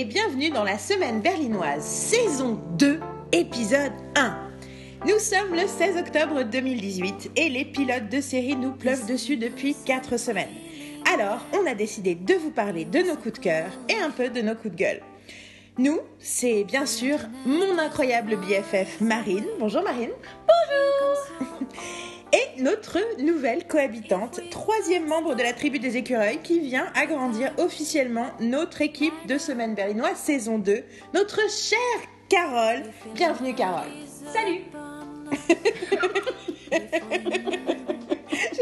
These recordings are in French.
et bienvenue dans la semaine berlinoise, saison 2, épisode 1. Nous sommes le 16 octobre 2018 et les pilotes de série nous pleuvent dessus depuis 4 semaines. Alors, on a décidé de vous parler de nos coups de cœur et un peu de nos coups de gueule. Nous, c'est bien sûr mon incroyable BFF Marine. Bonjour Marine. Bonjour. Et notre nouvelle cohabitante, troisième membre de la tribu des écureuils, qui vient agrandir officiellement notre équipe de Semaine Berlinoise saison 2, notre chère Carole. Bienvenue Carole. Salut J'ai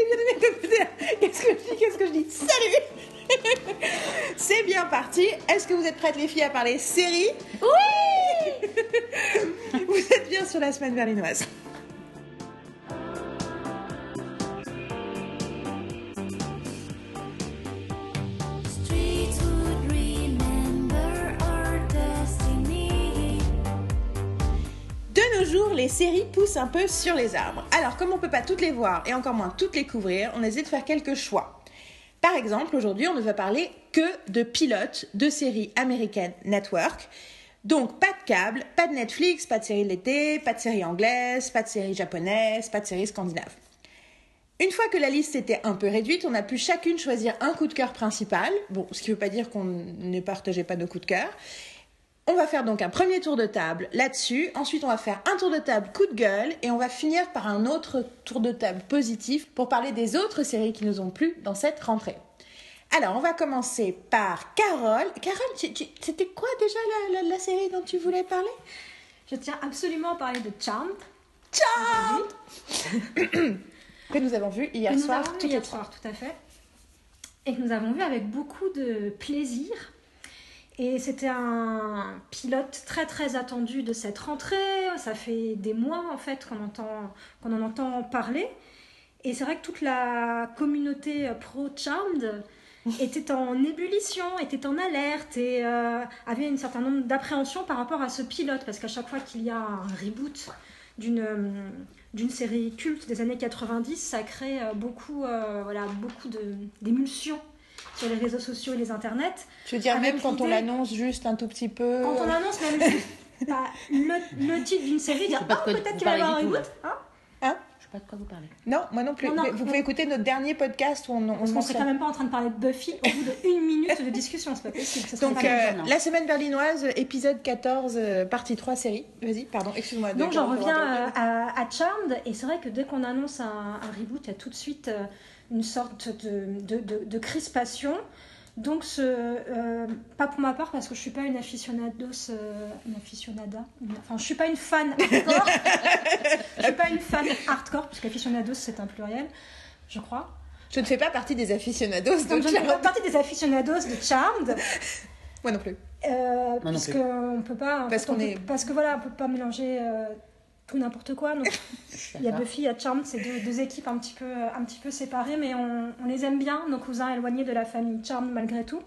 bien aimé t'écouter. Qu'est-ce que je dis Qu'est-ce que je dis? Salut C'est bien parti. Est-ce que vous êtes prêtes les filles à parler série? Oui Vous êtes bien sur la Semaine Berlinoise. Les séries poussent un peu sur les arbres. Alors, comme on peut pas toutes les voir et encore moins toutes les couvrir, on essaie de faire quelques choix. Par exemple, aujourd'hui, on ne va parler que de pilotes de séries américaines network. Donc, pas de câble, pas de Netflix, pas de séries de l'été, pas de séries anglaises, pas de séries japonaises, pas de séries scandinaves. Une fois que la liste était un peu réduite, on a pu chacune choisir un coup de cœur principal. Bon, ce qui ne veut pas dire qu'on ne partageait pas nos coups de cœur. On va faire donc un premier tour de table là-dessus. Ensuite, on va faire un tour de table coup de gueule. Et on va finir par un autre tour de table positif pour parler des autres séries qui nous ont plu dans cette rentrée. Alors, on va commencer par Carole. Carole, c'était quoi déjà la, la- la série dont tu voulais parler? Je tiens absolument à parler de Charmed. Ciao Que nous avons vu hier que nous soir, avons vu hier soir, tout à fait. Et que nous avons vu avec beaucoup de plaisir. Et c'était un pilote très très attendu de cette rentrée. Ça fait des mois en fait qu'on entend, qu'on en entend parler. Et c'est vrai que toute la communauté pro-Charmed était en ébullition, était en alerte et euh, avait un certain nombre d'appréhensions par rapport à ce pilote. Parce qu'à chaque fois qu'il y a un reboot d'une euh, d'une série culte des années 90, ça crée euh, beaucoup, euh, voilà, beaucoup de- d'émulsions sur les réseaux sociaux et les internets. Je veux dire, même quand on l'annonce juste un tout petit peu. Quand on annonce même juste bah, le, le titre d'une série, dire oh, peut-être qu'il va y avoir un reboot. Hein Je sais pas de quoi vous parlez. Non, moi non plus. Non, non, Mais vous non. pouvez écouter notre dernier podcast où on, on Parce qu'on serait quand même pas en train de parler de Buffy au bout d'une minute de discussion, c'est pas possible. ça Donc, pas euh, la semaine berlinoise, épisode 14, euh, partie 3, série. Vas-y, pardon, excuse-moi. Donc j'en reviens euh, à, à Charmed, et c'est vrai que dès qu'on annonce un, un reboot, il y a tout de suite euh, une sorte de, de, de- de crispation. Donc, ce, euh, pas pour ma part, parce que je suis pas une aficionados, euh, une aficionada, une- enfin je suis pas une fan hardcore, je suis pas une fan hardcore, puisque aficionados c'est un pluriel, je crois. Je ne fais pas partie des aficionados de Donc je ne fais pas partie des aficionados de Charmed, Moi non plus. euh, non puisque plus. on peut pas, Parce fait, on qu'on peut- est- parce que voilà, on peut pas mélanger euh, tout n'importe quoi. Donc il y a. Buffy, il y a Charmed, c'est deux, deux équipes un petit peu, un petit peu séparées, mais on, on les aime bien, nos cousins éloignés de la famille Charmed malgré tout.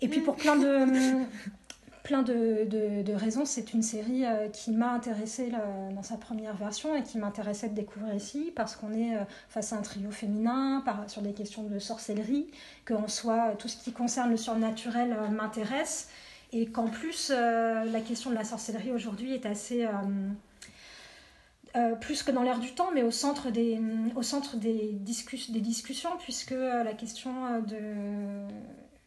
Et puis pour plein de, plein de, de- de raisons, c'est une série euh, qui m'a intéressée dans sa première version et qui m'intéressait de découvrir ici parce qu'on est euh, face à un trio féminin par, sur des questions de sorcellerie, qu'en soit tout ce qui concerne le surnaturel euh, m'intéresse et qu'en plus la question de la sorcellerie aujourd'hui est assez... euh, plus que dans l'air du temps, mais au centre des, au centre des, discus- des discussions, puisque euh, la question euh, de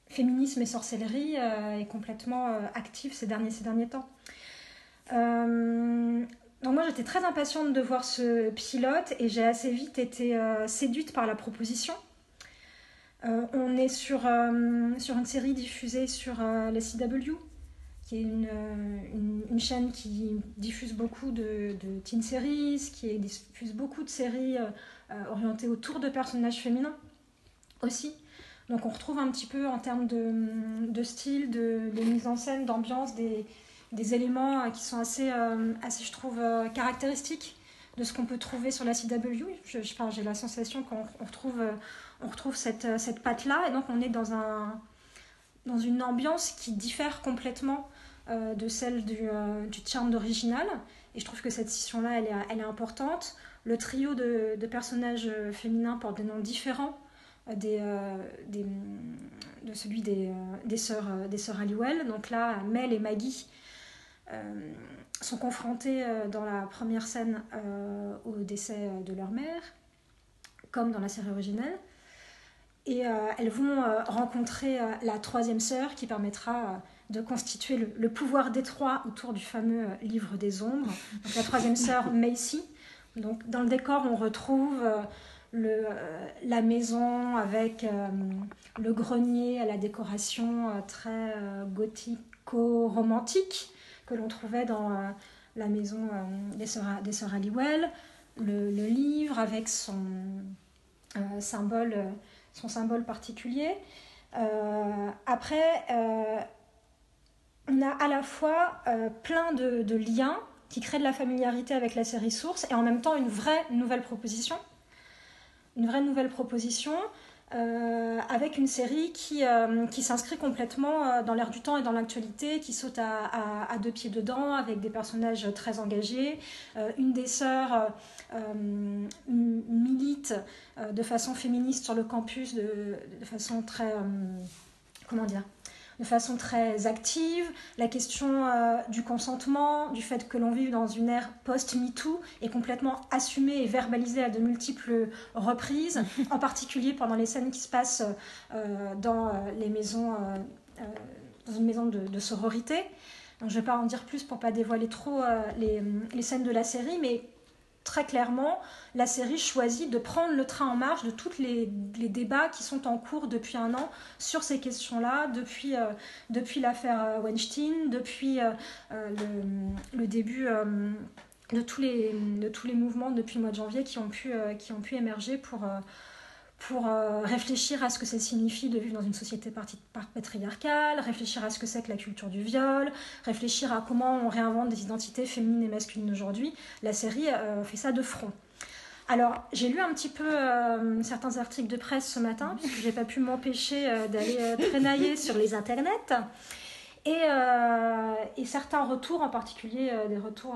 féminisme et sorcellerie est complètement active ces derniers, ces derniers temps. Donc moi j'étais très impatiente de voir ce pilote et j'ai assez vite été séduite par la proposition. On est sur, sur une série diffusée sur la CW, qui est une, euh, une, une chaîne qui diffuse beaucoup de, de teen series, qui diffuse beaucoup de séries euh, euh, orientées autour de personnages féminins aussi. Donc on retrouve un petit peu en termes de, de style, de, mise en scène, d'ambiance, des, des éléments qui sont assez, assez je trouve, caractéristiques de ce qu'on peut trouver sur la CW. Je- je- J'ai la sensation qu'on on retrouve, on retrouve cette, cette patte-là, et donc on est dans, un, dans une ambiance qui diffère complètement euh, de celle du, euh, du charme d'original. Et je trouve que cette scission-là, elle est, elle est importante. Le trio de, de personnages euh, féminins porte des noms différents. euh, des, des, de celui des, des, sœurs, des sœurs Halliwell. Donc là, Mel et Maggie sont confrontées dans la première scène au décès de leur mère, comme dans la série originelle. Et elles vont rencontrer la troisième sœur qui permettra de constituer le, le pouvoir détroit autour du fameux euh, livre des ombres. Donc, la troisième sœur, Macy. Donc, dans le décor, on retrouve euh, le, euh, la maison avec le grenier à la décoration très gothico-romantique que l'on trouvait dans la maison des, sœurs, des sœurs Halliwell. Le, le livre avec son symbole, son symbole particulier. Euh, après, euh, on a à la fois euh, plein de, liens qui créent de la familiarité avec la série source et en même temps une vraie nouvelle proposition. Une vraie nouvelle proposition euh, avec une série qui, euh, s'inscrit complètement dans l'air du temps et dans l'actualité, qui saute à, deux pieds dedans, avec des personnages très engagés. Une des sœurs milite de façon féministe sur le campus, de, façon très... comment dire de façon très active, la question euh, du consentement, du fait que l'on vive dans une ère post-MeToo est complètement assumée et verbalisée à de multiples reprises, en particulier pendant les scènes qui se passent euh, dans euh, les maisons, euh, dans une maison de, de sororité. Donc, je ne vais pas en dire plus pour pas dévoiler trop les, les scènes de la série, mais très clairement, la série choisit de prendre le train en marche de tous les, débats qui sont en cours depuis un an sur ces questions-là, depuis, euh, depuis l'affaire euh, Weinstein, depuis euh, le, début de, tous les, de tous les mouvements depuis le mois de janvier qui ont pu, qui ont pu émerger pour, pour euh, réfléchir à ce que ça signifie de vivre dans une société patriarcale, réfléchir à ce que c'est que la culture du viol, réfléchir à comment on réinvente des identités féminines et masculines aujourd'hui. La série euh, fait ça de front. Alors, j'ai lu un petit peu euh, certains articles de presse ce matin, puisque j'ai pas pu m'empêcher euh, d'aller euh, traînailler sur les internets. Et, et certains retours, en particulier des retours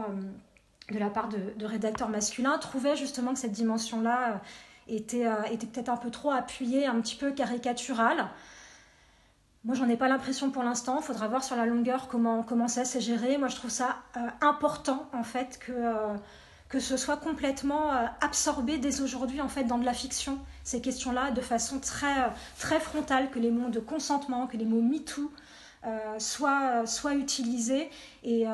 de la part de, de rédacteurs masculins, trouvaient justement que cette dimension-là était, euh, était peut-être un peu trop appuyée, un petit peu caricaturale. Moi, j'en ai pas l'impression pour l'instant. Il faudra voir sur la longueur comment, comment ça s'est géré. Moi, je trouve ça euh, important, en fait, que, euh, que ce soit complètement absorbé dès aujourd'hui, en fait, dans de la fiction, ces questions-là, de façon très, très frontale, que les mots de consentement, que les mots MeToo soient, soient utilisés. Et,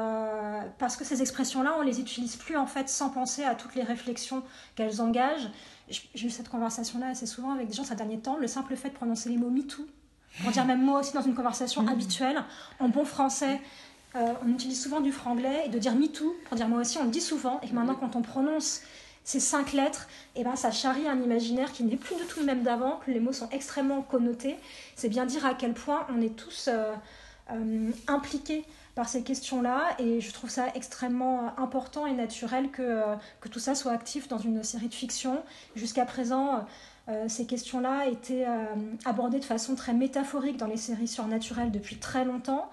parce que ces expressions-là, on les utilise plus, en fait, sans penser à toutes les réflexions qu'elles engagent. J'ai eu cette conversation-là assez souvent avec des gens ces derniers temps. Le simple fait de prononcer les mots MeToo, pour dire même moi aussi dans une conversation habituelle, en bon français, euh, on utilise souvent du franglais, et de dire MeToo, pour dire moi aussi, on le dit souvent, et que maintenant quand on prononce ces cinq lettres, et ben, ça charrie un imaginaire qui n'est plus du tout le même d'avant, que les mots sont extrêmement connotés. C'est bien dire à quel point on est tous euh, euh, impliqués par ces questions-là, et je trouve ça extrêmement euh, important et naturel que, euh, que tout ça soit actif dans une série de fiction. Jusqu'à présent, euh, ces questions-là étaient abordées de façon très métaphorique dans les séries surnaturelles depuis très longtemps.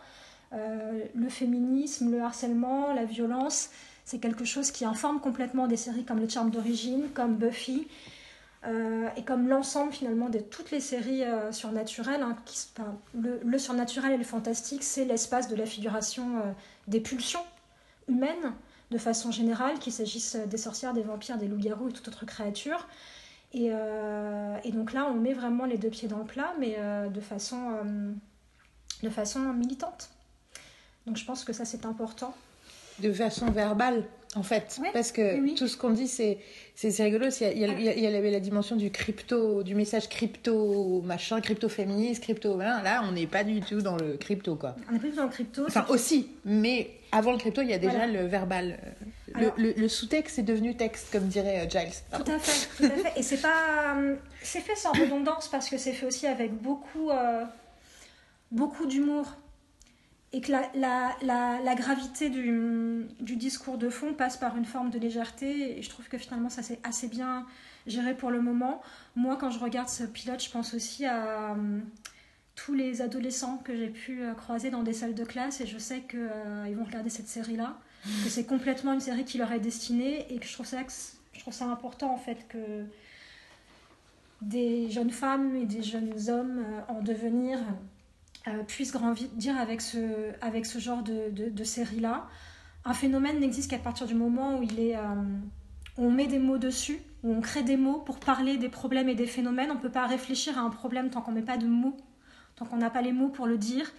Le féminisme, le harcèlement, la violence, c'est quelque chose qui informe complètement des séries comme Le Charme d'origine, comme Buffy, euh, et comme l'ensemble finalement de toutes les séries euh, surnaturelles. hein, le, surnaturel et le fantastique, c'est l'espace de la figuration euh, des pulsions humaines de façon générale, qu'il s'agisse des sorcières, des vampires, des loups-garous et toute autre créature. Et, et donc là, on met vraiment les deux pieds dans le plat, mais de, façon, de façon militante. Donc je pense que ça, c'est important. de façon verbale en fait Ouais, parce que oui, tout ce qu'on dit c'est c'est c'est rigolo il y avait la dimension du crypto du message crypto machin crypto féministe crypto voilà. là on n'est pas du tout dans le crypto quoi On n'est plus dans le crypto. enfin aussi mais avant le crypto il y a déjà Voilà. le verbal le, Alors- le, le sous-texte c'est devenu texte comme dirait euh, Giles Tout à fait, tout à fait. Et c'est pas, euh, c'est fait sans redondance parce que c'est fait aussi avec beaucoup, euh, beaucoup d'humour et que la, gravité du, discours de fond passe par une forme de légèreté. Et je trouve que finalement ça c'est assez bien géré pour le moment. Moi, quand je regarde ce pilote, je pense aussi à euh, tous les adolescents que j'ai pu euh, croiser dans des salles de classe et je sais qu'ils vont regarder cette série-là, que c'est complètement une série qui leur est destinée et que je trouve ça, important en fait que des jeunes femmes et des jeunes hommes euh, en devenir euh, puissent grandir avec ce, avec ce genre de, de, série-là. Un phénomène n'existe qu'à partir du moment où il est, euh, on met des mots dessus, où on crée des mots pour parler des problèmes et des phénomènes. On ne peut pas réfléchir à un problème tant qu'on ne met pas de mots, tant qu'on n'a pas les mots pour le dire.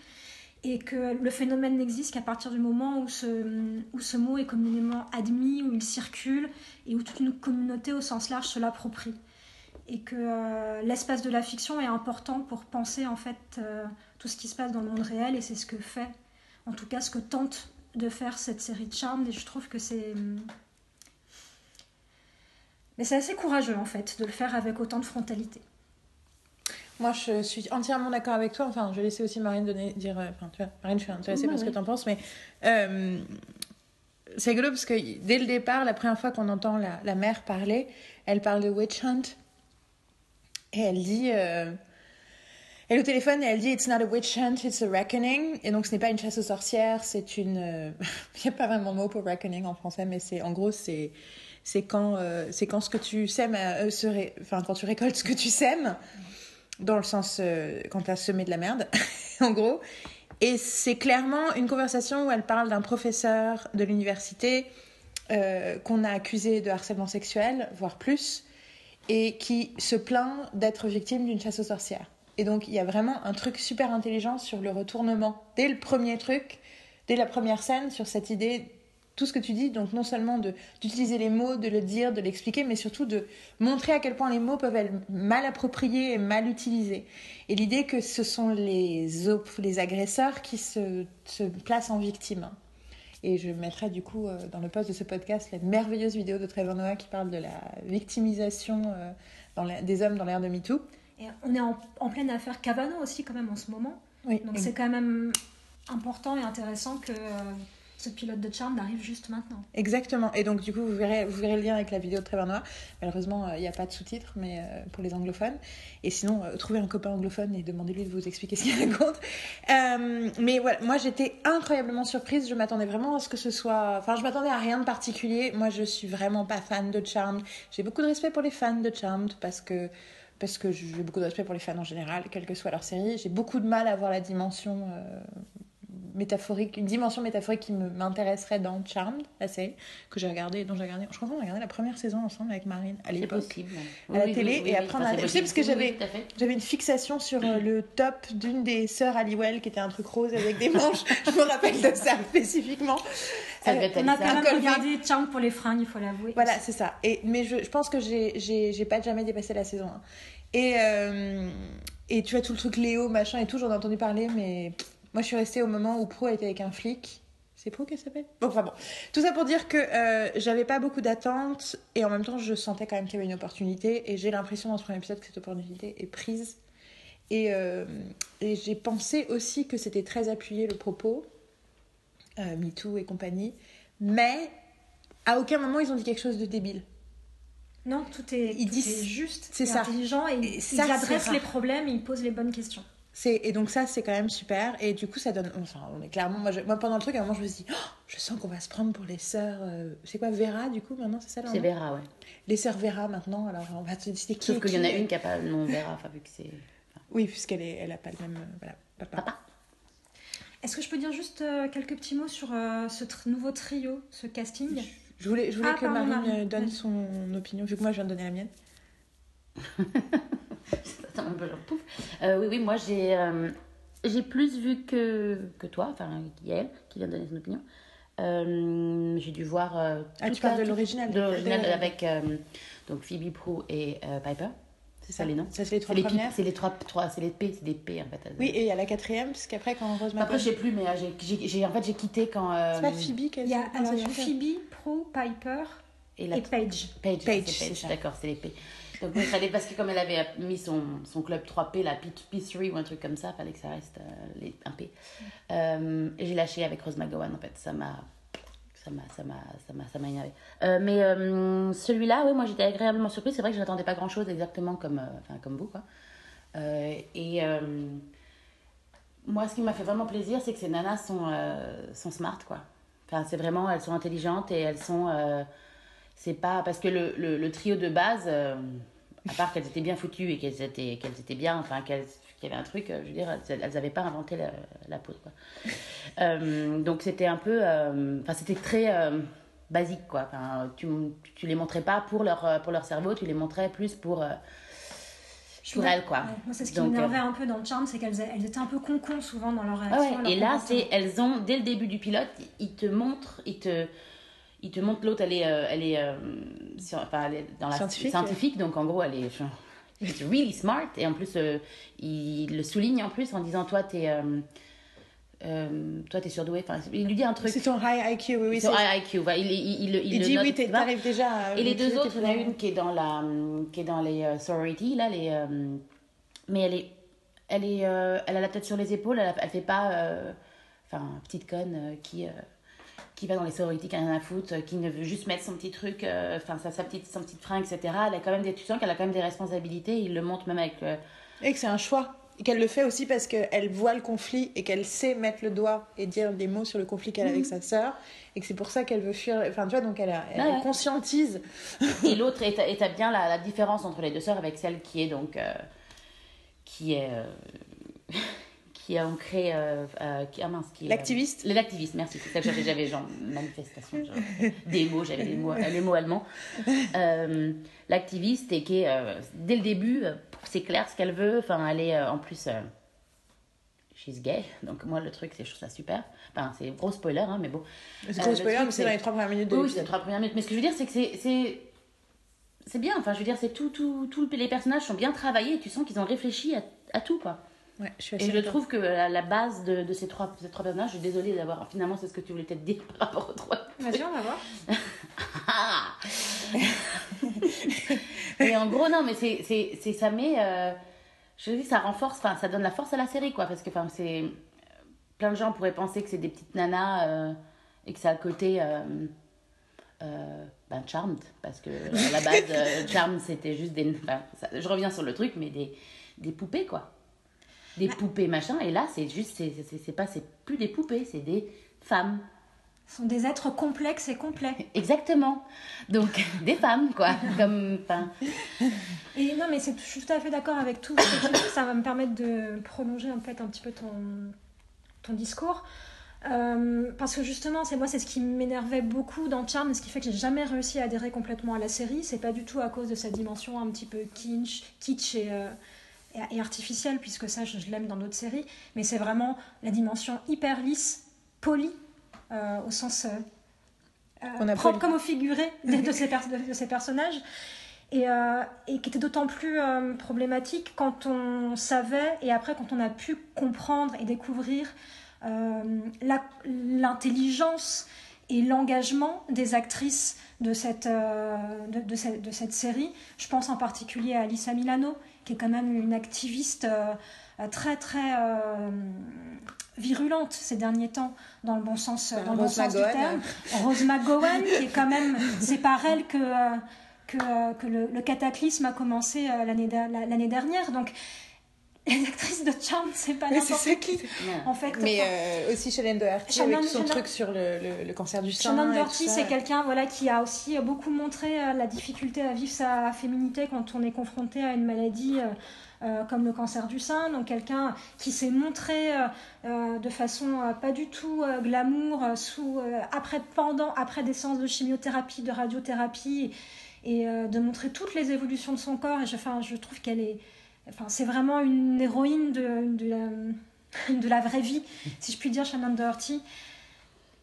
Et que le phénomène n'existe qu'à partir du moment où ce, où ce mot est communément admis, où il circule et où toute une communauté au sens large se l'approprie. Et que euh, l'espace de la fiction est important pour penser en fait tout ce qui se passe dans le monde réel et c'est ce que fait, en tout cas ce que tente de faire cette série de Charmed et je trouve que c'est mais c'est assez courageux en fait de le faire avec autant de frontalité. Moi, je suis entièrement d'accord avec toi. Enfin, je vais laisser aussi Marine donner, dire. euh, Enfin, tu vois, Marine, je suis intéressée par ce que tu en penses, mais euh, c'est rigolo parce que dès le départ, la première fois qu'on entend la, la mère parler, elle parle de witch hunt et elle dit. euh, elle est au téléphone et elle dit It's not a witch hunt, it's a reckoning. Et donc, ce n'est pas une chasse aux sorcières, c'est une. euh, Il n'y a pas vraiment de mot pour reckoning en français, mais c'est en gros, c'est. C'est quand, euh, c'est quand ce que tu sèmes, euh, se enfin quand tu récoltes ce que tu sèmes, dans le sens quand tu as semé de la merde, en gros. Et c'est clairement une conversation où elle parle d'un professeur de l'université qu'on a accusé de harcèlement sexuel, voire plus, et qui se plaint d'être victime d'une chasse aux sorcières. Et donc il y a vraiment un truc super intelligent sur le retournement. Dès le premier truc, dès la première scène, sur cette idée, tout ce que tu dis, donc non seulement d'utiliser les mots, de le dire, de l'expliquer, mais surtout de montrer à quel point les mots peuvent être mal appropriés et mal utilisés. Et l'idée que ce sont les, agresseurs qui se, placent en victime. Et je mettrai du coup euh, dans le post de ce podcast la merveilleuse vidéo de Trevor Noah qui parle de la victimisation euh, des hommes dans l'ère de MeToo. Et on est en, en pleine affaire Cavana aussi quand même en ce moment. Oui, Donc c'est quand même important et intéressant que euh, ce pilote de Charmed arrive juste maintenant. Exactement. Et donc, du coup, vous verrez, vous verrez le lien avec la vidéo de Trevor Noah. Malheureusement, euh, il n'y a pas de sous-titres, mais euh, pour les anglophones. Et sinon, euh, trouvez un copain anglophone et demandez-lui de vous expliquer ce qu'il raconte. Mais voilà, moi, j'étais incroyablement surprise. Je m'attendais vraiment à ce que ce soit. Enfin, je m'attendais à rien de particulier. Moi, je suis vraiment pas fan de Charmed. J'ai beaucoup de respect pour les fans de Charmed parce que. Parce que j'ai beaucoup de respect pour les fans en général, quelle que soit leur série. J'ai beaucoup de mal à voir la dimension euh, métaphorique, une dimension métaphorique qui me- m'intéresserait dans Charmed, la série que j'ai regardée, dont j'ai regardé. Je crois qu'on a regardé la première saison ensemble avec Marine à C'est l'époque. possible. à la télé, et après, on a- je sais parce que j'avais-. J'avais une fixation sur euh, le top d'une des sœurs Halliwell qui était un truc rose avec des manches. je me rappelle de ça spécifiquement. Ça Euh, On a quand même regardé Charmed pour les fringues, il faut l'avouer. Voilà, c'est ça. Et, mais je, je pense que j'ai- pas jamais dépassé la saison 1. Et, euh, et tu vois, tout le truc Léo, machin et tout, j'en ai entendu parler, mais pff, moi je suis restée au moment où Pro était avec un flic. C'est Pro qu'elle s'appelle? Bon, enfin bon. Tout ça pour dire que euh, j'avais pas beaucoup d'attentes et en même temps je sentais quand même qu'il y avait une opportunité et j'ai l'impression dans ce premier épisode que cette opportunité est prise. Et, euh, et j'ai pensé aussi que c'était très appuyé le propos, euh, MeToo et compagnie, mais à aucun moment ils ont dit quelque chose de débile. Non, tout est, Ils tout disent- est juste, c'est intelligent et, Et ils ça, adressent les problèmes et ils posent les bonnes questions. C'est et donc ça c'est quand même super et du coup ça donne enfin on est clairement moi, je- moi pendant le truc à un moment je me suis dit Oh, je sens qu'on va se prendre pour les sœurs euh, c'est quoi Vera du coup maintenant c'est ça C'est Vera, ouais. les sœurs Vera maintenant alors on va se décider qui Sauf qu'il y en a une qui a pas le nom Vera, enfin, vu que c'est. oui puisqu'elle est elle a pas le même euh, voilà papa. Papa. Est-ce que je peux dire juste euh, quelques petits mots sur euh, ce tr- nouveau trio, ce casting? Je voulais je voulais Ah, que pardon, Marine, Marine. euh, donne son opinion vu que moi je viens de donner la mienne Attends, un peu, genre, pouf. Euh, oui, oui, moi j'ai euh, j'ai plus vu que, que toi, enfin Yael, qui vient de donner son opinion. Euh, j'ai dû voir. euh, ah tu parles de l'original de l'original avec euh, donc Phoebe Prue et euh, Piper. c'est ça, les noms ça c'est les trois premières c'est les trois, trois c'est les P, c'est des P en fait. oui et il y a la quatrième parce qu'après quand Rose Après, je sais plus, mais j'ai- en fait j'ai quitté quand. euh, c'est pas Phoebe qu'elle Il y a, non, alors, il y a Phoebe, Pro, Piper et la et Paige. Page, Page, Page, ça. d'accord, c'est les P. Donc il fallait, parce que comme elle avait mis son, son club 3P, la P, P3 ou un truc comme ça, fallait que ça reste euh, les, un P. Euh, j'ai lâché avec Rose McGowan en fait, ça m'a ça m'a ça m'a ça m'a ça m'a énervé. Euh, mais euh, celui-là, oui, moi j'étais agréablement surprise, c'est vrai que je n'attendais pas grand-chose exactement comme enfin comme vous quoi. Et moi ce qui m'a fait vraiment plaisir, c'est que ces nanas sont sont smart quoi. Enfin, c'est vraiment elles sont intelligentes et elles sont c'est pas parce que le, le, trio de base à part qu'elles étaient bien foutues et qu'elles étaient, qu'elles étaient bien, enfin qu'elles- qu'il y avait un truc, euh, je veux dire, elles n'avaient pas inventé la, la poudre. Quoi. Euh, donc c'était un peu, euh, enfin c'était très euh, basique quoi. Enfin, tu, tu les montrais pas pour leur, euh, pour leur cerveau, tu les montrais plus pour, euh, pour elles quoi. Ouais, c'est ce qui m'énervait un peu dans le charme, c'est qu'elles elles étaient un peu con souvent dans leur Ah réaction. ouais, leur et là, c'est elles ont dès le début du pilote, ils te montrent, ils te, ils te montrent l'autre, elle est, euh, elle est, euh, sur- enfin, elle est dans la Scientifique. donc en gros, elle est genre, really smart, et en plus, euh, il le souligne en plus en disant, toi, t'es, euh, toi, t'es surdoué. Enfin, il lui dit un truc. C'est ton high IQ, oui, oui. Sur c'est- IQ, il, il, il, il, Il le dit note, oui, t'arrives déjà Et les deux autres, il y en a une qui est dans la qui est dans les euh, sorority là, les mais elle est elle est euh, elle a la tête sur les épaules, elle, elle fait pas euh, enfin petite conne qui qui va dans les sorority qui a rien à foutre, qui ne veut juste mettre son petit truc euh, enfin sa, sa petite son petite fringue etc. Elle a quand même des tu sens qu'elle a quand même des responsabilités, il le montre même avec euh, Et que c'est un choix. Et qu'elle le fait aussi parce qu'elle voit le conflit et qu'elle sait mettre le doigt et dire des mots sur le conflit qu'elle a avec sa sœur. Et que c'est pour ça qu'elle veut fuir. Enfin, tu vois, donc elle, a- elle Ah ouais. conscientise. Et l'autre à bien la, la différence entre les deux sœurs avec celle qui est donc euh, qui est euh, qui a ancré euh, euh, qui, ah mince qui euh, L'activiste. l'activiste merci c'est ça que j'avais j'avais genre manifestation genre, des mots j'avais les mots les mots allemands Euh, l'activiste et qui est euh, dès le début euh, c'est clair ce qu'elle veut enfin elle est euh, en plus euh, she's gay donc moi le truc c'est je trouve ça super enfin c'est gros spoiler hein, mais bon C'est Euh, gros le spoiler, truc, mais c'est dans les trois premières minutes de oui, c'est les trois premières minutes. Mais ce que je veux dire, c'est que c'est- c'est. C'est bien, enfin, je veux dire, c'est tout, tout, tout. le- Les personnages sont bien travaillés, tu sens qu'ils ont réfléchi à, à tout, quoi. Ouais, je suis Et je trouve que la, la base de, de ces, trois, ces trois personnages, je suis désolée d'avoir. Finalement, c'est ce que tu voulais peut-être dire par rapport aux trois. Vas-y, on va voir. Ah Mais en gros, non, mais c'est. Ça met. euh, je dis, ça renforce, enfin, ça donne la force à la série, quoi. Parce que, enfin, c'est. Plein de gens pourraient penser que c'est des petites nanas euh, et que ça a le côté. Euh, euh, ben, Charmed, parce que à la base, Charmed c'était juste des. enfin, ça- je reviens sur le truc, mais des, des poupées, quoi. Des poupées, machin. Et là, c'est juste. c'est pas, c'est plus des poupées, c'est des femmes. Ce sont des êtres complexes et complets. Exactement. Donc, des femmes, quoi. Comme. enfin, Et non, mais c'est- je suis tout à fait d'accord avec tout ce que tu dis. Ça va me permettre de prolonger en fait un petit peu ton, ton discours. Euh, parce que justement, c'est moi, c'est ce qui m'énervait beaucoup dans Charm, ce qui fait que j'ai jamais réussi à adhérer complètement à la série. C'est pas du tout à cause de sa dimension un petit peu kitsch, kitsch et, euh, et, et artificielle, puisque ça, je, je l'aime dans d'autres séries. Mais c'est vraiment la dimension hyper lisse, polie, euh, au sens euh, euh, propre comme au figuré de, de ces, de- personnages. Et, euh, et qui était d'autant plus euh, problématique quand on savait et après quand on a pu comprendre et découvrir euh, l'intelligence et l'engagement des actrices de cette, de, de cette, de cette série. Je pense en particulier à Alissa Milano, qui est quand même une activiste euh, euh, très très euh, virulente ces derniers temps, dans le bon sens, dans le bon Rose sens du McGowan. terme. Rose McGowan, qui est quand même, c'est par elle que, euh, que, euh, que le, le cataclysme a commencé euh, l'année dernière. Donc, les actrices de Charm, c'est pas Mais c'est n'importe ça qui. En fait, Mais enfin, euh, aussi Shannon Doherty Shannon- avec son Shannon- truc sur le, le, le cancer du sein. Shannon Doherty, c'est quelqu'un voilà, qui a aussi beaucoup montré euh, la difficulté à vivre sa féminité quand on est confronté à une maladie euh, comme le cancer du sein. Donc quelqu'un qui s'est montré euh, de façon euh, pas du tout euh, glamour, sous, euh, après, pendant, après des séances de chimiothérapie, de radiothérapie, et euh, de montrer toutes les évolutions de son corps. Et je, enfin, je trouve qu'elle est... Enfin, c'est vraiment une héroïne de, de, la, de la vraie vie, si je puis dire, Shannon Doherty.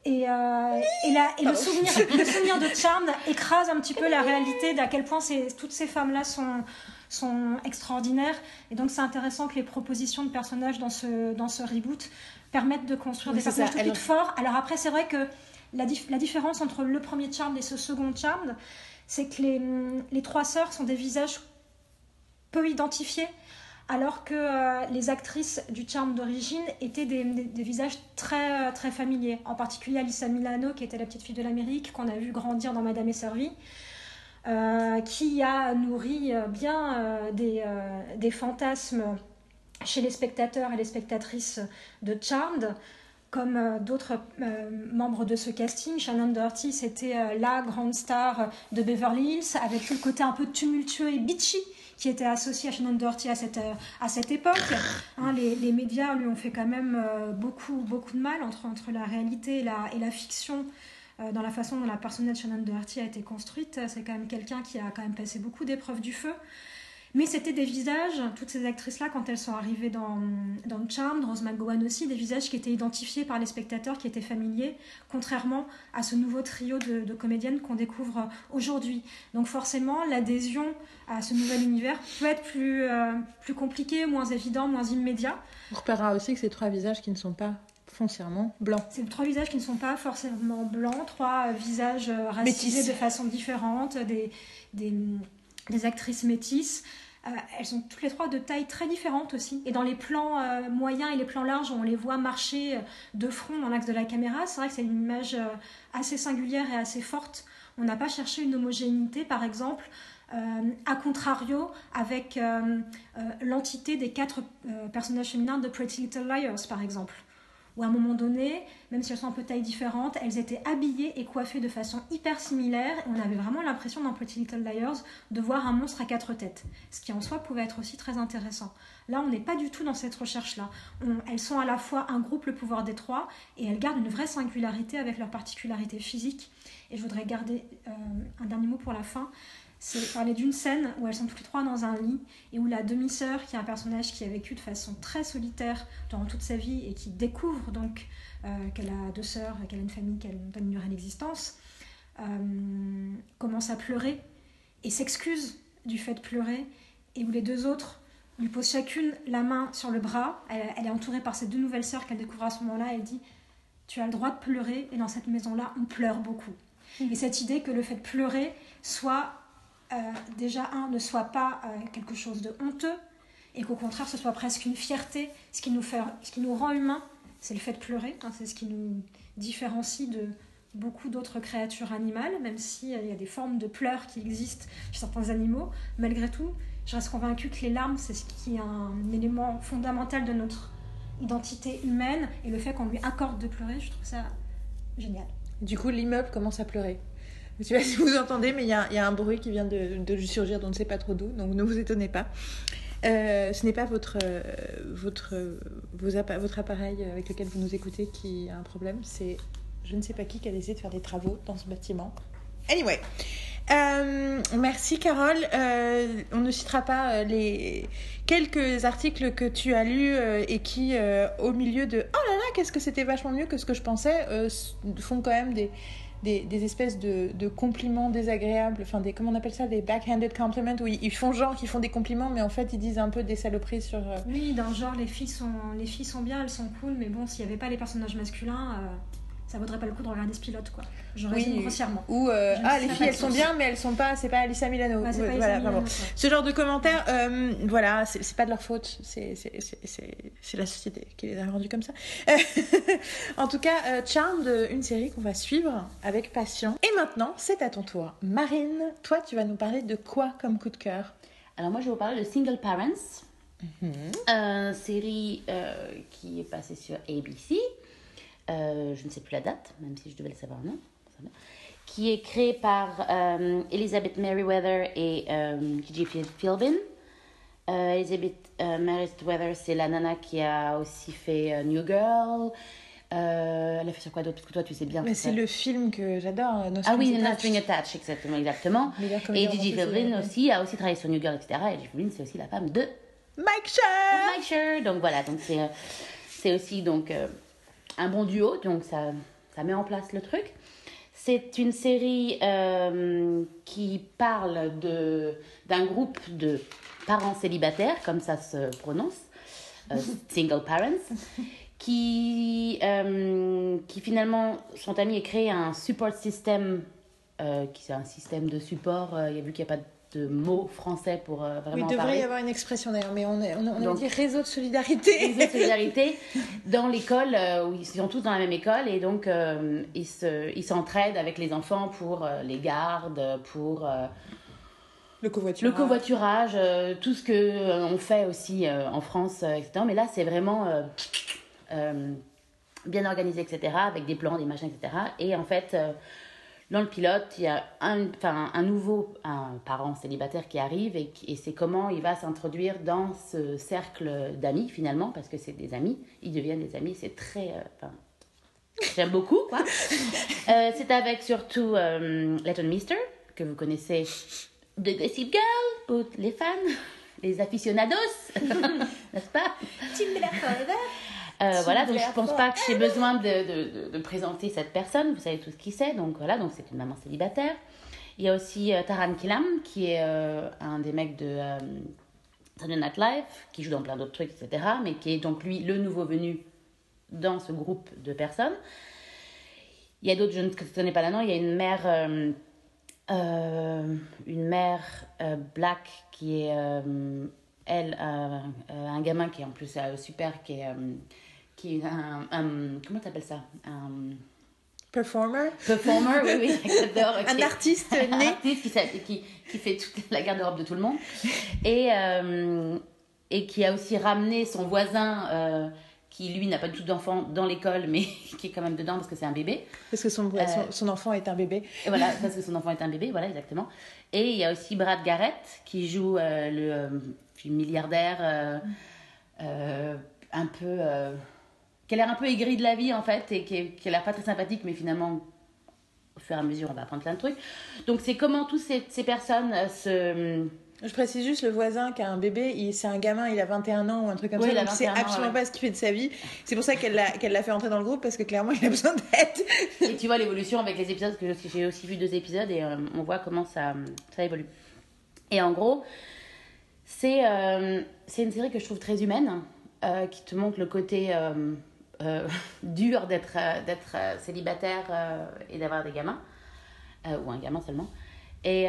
Et, euh, et, la- et le, souvenir, le souvenir de Charmed écrase un petit peu la réalité d'à quel point ces- toutes ces femmes-là sont, sont extraordinaires. Et donc c'est intéressant que les propositions de personnages dans ce, dans ce reboot permettent de construire Oui, des personnages tout de suite forts. Alors après, c'est vrai que la, dif- la différence entre le premier Charmed et ce second Charmed, c'est que les, les trois sœurs sont des visages peu identifiés, alors que euh, les actrices du charme d'origine étaient des, visages très, euh, très familiers. En particulier Alissa Milano, qui était la petite fille de l'Amérique, qu'on a vu grandir dans Madame est servie, euh, qui a nourri bien des, fantasmes chez les spectateurs et les spectatrices de Charmed, comme d'autres membres de ce casting. Shannon Doherty, c'était la grande star de Beverly Hills, avec le côté un peu tumultueux et bitchy qui était associé à Shannon Doherty à cette, euh, à cette époque. Hein, les, les médias lui ont fait quand même euh, beaucoup, beaucoup de mal entre, entre la réalité et la, et la fiction. euh, dans la façon dont la personnage de Shannon Doherty a été construite, c'est quand même quelqu'un qui a quand même passé beaucoup d'épreuves du feu. Mais c'était des visages, toutes ces actrices-là, quand elles sont arrivées dans, dans Charmed, Rose McGowan aussi, des visages qui étaient identifiés par les spectateurs, qui étaient familiers, contrairement à ce nouveau trio de, de comédiennes qu'on découvre aujourd'hui. Donc forcément, l'adhésion à ce nouvel univers peut être plus, euh, plus compliquée, moins évident, moins immédiat. On repérera aussi que c'est trois visages qui ne sont pas foncièrement blancs. C'est trois visages qui ne sont pas forcément blancs, trois visages euh, racisés Métis. de façon différente, des, des, des actrices métisses. Euh, elles sont toutes les trois de taille très différente aussi. Et dans les plans euh, moyens et les plans larges, on les voit marcher euh, de front dans l'axe de la caméra. C'est vrai que c'est une image assez singulière et assez forte. On n'a pas cherché une homogénéité, par exemple, à contrario avec l'entité des quatre personnages féminins de Pretty Little Liars, par exemple où à un moment donné, même si elles sont un peu taille différente, elles étaient habillées et coiffées de façon hyper similaire. Et on avait vraiment l'impression dans Pretty Little Liars de voir un monstre à quatre têtes, ce qui en soi pouvait être aussi très intéressant. Là, on n'est pas du tout dans cette recherche-là. Elles sont à la fois un groupe, le pouvoir des trois, et elles gardent une vraie singularité avec leurs particularités physiques. Et je voudrais garder euh, un dernier mot pour la fin. C'est parler d'une scène où elles sont toutes les trois dans un lit et où la demi-sœur, qui est un personnage qui a vécu de façon très solitaire durant toute sa vie et qui découvre donc euh, qu'elle a deux sœurs, qu'elle a une famille, qu'elle donne ignorer l'existence, euh, commence à pleurer et s'excuse du fait de pleurer et où les deux autres lui posent chacune la main sur le bras. Elle, elle est entourée par ses deux nouvelles sœurs qu'elle découvre à ce moment-là. Elle dit Tu as le droit de pleurer et dans cette maison-là, on pleure beaucoup. Et cette idée que le fait de pleurer soit euh, déjà un ne soit pas euh, quelque chose de honteux et qu'au contraire ce soit presque une fierté. Ce qui nous, fait, ce qui nous rend humains, c'est le fait de pleurer. hein, c'est ce qui nous différencie de beaucoup d'autres créatures animales, même s'il y a des formes de pleurs qui existent chez certains animaux. Malgré tout, je reste convaincue que les larmes, c'est ce qui est un élément fondamental de notre identité humaine et le fait qu'on lui accorde de pleurer, je trouve ça génial. Du coup, l'immeuble commence à pleurer. Je sais pas si vous entendez, mais il y, a un bruit qui vient de, de surgir d'on ne sait pas trop d'où, donc ne vous étonnez pas. Euh, ce n'est pas votre, euh, votre, euh, votre appareil avec lequel vous nous écoutez qui a un problème, c'est je ne sais pas qui qui a décidé de faire des travaux dans ce bâtiment. Anyway, merci Carole. On ne citera pas les quelques articles que tu as lus et qui, au milieu de oh là là, qu'est-ce que c'était vachement mieux que ce que je pensais, font quand même des, des, des espèces de, de compliments désagréables, enfin des comment on appelle ça, des backhanded compliments où ils, font genre qu'ils font des compliments, mais en fait ils disent un peu des saloperies sur. euh, Oui, dans genre, les filles sont, les filles sont bien, elles sont cool, mais bon, s'il n'y avait pas les personnages masculins, euh, ça vaudrait pas le coup de regarder ce pilote, quoi. Je Oui. résume grossièrement. Ou euh, ah les filles elles sont bien mais elles sont pas c'est pas Alissa Milano pas voilà. Milano, ce genre de commentaires euh, voilà c'est pas de leur faute c'est c'est- c'est- c'est- c'est la société qui les a rendus comme ça en tout cas euh, Charmed une série qu'on va suivre avec passion et maintenant c'est à ton tour Marine toi tu vas nous parler de quoi comme coup de cœur? Alors moi, je vais vous parler de Single Parents, une série euh, qui est passée sur ABC. Euh, je ne sais plus la date, même si je devais le savoir, non. Qui est créée par euh, Elizabeth Merriweather et euh, Gigi Phil- Philbin. Euh, Elizabeth euh, Merriweather, c'est la nana qui a aussi fait euh, New Girl. Elle a fait sur quoi d'autre? Parce que toi, tu sais bien. mais c'est le film que j'adore No Ah oui, Strings No Attached. String Attached, exactement, exactement. Et Gigi Philbin aussi a aussi travaillé sur New Girl, etc. Et Gigi Philbin, c'est aussi la femme de Mike Sher Mike Sure. Donc voilà, donc c'est c'est aussi donc un bon duo, donc ça ça met en place le truc. C'est une série euh, qui parle de d'un groupe de parents célibataires, comme ça se prononce, euh, single parents, qui euh, qui finalement sont amis et créent un support system, qui c'est un système de support. il y a vu qu'il n'y a pas de mot français pour euh, oui, vraiment il devrait parler y avoir une expression d'ailleurs, mais on, est, on, a- on dit réseau de solidarité. de solidarité dans l'école euh, où ils sont tous dans la même école et donc euh, ils se ils s'entraident avec les enfants pour euh, les gardes pour Le covoiturage. le covoiturage tout ce que on fait aussi en France etc mais là c'est vraiment bien organisé etc avec des plans des machins etc et en fait dans le pilote, il y a un, enfin, un nouveau un parent célibataire qui arrive et, c'est comment il va s'introduire dans ce cercle d'amis finalement, parce que c'est des amis, ils deviennent des amis, c'est très... euh, enfin, J'aime beaucoup, quoi. Euh, c'est avec surtout euh, Letton Meester, que vous connaissez de Gossip Girl, pour les fans, les aficionados, n'est-ce pas? Miller Forever. Euh, voilà, donc je pense pas que j'ai besoin de, de, de- de présenter cette personne, vous savez tout ce qui c'est, donc voilà, donc c'est une maman célibataire. Il y a aussi euh, Taran Killam, qui est euh, un des mecs de Saturday Night Live, qui joue dans plein d'autres trucs, etc., mais qui est donc lui le nouveau venu dans ce groupe de personnes. Il y a d'autres, je ne connais pas là non, il y a une mère, une mère black qui est, elle, euh, euh, un gamin qui est en plus euh, super, qui est, qui est un, un- comment t'appelles ça? Un Performer? performer, oui, oui, j'adore. Un artiste un né? artiste qui, s'a- qui, qui fait toute la garde-robe de tout le monde. Et, euh, et qui a aussi ramené son voisin, euh, qui lui n'a pas du tout d'enfant dans l'école, mais qui est quand même dedans parce que c'est un bébé. Parce que son, Euh, son, son enfant est un bébé. Et voilà, parce que son enfant est un bébé, voilà, exactement. Et il y a aussi Brad Garrett qui joue euh, le euh, milliardaire un peu. Qui a l'air un peu aigri de la vie en fait, et qui, qui a l'air pas très sympathique, mais finalement, au fur et à mesure, on va apprendre plein de trucs. Donc c'est comment toutes ces, ces personnes euh, se. Je précise juste, le voisin qui a un bébé, il- c'est un gamin, il a 21 ans ou un truc comme Oui, ça, donc il sait 21 ans, absolument ouais. pas ce qu'il fait de sa vie. C'est pour ça qu'elle l'a qu'elle l'a fait entrer dans le groupe, parce que clairement, il a besoin d'aide. Et tu vois l'évolution avec les épisodes, parce que j'ai aussi vu deux épisodes et euh, on voit comment ça, ça évolue. Et en gros, c'est euh, c'est une série que je trouve très humaine, euh, qui te montre le côté euh, dur d'être euh, d'être euh, célibataire euh, et d'avoir des gamins, euh, ou un gamin seulement. Et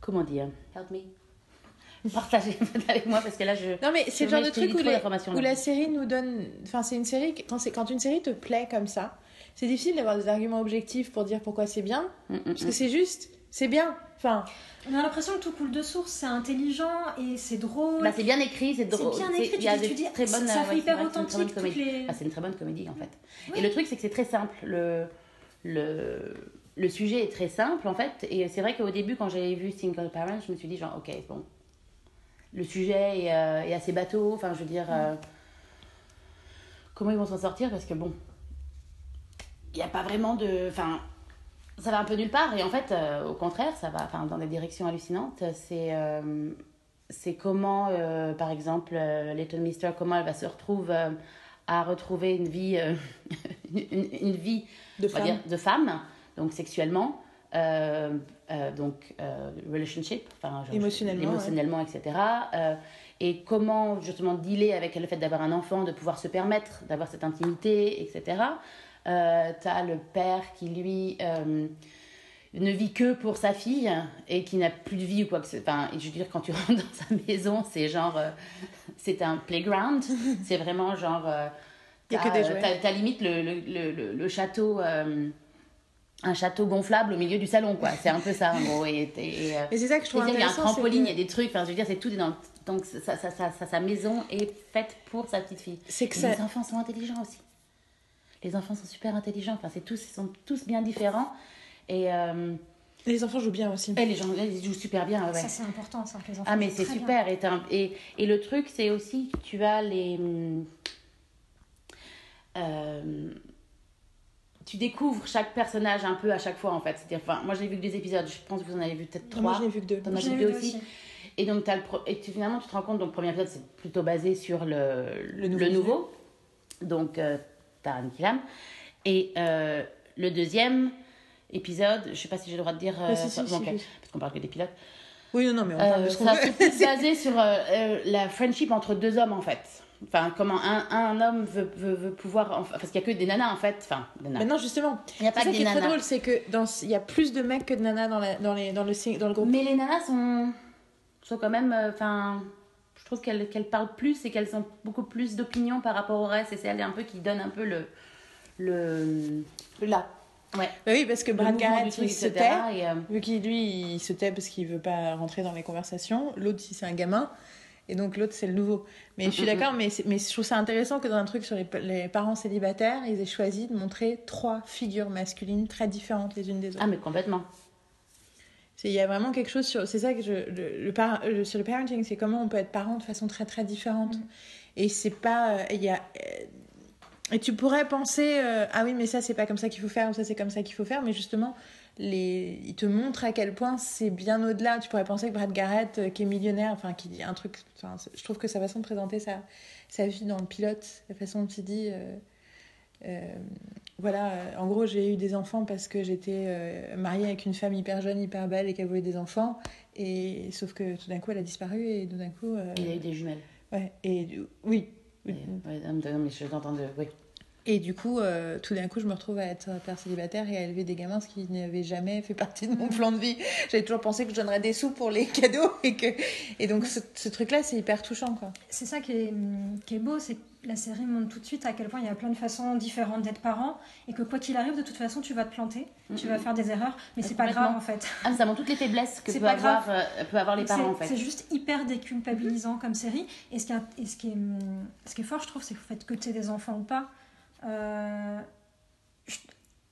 comment dire? Help me. Partagez avec moi parce que là je. Non, mais c'est le genre de truc où, les- la série nous donne. Enfin, c'est une série. Quand, c'est- quand une série te plaît comme ça, c'est difficile d'avoir des arguments objectifs pour dire pourquoi c'est bien. Mm, mm, Parce que c'est juste. C'est bien. Enfin, On a l'impression que tout coule de source, c'est intelligent et c'est drôle. Bah, c'est bien écrit, c'est C'est drôle. bien c'est- écrit, Il y a tu tu dis, très bonnes. ça ouais, fait c'est hyper vrai que c'est une très bonne authentique, toutes comédie. les- Ah, c'est une très bonne comédie en fait. Et le truc, c'est que c'est très simple. Le, le, le sujet est très simple en fait. Et c'est vrai qu'au début, quand j'avais vu Single Parent, je me suis dit genre, ok, bon. Le sujet est, euh, est assez bateau. Enfin, je veux dire, euh, comment ils vont s'en sortir? Parce que bon, il n'y a pas vraiment de. Enfin, ça va un peu nulle part. Et en fait, euh, au contraire, ça va enfin, dans des directions hallucinantes. C'est. euh, c'est comment, euh, par exemple, Leighton Mister, comment elle va se retrouver euh, à retrouver une vie, une, une vie de femme. dire, de femme, donc sexuellement, donc relationship, enfin, genre, Émotionnellement, émotionnellement, etc. euh, et comment justement dealer avec le fait d'avoir un enfant, de pouvoir se permettre d'avoir cette intimité, etc. Euh, T'as le père qui lui euh, ne vit que pour sa fille et qui n'a plus de vie ou quoi que ce Enfin, je veux dire, quand tu rentres dans sa maison, c'est genre. euh, c'est un playground. c'est vraiment genre. euh, t'as, euh. T'as, limite le, le, le, le- château. euh, un château gonflable au milieu du salon, quoi. C'est un peu ça, en gros. Et, et, et, Mais c'est ça que je trouve il y a un intéressant. trampoline, il y a des trucs, enfin, je veux dire, c'est tout est dans. Donc, sa, sa, sa, sa, sa maison est faite pour sa petite fille. C'est que ça. Les enfants sont intelligents aussi. Les enfants sont super intelligents. Enfin, c'est tous, ils sont tous bien différents. Et, euh, Les enfants jouent bien aussi. et les gens, ils jouent super bien. ouais. Ça, c'est important, ça, que les enfants. Ah mais c'est super et, et, et le truc c'est aussi que tu as les euh, tu découvres chaque personnage un peu à chaque fois en fait c'est-à-dire enfin moi j'ai vu que des épisodes je pense que vous en avez vu peut-être Moi, trois je n'ai vu que deux. T'en as J'en ai vu deux deux aussi aussi. et donc t'as le pro- et tu, finalement tu te rends compte donc le premier épisode c'est plutôt basé sur le, Le le nouveau nouveau, donc euh, Taran Killam et euh, le deuxième épisode je sais pas si j'ai le droit de dire euh, si, si, bon, parce qu'on parle que des pilotes Oui, non, mais on parle euh, de ce qu'on veut. c'est basé sur euh, la friendship entre deux hommes en fait. Enfin, comment un, un homme veut, veut, veut pouvoir. enfin, parce qu'il n'y a que des nanas en fait. Enfin, des nanas. Mais non, justement. Il n'y a pas ça qui est très nanas. drôle, c'est que dans il y a plus de mecs que de nanas dans, la, dans, les, dans, le, dans le groupe. Mais les nanas sont, sont quand même. euh, Enfin, je trouve qu'elles qu'elles parlent plus et qu'elles ont beaucoup plus d'opinion par rapport au reste. Et c'est elles un peu qui donnent un peu le. le Là. ouais. Bah oui, parce que Brad Garrett, truc, il se tait. Et, euh, Vu qu'il, lui, il se tait parce qu'il veut pas rentrer dans les conversations. L'autre, si c'est un gamin. Et donc l'autre, c'est le nouveau. Mais je suis d'accord, mais, mais je trouve ça intéressant que dans un truc sur les, les parents célibataires, ils aient choisi de montrer trois figures masculines très différentes les unes des autres. Ah, mais complètement. Il y a vraiment quelque chose sur. C'est ça que je. Le, le par- le- sur le parenting, c'est comment on peut être parent de façon très très différente. Mm. Et c'est pas. euh, Il y a. euh, Et tu pourrais penser, euh, ah oui, mais ça, c'est pas comme ça qu'il faut faire, ou ça, c'est comme ça qu'il faut faire, mais justement, les... il te montre à quel point c'est bien au-delà. Tu pourrais penser que Brad Garrett, euh, qui est millionnaire, enfin, qui dit un truc. Je trouve que sa façon de présenter sa, sa vie dans le pilote, la façon dont il dit. euh, voilà, euh, en gros, j'ai eu des enfants parce que j'étais euh, mariée avec une femme hyper jeune, hyper belle et qu'elle voulait des enfants. Et sauf que tout d'un coup, elle a disparu et tout d'un coup. euh, Il a eu des jumelles. ouais, et oui. Et- ouais, non, mais- non, mais je t'entends de. Oui. Et du coup, euh, tout d'un coup, je me retrouve à être père célibataire et à élever des gamins, ce qui n'avait jamais fait partie de mon plan de vie. J'avais toujours pensé que je donnerais des sous pour les cadeaux. Et, que... et donc, ce, ce truc-là, c'est hyper touchant. Quoi. C'est ça qui est, qui est beau, c'est que la série montre tout de suite à quel point il y a plein de façons différentes d'être parent et que quoi qu'il arrive, de toute façon, tu vas te planter, tu vas faire des erreurs, mais c'est pas grave en fait. Ah, ça montre toutes les faiblesses que C'est peut pas avoir, euh, peut avoir les parents, en fait. C'est juste hyper déculpabilisant comme série. Et ce qui, est- et ce qui, est, ce qui est fort, je trouve, c'est que le fait que tu aies des enfants ou pas,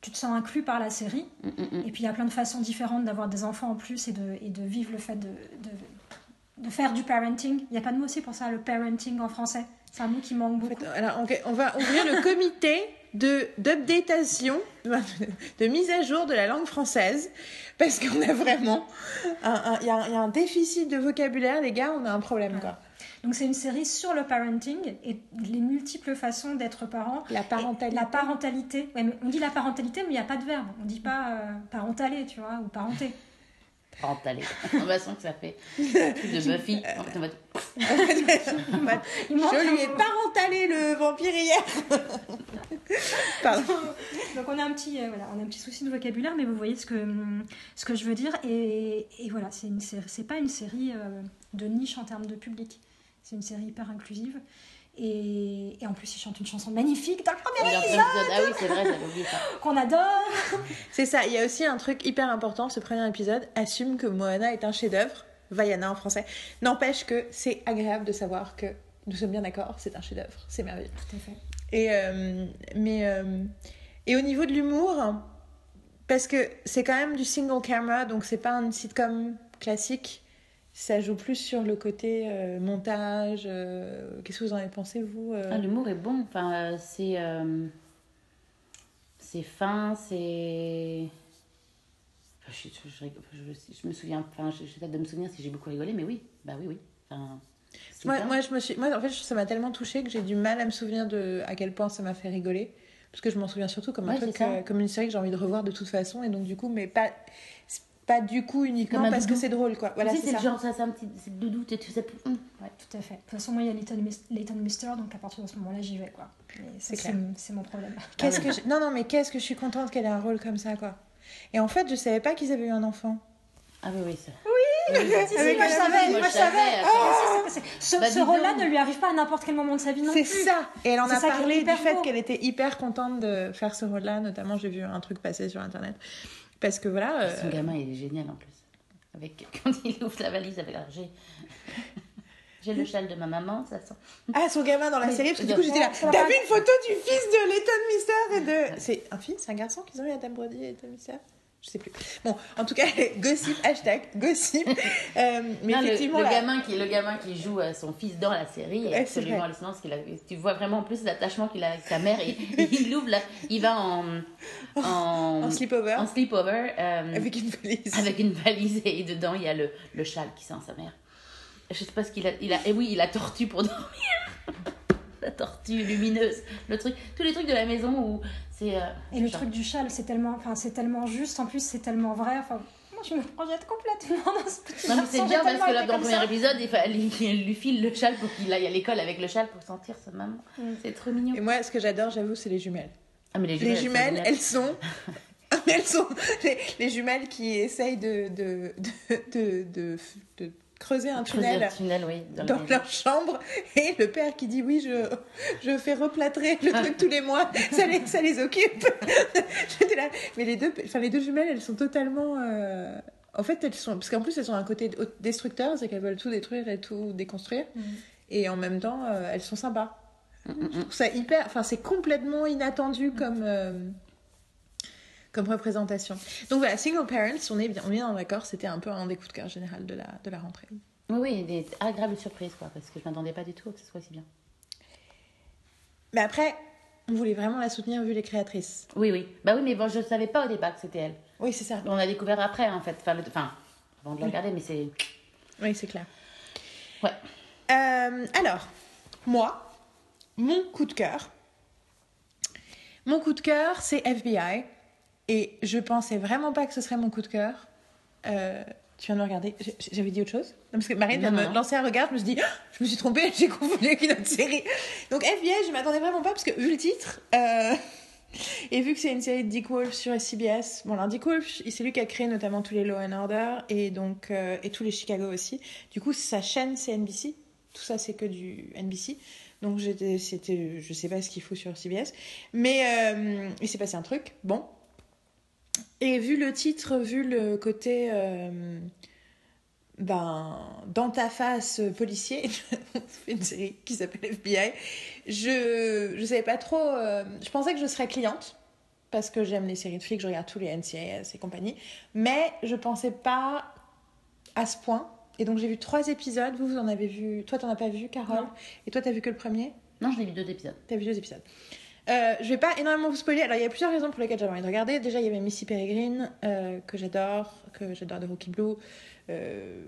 tu te sens inclus par la série. Mm, mm, mm. Et puis il y a plein de façons différentes d'avoir des enfants en plus et de, et de vivre le fait de, de, de faire du parenting. Il n'y a pas de mot aussi pour ça, le parenting en français. C'est un mot qui manque En beaucoup. fait, alors, on, on va ouvrir le comité de d'updatation, de, de mise à jour de la langue française, parce qu'on a vraiment y, il y a un déficit de vocabulaire, les gars, on a un problème. Quoi. Donc c'est une série sur le parenting et les multiples façons d'être parent. La parentalité. La parentalité. Ouais, mais on dit la parentalité, mais il n'y a pas de verbe. On dit pas euh, parentaler, tu vois, ou parenté. Parentalé. De toute façon, que ça fait de Buffy. En fait, on va- Je lui ai parentalé le vampire hier. Pardon. Donc on a un petit, euh, voilà, on a un petit souci de vocabulaire, mais vous voyez ce que, hum, ce que je veux dire. Et, et voilà, c'est une série, c'est pas une série euh, de niche en termes de public. C'est une série hyper inclusive. Et, et en plus, il chante une chanson magnifique dans le premier épisode- Ah oui, c'est vrai, j'avais oublié ça. qu'on adore. C'est ça, il y a aussi un truc hyper important, ce premier épisode assume que Moana est un chef-d'œuvre, Vaiana en français. N'empêche que c'est agréable de savoir que nous sommes bien d'accord, c'est un chef-d'œuvre, c'est merveilleux. Tout à fait. Et, euh, mais, euh, et au niveau de l'humour, parce que c'est quand même du single camera, donc c'est pas un sitcom classique, ça joue plus sur le côté euh, montage. euh, Qu'est-ce que vous en avez pensé, vous euh Ah, L'humour est bon. Enfin, c'est. C'est fin, c'est. Enfin, je, je- je- je- je me souviens. Enfin, je- j'essaie de me souvenir si j'ai beaucoup rigolé, mais oui. Bah oui, oui. Enfin, Moi, moi, je me suis, moi, en fait, ça m'a tellement touchée que j'ai du mal à me souvenir de à quel point ça m'a fait rigoler. Parce que je m'en souviens surtout comme un Ouais, truc, comme une série que j'ai envie de revoir de toute façon. Et donc, du coup, mais pas, pas du coup uniquement parce que c'est drôle, quoi. Voilà, c'est c'est genre, ça, c'est un petit c'est le doudou, tu sais. hum, ouais. Tout à fait. De toute façon, moi, il y a Leighton, Mis- Leighton Mister, donc à partir de ce moment-là, j'y vais, quoi. C'est c'est c'est mon problème. Qu'est-ce que je- Non, non, mais qu'est-ce que je suis contente qu'elle ait un rôle comme ça, quoi. Et en fait, je savais pas qu'ils avaient eu un enfant. Ah oui, oui. ça. Si, si, Avec moi, je savais, moi, je savais. Ah, c'est- c'est- Ce, Bah, ce rôle-là ne lui arrive pas à n'importe quel moment de sa vie non C'est plus. ça. Et elle en C'est a parlé du fait qu'elle était hyper contente de faire ce rôle-là. Notamment, j'ai vu un truc passer sur Internet. Parce que voilà. Son euh, gamin, il est génial en plus. Avec, quand il ouvre la valise avec. J'ai. J'ai le châle de ma maman, ça sent. Ah, son gamin dans la série, parce que du coup j'étais là. T'as vu une photo du fils de Leighton Mister et de. C'est un fils, c'est un garçon qu'ils ont eu Adam Brody et Leighton Mister? Je sais plus. Bon, en tout cas, gossip, hashtag gossip. Euh, mais Non, effectivement, le, là- gamin qui, le gamin qui joue euh, son fils dans la série est absolument hallucinant. Qu'il a, tu vois vraiment en plus l'attachement qu'il a avec sa mère. Et, il ouvre, là, il va en, en, en sleepover, en sleepover, euh, avec une valise. avec une valise et dedans il y a le, le châle qui sent sa mère. Je sais pas ce qu'il a. Il a et oui, il a tortue pour dormir. La tortue lumineuse. Le truc, tous les trucs de la maison où c'est. euh, Et le genre- truc du châle, c'est tellement, enfin, c'est tellement juste, en plus, c'est tellement vrai. Enfin, moi, je me projette complètement dans ce petit Non, mais c'est bien parce que là, dans le premier ça. épisode, il, fa- il- il lui file le châle pour qu'il aille à l'école avec le châle pour sentir sa maman. Mm. C'est trop mignon. Et moi, ce que j'adore, j'avoue, c'est les jumelles. Ah, mais les Les jumelles, jumelles, elles sont. elles sont. Les, les jumelles qui essayent de, de, de, de, creuser un tunnel. un tunnel, oui. Dans, leur chambre et le père qui dit oui je, je fais replâtrer le truc tous les mois ça les, ça les occupe J'étais là mais les deux enfin les deux jumelles elles sont totalement euh, En fait, elles sont. Parce qu'en plus, elles ont un côté destructeur, c'est qu'elles veulent tout détruire et tout déconstruire. Mhm. Et en même temps, euh, elles sont sympas. Mm, mm, Je mm. trouve ça hyper. Enfin, c'est complètement inattendu comme. euh, Comme représentation. Donc voilà, Single Parents, on est bien, on est bien d'accord, c'était un peu un des coups de cœur général de la, de la rentrée. Oui, oui, des agréables surprises, quoi, parce que je m'attendais pas du tout que ce soit si bien. Mais après, on voulait vraiment la soutenir vu les créatrices. Oui, oui. Bah oui, mais bon, je ne savais pas au départ que c'était elle. Oui, c'est ça. On a découvert après, en fait. Enfin, le- enfin avant de la regarder, mais c'est. Oui, c'est clair. Ouais. Euh, alors, moi, mon coup de cœur. Mon coup de cœur, c'est FBI. Et je pensais vraiment pas que ce serait mon coup de cœur. Euh, tu viens de me regarder. J'avais dit autre chose? Non, Parce que Marine vient de me lancer un regard. Je me suis dit, Ah, je me suis trompée, j'ai confondu avec une autre série. Donc, FBI, je m'attendais vraiment pas parce que, vu le titre. euh, Et vu que c'est une série de Dick Wolf sur CBS, bon alors Dick Wolf, c'est lui qui a créé notamment tous les Law and Order et donc euh, et tous les Chicago aussi. Du coup, sa chaîne c'est NBC. Tout ça c'est que du NBC. Donc c'était, je sais pas ce qu'il faut sur CBS, mais euh, il s'est passé un truc. Bon. Et vu le titre, vu le côté euh, ben, dans ta face euh, policier, on fait une série qui s'appelle FBI. Je je savais pas trop. euh, je pensais que je serais cliente parce que j'aime les séries de flics, je regarde tous les NCIS et compagnie, mais je pensais pas à ce point. Et donc j'ai vu trois épisodes. Vous, vous en avez vu. Toi, t'en as pas vu, Carole? Non. Et toi, t'as vu que le premier? Non, je l'ai vu deux épisodes. T'as vu deux épisodes. Euh, je vais pas énormément vous spoiler. Alors, il y a plusieurs raisons pour lesquelles j'avais envie de regarder. Déjà, il y avait Missy Peregrine, euh, que j'adore, que j'adore de Rookie Blue. Euh,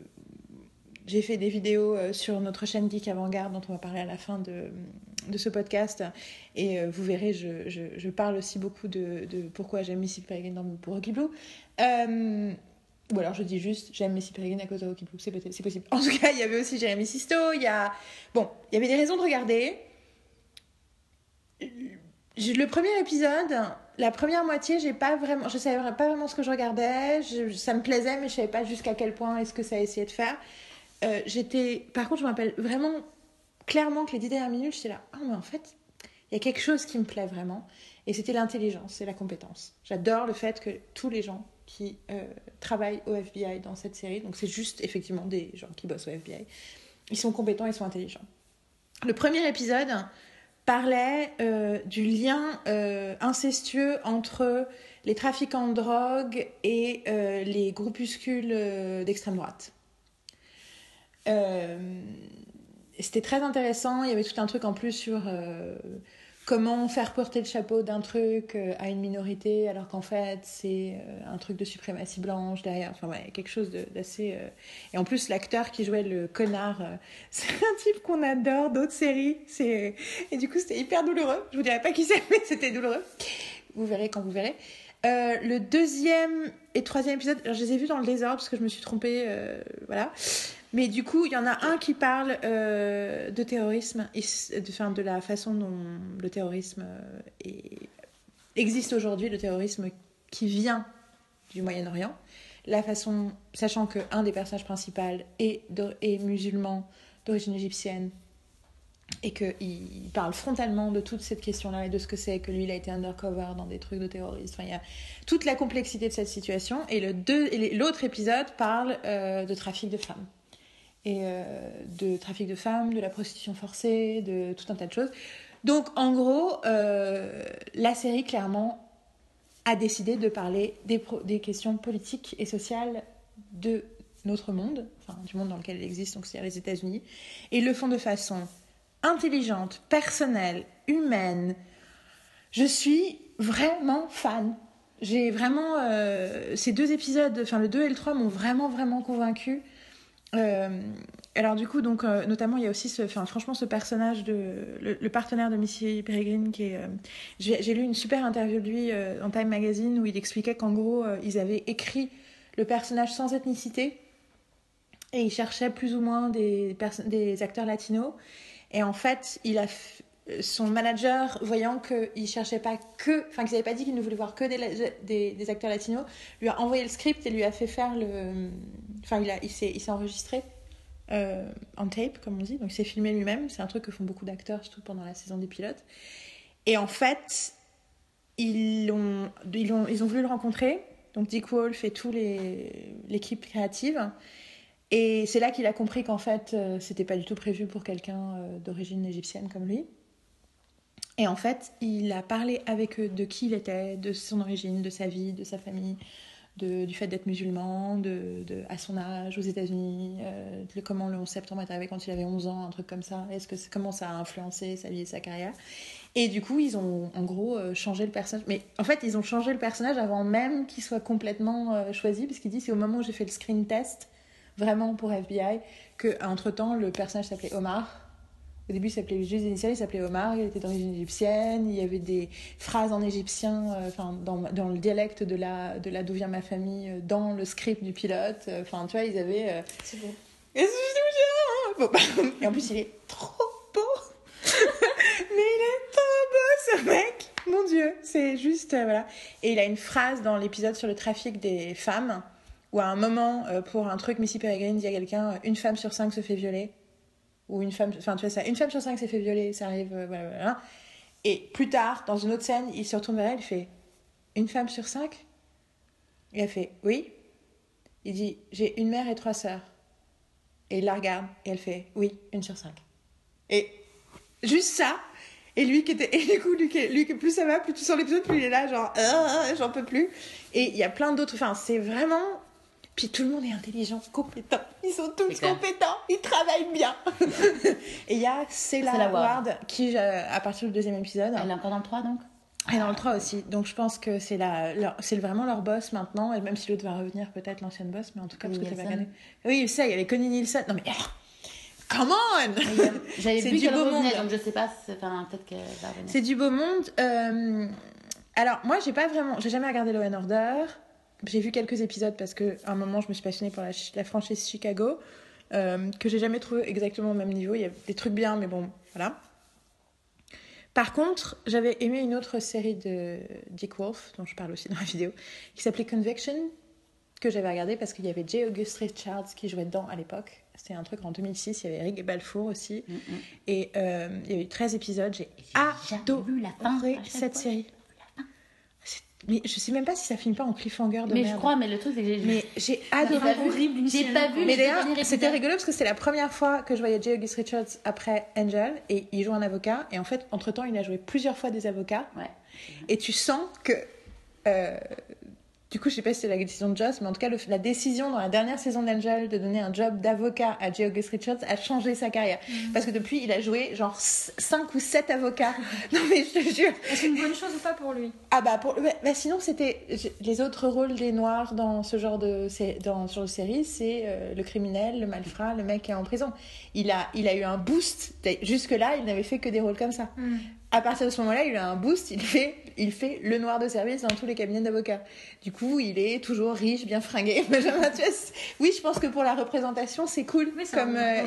j'ai fait des vidéos sur notre chaîne Geek Avant-Garde, dont on va parler à la fin de, de ce podcast. Et vous verrez, je, je, parle aussi beaucoup de, de pourquoi j'aime Missy Peregrine pour Rookie Blue. Ou alors je dis juste, j'aime Missy Peregrine à cause de Rookie Blue, c'est possible. En tout cas, il y avait aussi Jérémy Sisto, il y a... Bon, il y avait des raisons de regarder. Le premier épisode, la première moitié, j'ai pas vraiment, je savais pas vraiment ce que je regardais. Ça me plaisait, mais je savais pas jusqu'à quel point est-ce que ça essayait de faire. Euh, j'étais, par contre, je me rappelle vraiment clairement que les dix dernières minutes, j'étais là, ah mais en fait, il y a quelque chose qui me plaît vraiment, et c'était l'intelligence et la compétence. J'adore le fait que tous les gens qui euh, travaillent au FBI dans cette série, donc c'est juste effectivement des gens qui bossent au FBI, ils sont compétents, ils sont intelligents. Le premier épisode parlait euh, du lien euh, incestueux entre les trafiquants de drogue et euh, les groupuscules d'extrême droite. C'était très intéressant. Il y avait tout un truc en plus sur comment faire porter le chapeau d'un truc euh, à une minorité alors qu'en fait c'est euh, un truc de suprématie blanche derrière. Enfin ouais, quelque chose d'assez. euh, Et en plus l'acteur qui jouait le connard, c'est un type qu'on adore d'autres séries. Et du coup c'était hyper douloureux. Je vous dirai pas qui c'est, mais c'était douloureux. Vous verrez quand vous verrez. Euh, le deuxième et troisième épisode, alors je les ai vus dans le désordre parce que je me suis trompée, euh, voilà. Mais du coup, il y en a un qui parle euh, de terrorisme, de, la façon dont le terrorisme existe aujourd'hui, le terrorisme qui vient du Moyen-Orient. La façon, sachant que un des personnages principaux est musulman d'origine égyptienne et qu'il parle frontalement de toute cette question-là et de ce que c'est que lui, il a été undercover dans des trucs de terrorisme. Enfin, il y a toute la complexité de cette situation. Et l'autre épisode parle euh, de trafic de femmes. Et euh, de trafic de femmes, de la prostitution forcée, de tout un tas de choses. Donc, en gros, euh, la série, clairement, a décidé de parler des, questions politiques et sociales de notre monde, enfin du monde dans lequel elle existe, donc c'est-à-dire les États-Unis, et le font de façon intelligente, personnelle, humaine. Je suis vraiment fan. J'ai vraiment. euh, ces deux épisodes, enfin le 2 et le 3 m'ont vraiment, vraiment convaincu. alors, du coup, donc, euh, notamment, il y a aussi ce, franchement, ce personnage de. Le, partenaire de Missy Peregrine qui est. euh, J'ai lu une super interview de lui euh, dans Time Magazine où il expliquait qu'en gros, euh, ils avaient écrit le personnage sans ethnicité et ils cherchaient plus ou moins des, des acteurs latinos. Et en fait, il a son manager, voyant qu'il cherchait pas que, enfin qu'ils n'avaient pas dit qu'il ne voulait voir que des, des, acteurs latinos, lui a envoyé le script et lui a fait faire le, enfin il a, il s'est, il s'est enregistré euh, en tape comme on dit, donc il s'est filmé lui-même. C'est un truc que font beaucoup d'acteurs, surtout pendant la saison des pilotes. Et en fait, ils ont, ils ont, ils ont voulu le rencontrer donc Dick Wolf et tout les l'équipe créative. Et c'est là qu'il a compris qu'en fait, euh, c'était pas du tout prévu pour quelqu'un euh, d'origine égyptienne comme lui. Et en fait, il a parlé avec eux de qui il était, de son origine, de sa vie, de sa famille, de- du fait d'être musulman, de, de- à son âge aux États-Unis, euh, de comment le 11 septembre est arrivé quand il avait 11 ans, un truc comme ça. Est-ce que comment ça a influencé sa vie et sa carrière? Et du coup, ils ont en gros changé le personnage. Mais en fait, ils ont changé le personnage avant même qu'il soit complètement choisi, parce qu'il dit c'est au moment où j'ai fait le screen test, vraiment pour FBI, que entre temps le personnage s'appelait Omar. Au début, il s'appelait juste initial, il s'appelait Omar, il était d'origine égyptienne, il y avait des phrases en égyptien, euh, enfin dans, dans le dialecte de la de là d'où vient ma famille, euh, dans le script du pilote. Euh, Enfin, tu vois, ils avaient. euh, C'est. Bon, bah, Et en plus, il est trop beau. Mais il est trop beau, ce mec. Mon Dieu, c'est juste euh, voilà. Et il a une phrase dans l'épisode sur le trafic des femmes où à un moment, euh, pour un truc, Missy Peregrine dit à quelqu'un euh, une femme sur cinq se fait violer ou une femme, enfin tu vois ça, une femme sur cinq s'est fait violer, ça arrive, euh, voilà, voilà. Et plus tard, dans une autre scène, il se retourne vers elle, il fait une femme sur cinq? Et elle fait oui. Il dit j'ai une mère et trois sœurs. Et il la regarde et elle fait oui, une sur cinq. Et juste ça. Et lui qui était. Et du coup, lui, lui plus ça va, plus tu sens l'épisode, plus il est là, genre, j'en peux plus. Et il y a plein d'autres. Enfin, c'est vraiment. Puis tout le monde est intelligent, compétent. Ils sont tous C'est compétents, ils travaillent bien. et il y a Cella Cella Ward. Ward qui, euh, à partir du deuxième épisode, Elle est encore dans le 3 donc? Et dans le 3 aussi. Donc je pense que c'est c'est vraiment leur boss maintenant. Et même si l'autre va revenir, peut-être l'ancienne boss, mais en tout cas, parce que vas Nielsen. regarder. Oui, ça, il y avait Connie Nielsen. Non mais. ah, Come on J'avais C'est vu du qu'elle beau revenait, monde. donc je sais pas, c'est- enfin peut-être qu'elle va revenir. C'est du beau monde. Euh, Alors, moi, j'ai pas vraiment. J'ai jamais regardé Law and Order. J'ai vu quelques épisodes parce que à un moment, je me suis passionnée pour la, chi- la franchise Chicago, euh, que j'ai jamais trouvé exactement au même niveau. Il y a des trucs bien, mais bon, voilà. Par contre, j'avais aimé une autre série de Dick Wolf, dont je parle aussi dans la vidéo, qui s'appelait Conviction, que j'avais regardé parce qu'il y avait J. August Richards qui jouait dedans à l'époque. C'était un truc en 2006, il y avait Eric Balfour aussi. Mm, mm. Et euh, il y a eu 13 épisodes, j'ai la fin, adoré chaque cette fois, série. C'est- Mais je sais même pas si ça finit pas en cliffhanger de Mais merde. je crois, mais le truc c'est que j'ai Mais j'ai adoré. J'ai pas vu. Mais d'ailleurs, c'était rigolo parce que c'était la première fois que je voyais J. August Richards après Angel et il joue un avocat. Et en fait, entre temps, il a joué plusieurs fois des avocats. Ouais. Et tu sens que. euh, du coup, je sais pas si c'est la décision de Joss, mais en tout cas, le- la décision dans la dernière saison d'Angel de donner un job d'avocat à J. August Richards a changé sa carrière. Parce que depuis, il a joué genre 5 ou 7 avocats. non, mais je te jure. Est-ce une bonne chose ou pas pour lui? Ah bah, pour, bah, bah sinon c'était les autres rôles des noirs dans ce genre de dans ce genre de série c'est euh, le criminel le malfrat le mec qui est en prison il a il a eu un boost jusque là il n'avait fait que des rôles comme ça à partir de ce moment-là il a un boost il fait il fait le noir de service dans tous les cabinets d'avocats du coup il est toujours riche bien fringué oui je pense que pour la représentation c'est cool Oui, c'est comme une euh.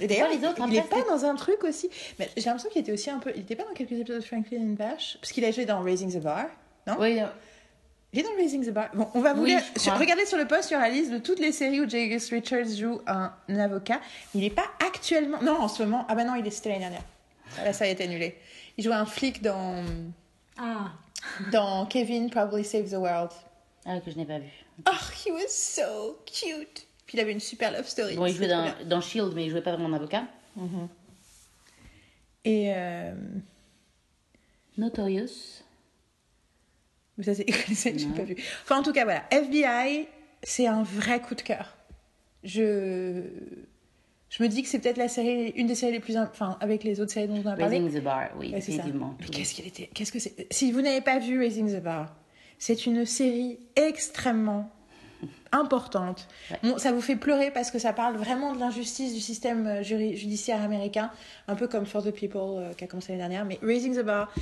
Et d'ailleurs, Pas les autres, il, il est après, pas dans un truc aussi. Mais j'ai l'impression qu'il était aussi un peu. Il était pas dans quelques épisodes de Franklin and Bash Parce qu'il a joué dans Raising the Bar. Oui, euh, Il est dans Raising the Bar. Bon, on va vous Oui, sur- crois. regardez sur le post, il y aura la liste de toutes les séries où J. August Richards joue un, avocat. Il est pas actuellement. Non, en ce moment. Ah bah non, il est c'était l'année dernière. Ah, Là, ça a été annulé. Il joue un flic dans, Ah, dans Kevin Probably Saves the World. ah, que je n'ai pas vu. Oh, he was so cute. Puis il avait une super love story. Bon, il jouait dans, dans Shield, mais il jouait pas vraiment en avocat. Et. euh, Notorious. Mais ça, c'est j'ai Non. pas vu. Enfin, en tout cas, voilà. FBI, c'est un vrai coup de cœur. Je. Je me dis que c'est peut-être la série, une des séries les plus. Enfin, avec les autres séries dont on a parlé. Raising the Bar, oui, effectivement. Mais Tout- qu'est-ce qu'elle était Qu'est-ce que c'est Si vous n'avez pas vu Raising the Bar, c'est une série extrêmement importante. Ouais. Bon, ça vous fait pleurer parce que ça parle vraiment de l'injustice du système euh, judiciaire américain, un peu comme For the People euh, qui a commencé l'année dernière. Mais Raising the Bar,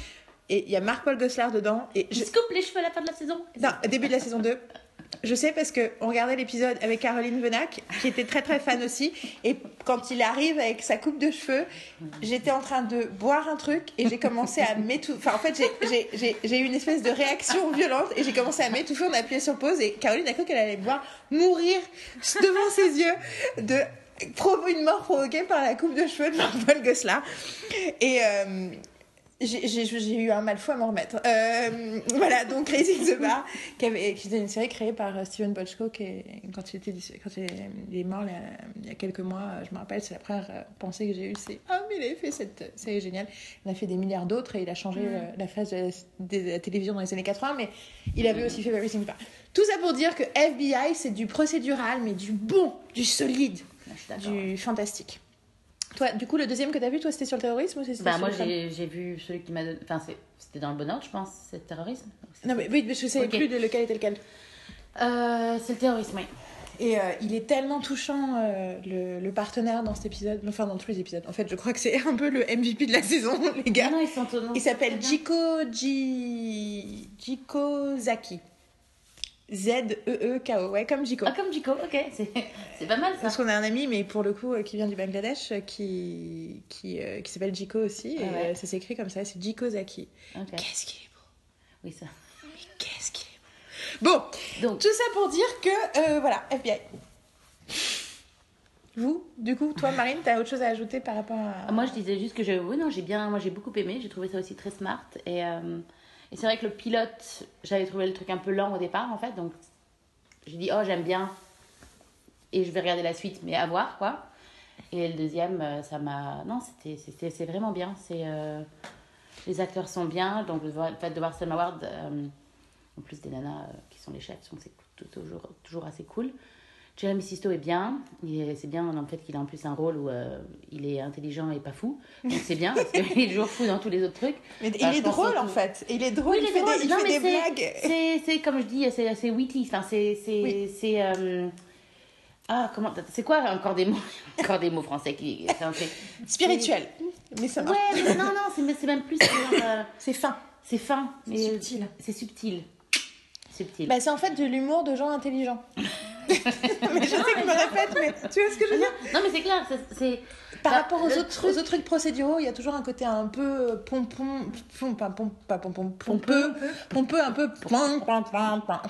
et il y a Mark Paul Gosselaar dedans. Et Je je- se coupe les cheveux à la fin de la saison? non, début de la saison 2. Je sais parce que on regardait l'épisode avec Caroline Venac, qui était très très fan aussi. Et quand il arrive avec sa coupe de cheveux, j'étais en train de boire un truc et j'ai commencé à m'étouffer. Enfin, en fait, j'ai- eu une espèce de réaction violente et j'ai commencé à m'étouffer. On a appuyé sur pause et Caroline a cru qu'elle allait voir mourir devant ses yeux de une mort provoquée par la coupe de cheveux de Mark-Paul Gosselaar. Et, euh, J'ai eu un mal fou à m'en remettre. Euh, voilà, donc Raising the Bar, qui, avait, qui était une série créée par euh, Steven Bochco, quand, il était, quand il est- mort là, il y a quelques mois, euh, je me rappelle, c'est la première pensée que j'ai eue, c'est « Ah, mais il avait fait cette série géniale !» Il a fait des milliards d'autres et il a changé euh, la face de la, de la télévision dans les années 80, mais il avait aussi fait Raising the Bar. Tout ça pour dire que FBI, c'est du procédural, mais du bon, du solide, du fantastique. Toi, du coup, le deuxième que t'as vu, toi, c'était sur le terrorisme ou c'était Bah, moi, j'ai vu celui qui m'a donné. Enfin, c'était dans le bon ordre, je pense, c'est le terrorisme. Non, mais oui, je savais Ok. plus de lequel était lequel. Euh, c'est le terrorisme, oui. Et euh, il est tellement touchant, euh, le, le partenaire dans cet épisode, enfin dans tous les épisodes. En fait, je crois que c'est un peu le MVP de la saison, les gars. non, ils sont non, Il s'appelle. Jiko Ji... Jiko Zaki. Z-E-E-K-O, ouais, comme Jiko. Ah, comme Jico, ok, c'est pas mal ça. Parce qu'on a un ami, mais pour le coup, euh, qui vient du Bangladesh, euh, qui, qui, euh, qui s'appelle Jiko aussi. Et Ah ouais. euh, ça s'écrit comme ça, c'est Jiko Zaki. Qu'est-ce qu'il est beau oui, ça. Mais qu'est-ce qu'il est beau Bon, Donc, Tout ça pour dire que, euh, voilà, FBI. Vous, du coup, toi, Marine, t'as autre chose à ajouter par rapport à. moi, je disais juste que je. Oui, non, j'ai bien. Moi, j'ai beaucoup aimé. J'ai trouvé ça aussi très smart. Et, euh, et c'est vrai que le pilote, j'avais trouvé le truc un peu lent au départ, en fait. Donc, j'ai dit, oh, j'aime bien. Et je vais regarder la suite, mais à voir, quoi. Et le deuxième, euh, ça m'a. Non, c'était c'est vraiment bien. Euh, Les acteurs sont bien. Donc, le fait de voir Sam Howard, euh, en plus des nanas euh, qui sont les chefs, c'est toujours, toujours assez cool. Jeremy Sisto est bien. C'est bien en fait qu'il a en plus un rôle où euh, il est intelligent et pas fou. Donc c'est bien parce qu'il est toujours fou dans tous les autres trucs. Mais Enfin, il est drôle en fait. Il est drôle, Oui, il, il est fait drôle. des, il Non, fait mais des c'est- blagues. C'est, c'est comme je dis, c'est, c'est witty. Enfin, c'est, c'est, Oui. c'est, euh, ah comment, c'est quoi encore des mots, encore des mots français qui, enfin, c'est, Spirituel. Mais ça marche. ouais, mais non, non, c'est, c'est même plus, c'est, euh, C'est fin. c'est fin, mais subtil. C'est subtil, subtil. Bah, c'est en fait de l'humour de gens intelligents. mais je sais que je me répète, mais tu vois ce que je veux dire? Non, mais c'est clair, c'est, Par Bah, rapport aux autres, truc- aux autres trucs procéduraux, il y a toujours un côté un peu pompon, pom, pas, pompon, pompeux, pompeux, un peu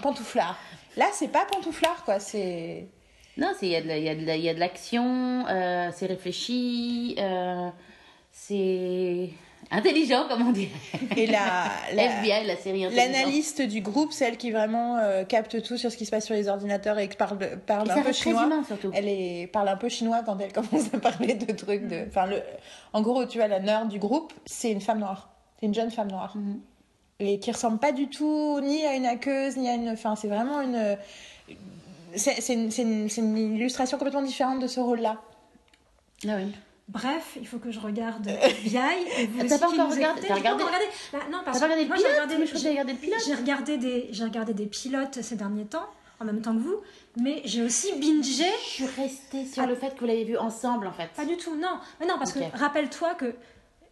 pantouflard. Là, c'est pas pantouflard, quoi. C'est. Non, c'est- il y a de la- il y a de la- il y a de l'action, euh, c'est réfléchi, euh, c'est intelligent, comme on dirait. Et la, la- FBI, la série l'analyste du groupe, celle qui vraiment euh, capte tout sur ce qui se passe sur les ordinateurs et qui parle, parle Et un peu chinois. humain, surtout. Elle est, parle un peu chinois quand elle commence à parler de trucs de. Enfin, le, en gros, tu vois, la nerd du groupe, c'est une femme noire. C'est une jeune femme noire. Mhm. Et qui ressemble pas du tout ni à une aqueuse, ni à une. Enfin, c'est vraiment une. C'est une, une illustration complètement différente de ce rôle-là. Ah oui. Bref, il faut que je regarde vous T'as pas encore regardé- t'as regardé- regardé. Bah, non, parce pas regardé le j'ai regardé- regardé des, j'ai regardé des pilotes ces derniers temps, en même temps que vous, mais j'ai aussi bingé. Je suis restée sur le fait que vous l'avez vu ensemble, en fait. Pas du tout, non. Mais non, parce que rappelle-toi que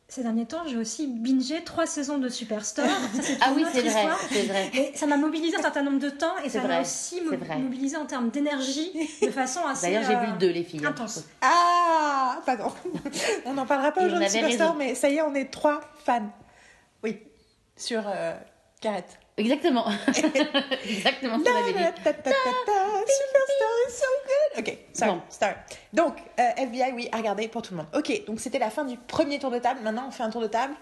ces derniers temps, j'ai aussi bingé trois saisons de Superstore. Ça, c'est Ah oui, c'est vrai, histoire. c'est vrai. Mais ça m'a mobilisé un certain nombre de temps et ça m'a aussi mo- vrai. mobilisé en termes d'énergie de façon assez. D'ailleurs, j'ai euh, vu le 2, les filles. hein. Intense. Ah Pardon. on n'en parlera pas Et aujourd'hui de Superstore, raison. mais ça y est, on est trois fans. Oui. Sur euh, Carrette. Exactement. Exactement ce qu'on avait dit. Ta, ta, ta, ta, ta, Superstar is so good. Ok, sorry, Bon. sorry. Donc, euh, FBI, oui, à regarder pour tout le monde. Ok, donc c'était la fin du premier tour de table. Maintenant, on fait un tour de table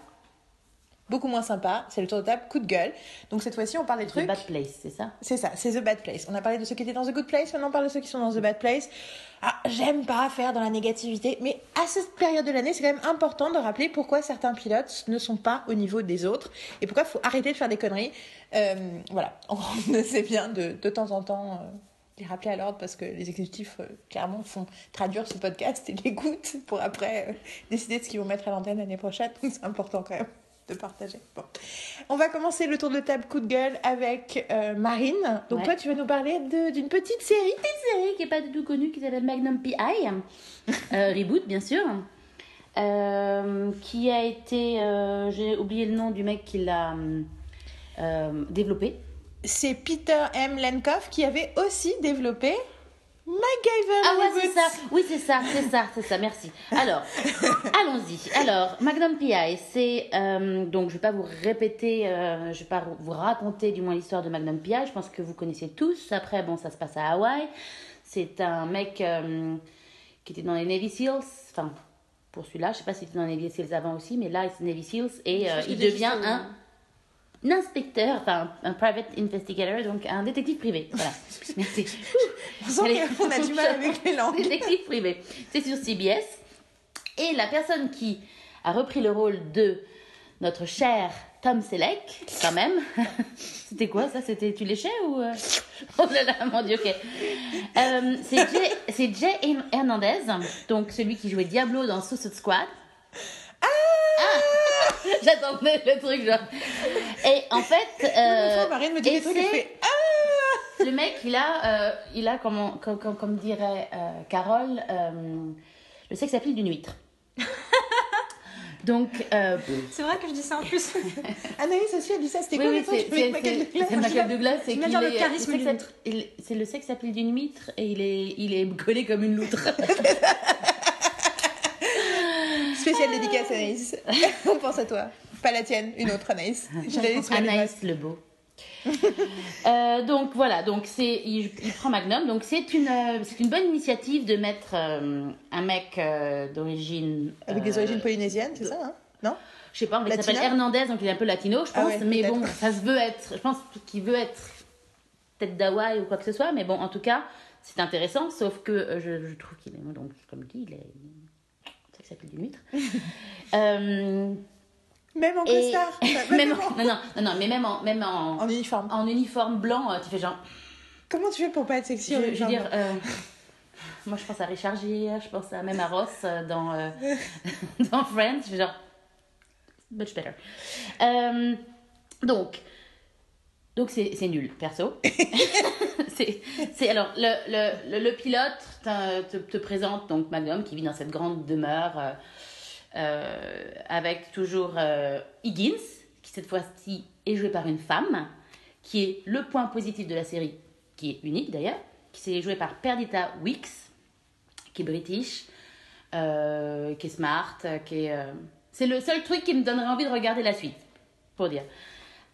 beaucoup moins sympa. C'est le tour de table coup de gueule. Donc cette fois-ci, on parle des The trucs. Bad Place, c'est ça? C'est ça, c'est The Bad Place. On a parlé de ceux qui étaient dans The Good Place, maintenant on parle de ceux qui sont dans The Bad Place. Ah, j'aime pas faire dans la négativité, mais à cette période de l'année, c'est quand même important de rappeler pourquoi certains pilotes ne sont pas au niveau des autres et pourquoi il faut arrêter de faire des conneries. Euh, voilà, c'est bien de, de temps en temps euh, les rappeler à l'ordre parce que les exécutifs, euh, clairement, font traduire ce podcast et l'écoutent pour après euh, décider de ce qu'ils vont mettre à l'antenne l'année prochaine. Donc c'est important quand même de partager. Bon. On va commencer le tour de table coup de gueule avec euh, Marine. Donc Ouais. toi, tu vas nous parler d'une petite série. série qui n'est pas du tout connue, qui s'appelle Magnum PI, euh, reboot bien sûr, euh, qui a été, j'ai oublié le nom du mec qui l'a développé. C'est Peter M. Lenkoff qui avait aussi développé MacGyver. Ah ouais, c'est ça. Oui, c'est ça, c'est ça, c'est ça. Merci. Alors, allons-y. Alors, Magnum PI, c'est euh, donc je vais pas vous répéter, euh, je vais pas vous raconter du moins l'histoire de Magnum PI. Je pense que vous connaissez tous. Après, bon, ça se passe à Hawaï. C'est un mec euh, qui était dans les Navy Seals, enfin pour celui-là. Je sais pas si c'était dans Navy Seals avant aussi, mais là, c'est Navy Seals et euh, il devient un, un inspecteur, enfin un private investigator, donc un détective privé. Voilà. Merci. On sent Allez. qu'on a du mal avec les langues. Détective privé. C'est sur CBS. Et la personne qui a repris le rôle de notre cher Tom Selleck, quand même. C'était quoi ça? C'était tu léchais ou euh? Oh là là, mon dieu, ok. Euh, c'est Jay, Jay Hernandez, donc celui qui jouait Diablo dans Suicide Squad. Ah J'attendais le truc genre. Et en fait, euh, Marine me dit des trucs fais Ah le mec, il a, euh, il a comme, comme, comme, comme dirait euh, Carole, euh, le sexe appeal d'une huître. Donc, euh, C'est vrai que je dis ça en plus. Anaïs aussi a dit ça, c'était oui, quoi oui, truc? c'est Michael Douglas c'est Michael Douglas, c'est qu'il le charisme d'une c'est le sexe appeal d'une huître et il est, il est collé comme une loutre. Spéciale dédicace Anaïs. On pense à toi. Pas la tienne, une autre Anaïs. Je laissé Anaïs le beau. Euh, donc voilà, donc c'est il, il prend Magnum, donc c'est une euh, c'est une bonne initiative de mettre euh, un mec d'origine Avec des origines polynésiennes, c'est ça, hein? Non? Je sais pas, Latina s'appelle Hernandez, donc il est un peu latino, je Ah pense. ouais, mais bon, ça se veut être, je pense qu'il veut être peut-être d'Hawaï ou quoi que ce soit. Mais bon, en tout cas, c'est intéressant, sauf que je, je trouve qu'il est, donc comme dit, il est, c'est ça que ça s'appelle du huître. euh, Même en costard. même, Même en- non, non, non, mais même en, même en, en uniforme. en uniforme blanc, euh, tu fais genre, Comment tu fais pour pas être je, sexy en je veux dire. euh, moi, je pense à Richard Gere, je pense à même à Ross dans, euh, dans Friends. Je fais genre, much better. Euh, donc, donc c'est nul, perso. c'est alors le, le, le, pilote te, te, te présente donc Magnum qui vit dans cette grande demeure euh, euh, avec toujours euh, Higgins qui cette fois-ci est joué par une femme qui est le point positif de la série qui est unique d'ailleurs qui s'est joué par Perdita Wicks qui est british qui est smart qui est c'est le seul truc qui me donnerait envie de regarder la suite pour dire.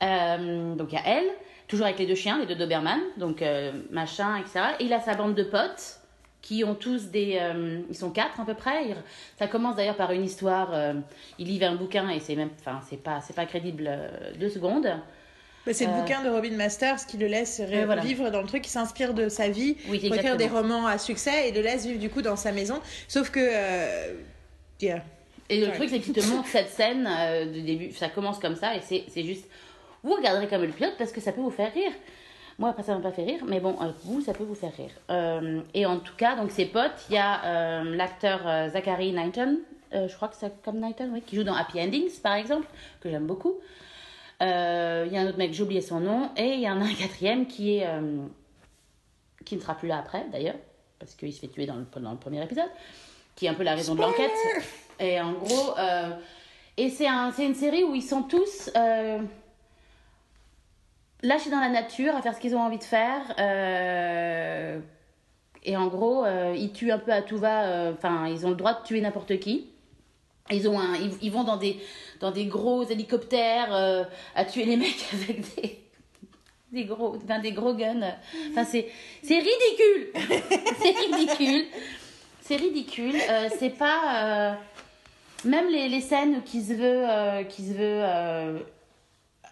Donc il y a elle, toujours avec les deux chiens, les deux Doberman, donc euh, machin, etc. Et il a sa bande de potes qui ont tous des... euh, ils sont quatre à peu près. Ça commence d'ailleurs par une histoire, euh, il lit un bouquin et c'est même... Enfin, c'est pas, c'est pas crédible euh, deux secondes. C'est le bouquin de Robin Masters qui le laisse voilà. vivre dans le truc, qui s'inspire de sa vie Oui, pour écrire des romans à succès et le laisse vivre du coup dans sa maison. Sauf que. yeah. Et le Ouais. truc, c'est qu'il te montre cette scène de début. Ça commence comme ça et c'est juste. Vous regarderez comme le pilote parce que ça peut vous faire rire. Moi, après, ça m'a pas fait rire, mais bon, euh, vous, ça peut vous faire rire. Euh, et en tout cas, donc ses potes, il y a euh, l'acteur euh, Zachary Knighton, je crois que c'est comme Knighton, oui, qui joue dans Happy Endings, par exemple, que j'aime beaucoup. Il y a un autre mec, j'ai oublié son nom, et il y en a un quatrième qui est. qui ne sera plus là après, d'ailleurs, parce qu'il se fait tuer dans le, dans le premier épisode, qui est un peu la raison de l'enquête. Et en gros, et c'est un, c'est une série où ils sont tous lâchés dans la nature à faire ce qu'ils ont envie de faire. euh, et en gros, euh, ils tuent un peu à tout va. euh, Enfin, ils ont le droit de tuer n'importe qui. Ils, ont un, ils, vont dans des, dans des gros hélicoptères à tuer les mecs avec des, des, gros, des gros guns. Enfin, c'est ridicule. c'est ridicule. C'est ridicule. C'est pas. même les, les scènes qui se veut. se veut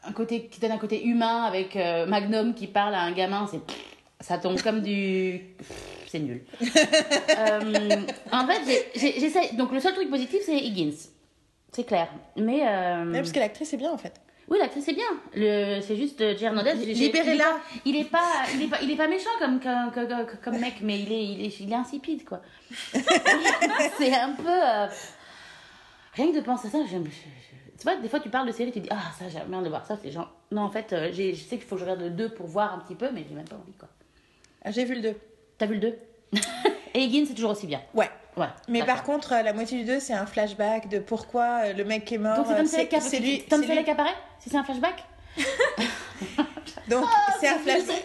un côté, qui donne un côté humain avec euh, Magnum qui parle à un gamin, c'est. Ça tombe comme du. C'est nul. Euh, en fait, j'essaie. Donc, le seul truc positif, c'est Higgins. C'est clair. Mais. euh, Ouais, parce que l'actrice est bien en fait. oui, l'actrice c'est bien. Le, c'est juste euh, Jerry Hernandez. Libérez-la. Il est pas, il est pas, il est pas méchant comme comme, comme, comme- mec, mais il est, il est, il est insipide quoi. c'est un peu. Rien que de penser à ça, j'aime. je- je- Tu vois, des fois tu parles de série, tu dis ah ça j'aime bien de voir ça. C'est genre non en fait, euh, j'ai- je sais qu'il faut que je regarde le 2 pour voir un petit peu, mais j'ai même pas envie quoi. Ah, J'ai vu le 2. T'as vu le 2 Et Higgins c'est toujours aussi bien. Ouais. Voilà. Mais par contre, euh, la moitié du 2, c'est un flashback de pourquoi euh, le mec qui est mort. donc c'est Tom Selleck qui c'est appa- lui. Tom c'est lui. Selleck apparaît? Si c'est un flashback? Donc c'est un C'est flashback.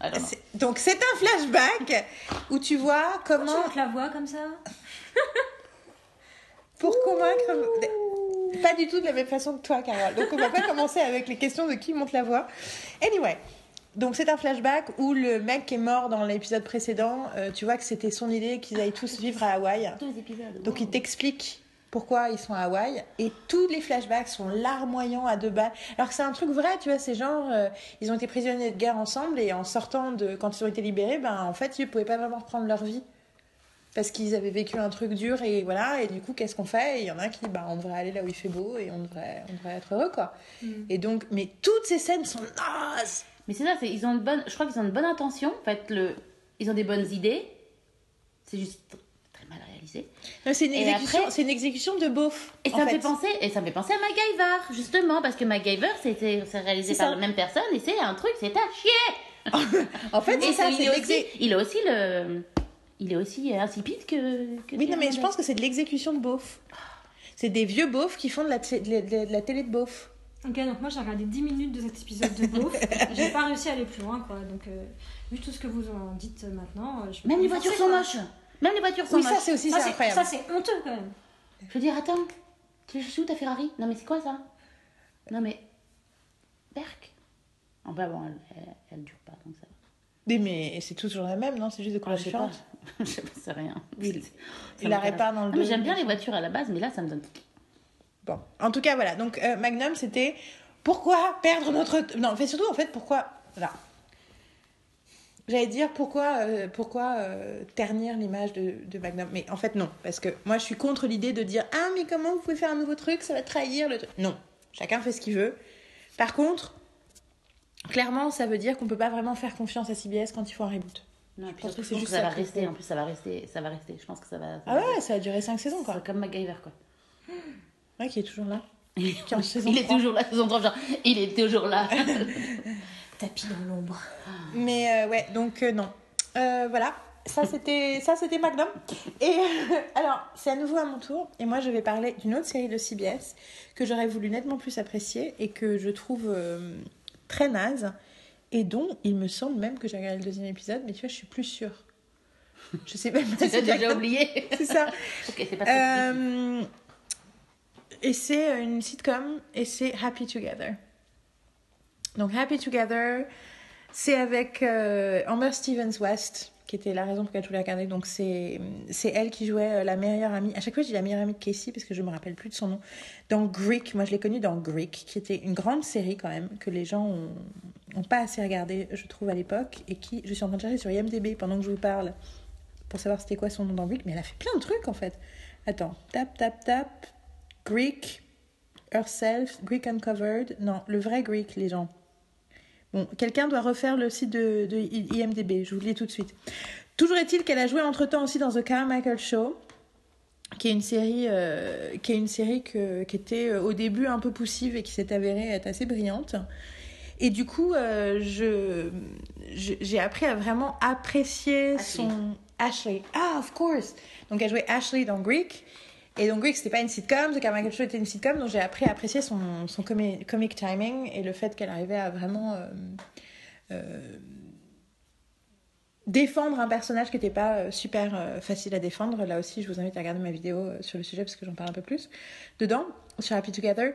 Ah. C'est- Donc c'est un flashback où tu vois Tu comment montes la voix comme ça? Pour convaincre. Pas du tout de la même façon que toi, Carole. Donc on va pas commencer avec les questions de qui monte la voix. Anyway, donc c'est un flashback où le mec qui est mort dans l'épisode précédent, euh, tu vois que c'était son idée qu'ils aillent tous vivre à Hawaï. Épisodes. Donc wow. il t'explique pourquoi ils sont à Hawaï et tous les flashbacks sont larmoyants à deux balles. Alors que c'est un truc vrai, tu vois, c'est genre euh, ils ont été prisonniers de guerre ensemble et en sortant de quand ils ont été libérés, ben en fait ils pouvaient pas vraiment reprendre leur vie parce qu'ils avaient vécu un truc dur et voilà et du coup qu'est-ce qu'on fait? Il y en a qui bah on devrait aller là où il fait beau et on devrait on devrait être heureux quoi. Mm. Et donc mais toutes ces scènes sont nazes. Mais c'est ça, c'est- ils ont une bonne, je crois qu'ils ont une bonne intention. En fait, le, ils ont des bonnes idées. C'est juste très mal réalisé. C'est une exécution, c'est une exécution de beauf. Et ça me fait. fait penser, et ça me fait penser à MacGyver, justement, parce que MacGyver, c'était c'est réalisé par ça. la même personne et c'est un truc, c'est à chier. En fait, c'est ça, il, aussi, il est aussi le, il est aussi insipide que. que Oui, non, mais je pense que c'est de l'exécution de beauf. C'est des vieux beaufs qui font de la, de la- de la- la télé de beauf. Ok, donc moi j'ai regardé 10 minutes de cet épisode de Beauf. j'ai pas réussi à aller plus loin, quoi. Donc, euh, vu tout ce que vous en dites euh, maintenant, euh, je Même les me voitures sont quoi. moches. Même les voitures sont Oui, ça moches. c'est aussi Ça, incroyable. Ça, c'est honteux quand même. Je veux dire, attends, tu es où ta Ferrari Non, mais c'est quoi ça Non, mais. Berk. Enfin bon, elle, elle, elle dure pas donc ça. va. Mais, mais c'est toujours la même, non? C'est juste de sais pas. différentes. je sais rien. Il- la répare dans le Ah, mais dos. j'aime bien les voitures à la base, mais là, ça me donne. Bon, en tout cas, voilà. Donc, euh, Magnum, c'était pourquoi perdre notre. Non, fait surtout, en fait, pourquoi. Voilà. J'allais dire pourquoi, euh, pourquoi euh, ternir l'image de, de Magnum. Mais en fait, non. Parce que moi, je suis contre l'idée de dire Ah, mais comment vous pouvez faire un nouveau truc? Ça va trahir le truc. Non. Chacun fait ce qu'il veut. Par contre, clairement, ça veut dire qu'on peut pas vraiment faire confiance à CBS quand il faut un reboot. Non, pense que je c'est pense juste que ça ça va rester. En plus, ça va rester. Ça va rester. Je pense que ça va. ça Ah va ouais, ça a duré 5 saisons, quoi. comme MacGyver, quoi. Ouais, qui est toujours là. Il est en saison il est 3. toujours là, saison 3, genre, il est toujours là. Tapis dans l'ombre. Mais euh, ouais, donc euh, non. Euh, voilà, ça c'était ça c'était Magnum. Et alors, c'est à nouveau à mon tour. Et moi, je vais parler d'une autre série de CBS que j'aurais voulu nettement plus apprécier et que je trouve très naze. Et dont il me semble même que j'ai regardé le deuxième épisode, mais tu vois, je suis plus sûre. Je sais même pas Tu si déjà oublié. C'est ça. ok, c'est pas. Euh, et c'est une sitcom et c'est Happy Together. Donc Happy Together, c'est avec euh, Amber Stevens West, qui était la raison pour laquelle je voulais regarder. Donc c'est c'est elle qui jouait euh, la meilleure amie. À chaque fois, je dis la meilleure amie de Casey parce que je me rappelle plus de son nom. Dans Greek, moi je l'ai connue dans Greek, qui était une grande série quand même que les gens ont, ont pas assez regardé, je trouve à l'époque, et qui je suis en train de chercher sur IMDb pendant que je vous parle pour savoir c'était quoi son nom dans. Mais elle a fait plein de trucs en fait. Attends, tap tap tap, Greek, Herself, Greek Uncovered. Non, le vrai Greek, les gens. Bon, quelqu'un doit refaire le site de, de IMDB, je vous le dis tout de suite. Toujours est-il qu'elle a joué entre-temps aussi dans The Carmichael Show, qui est une série, euh, qui, est une série que- qui était euh, au début un peu poussive et qui s'est avérée être assez brillante. Et du coup, euh, je, j'ai appris à vraiment apprécier Ashley. son... Ashley. Ah, of course. Donc, elle jouait Ashley dans Greek. Et donc, Greek, c'était pas une sitcom, The Carmichael Show était une sitcom, donc j'ai appris à apprécier son, son comi- comic timing et le fait qu'elle arrivait à vraiment euh, euh, défendre un personnage qui n'était pas super facile à défendre. Là aussi, je vous invite à regarder ma vidéo sur le sujet parce que j'en parle un peu plus dedans, sur Happy Together.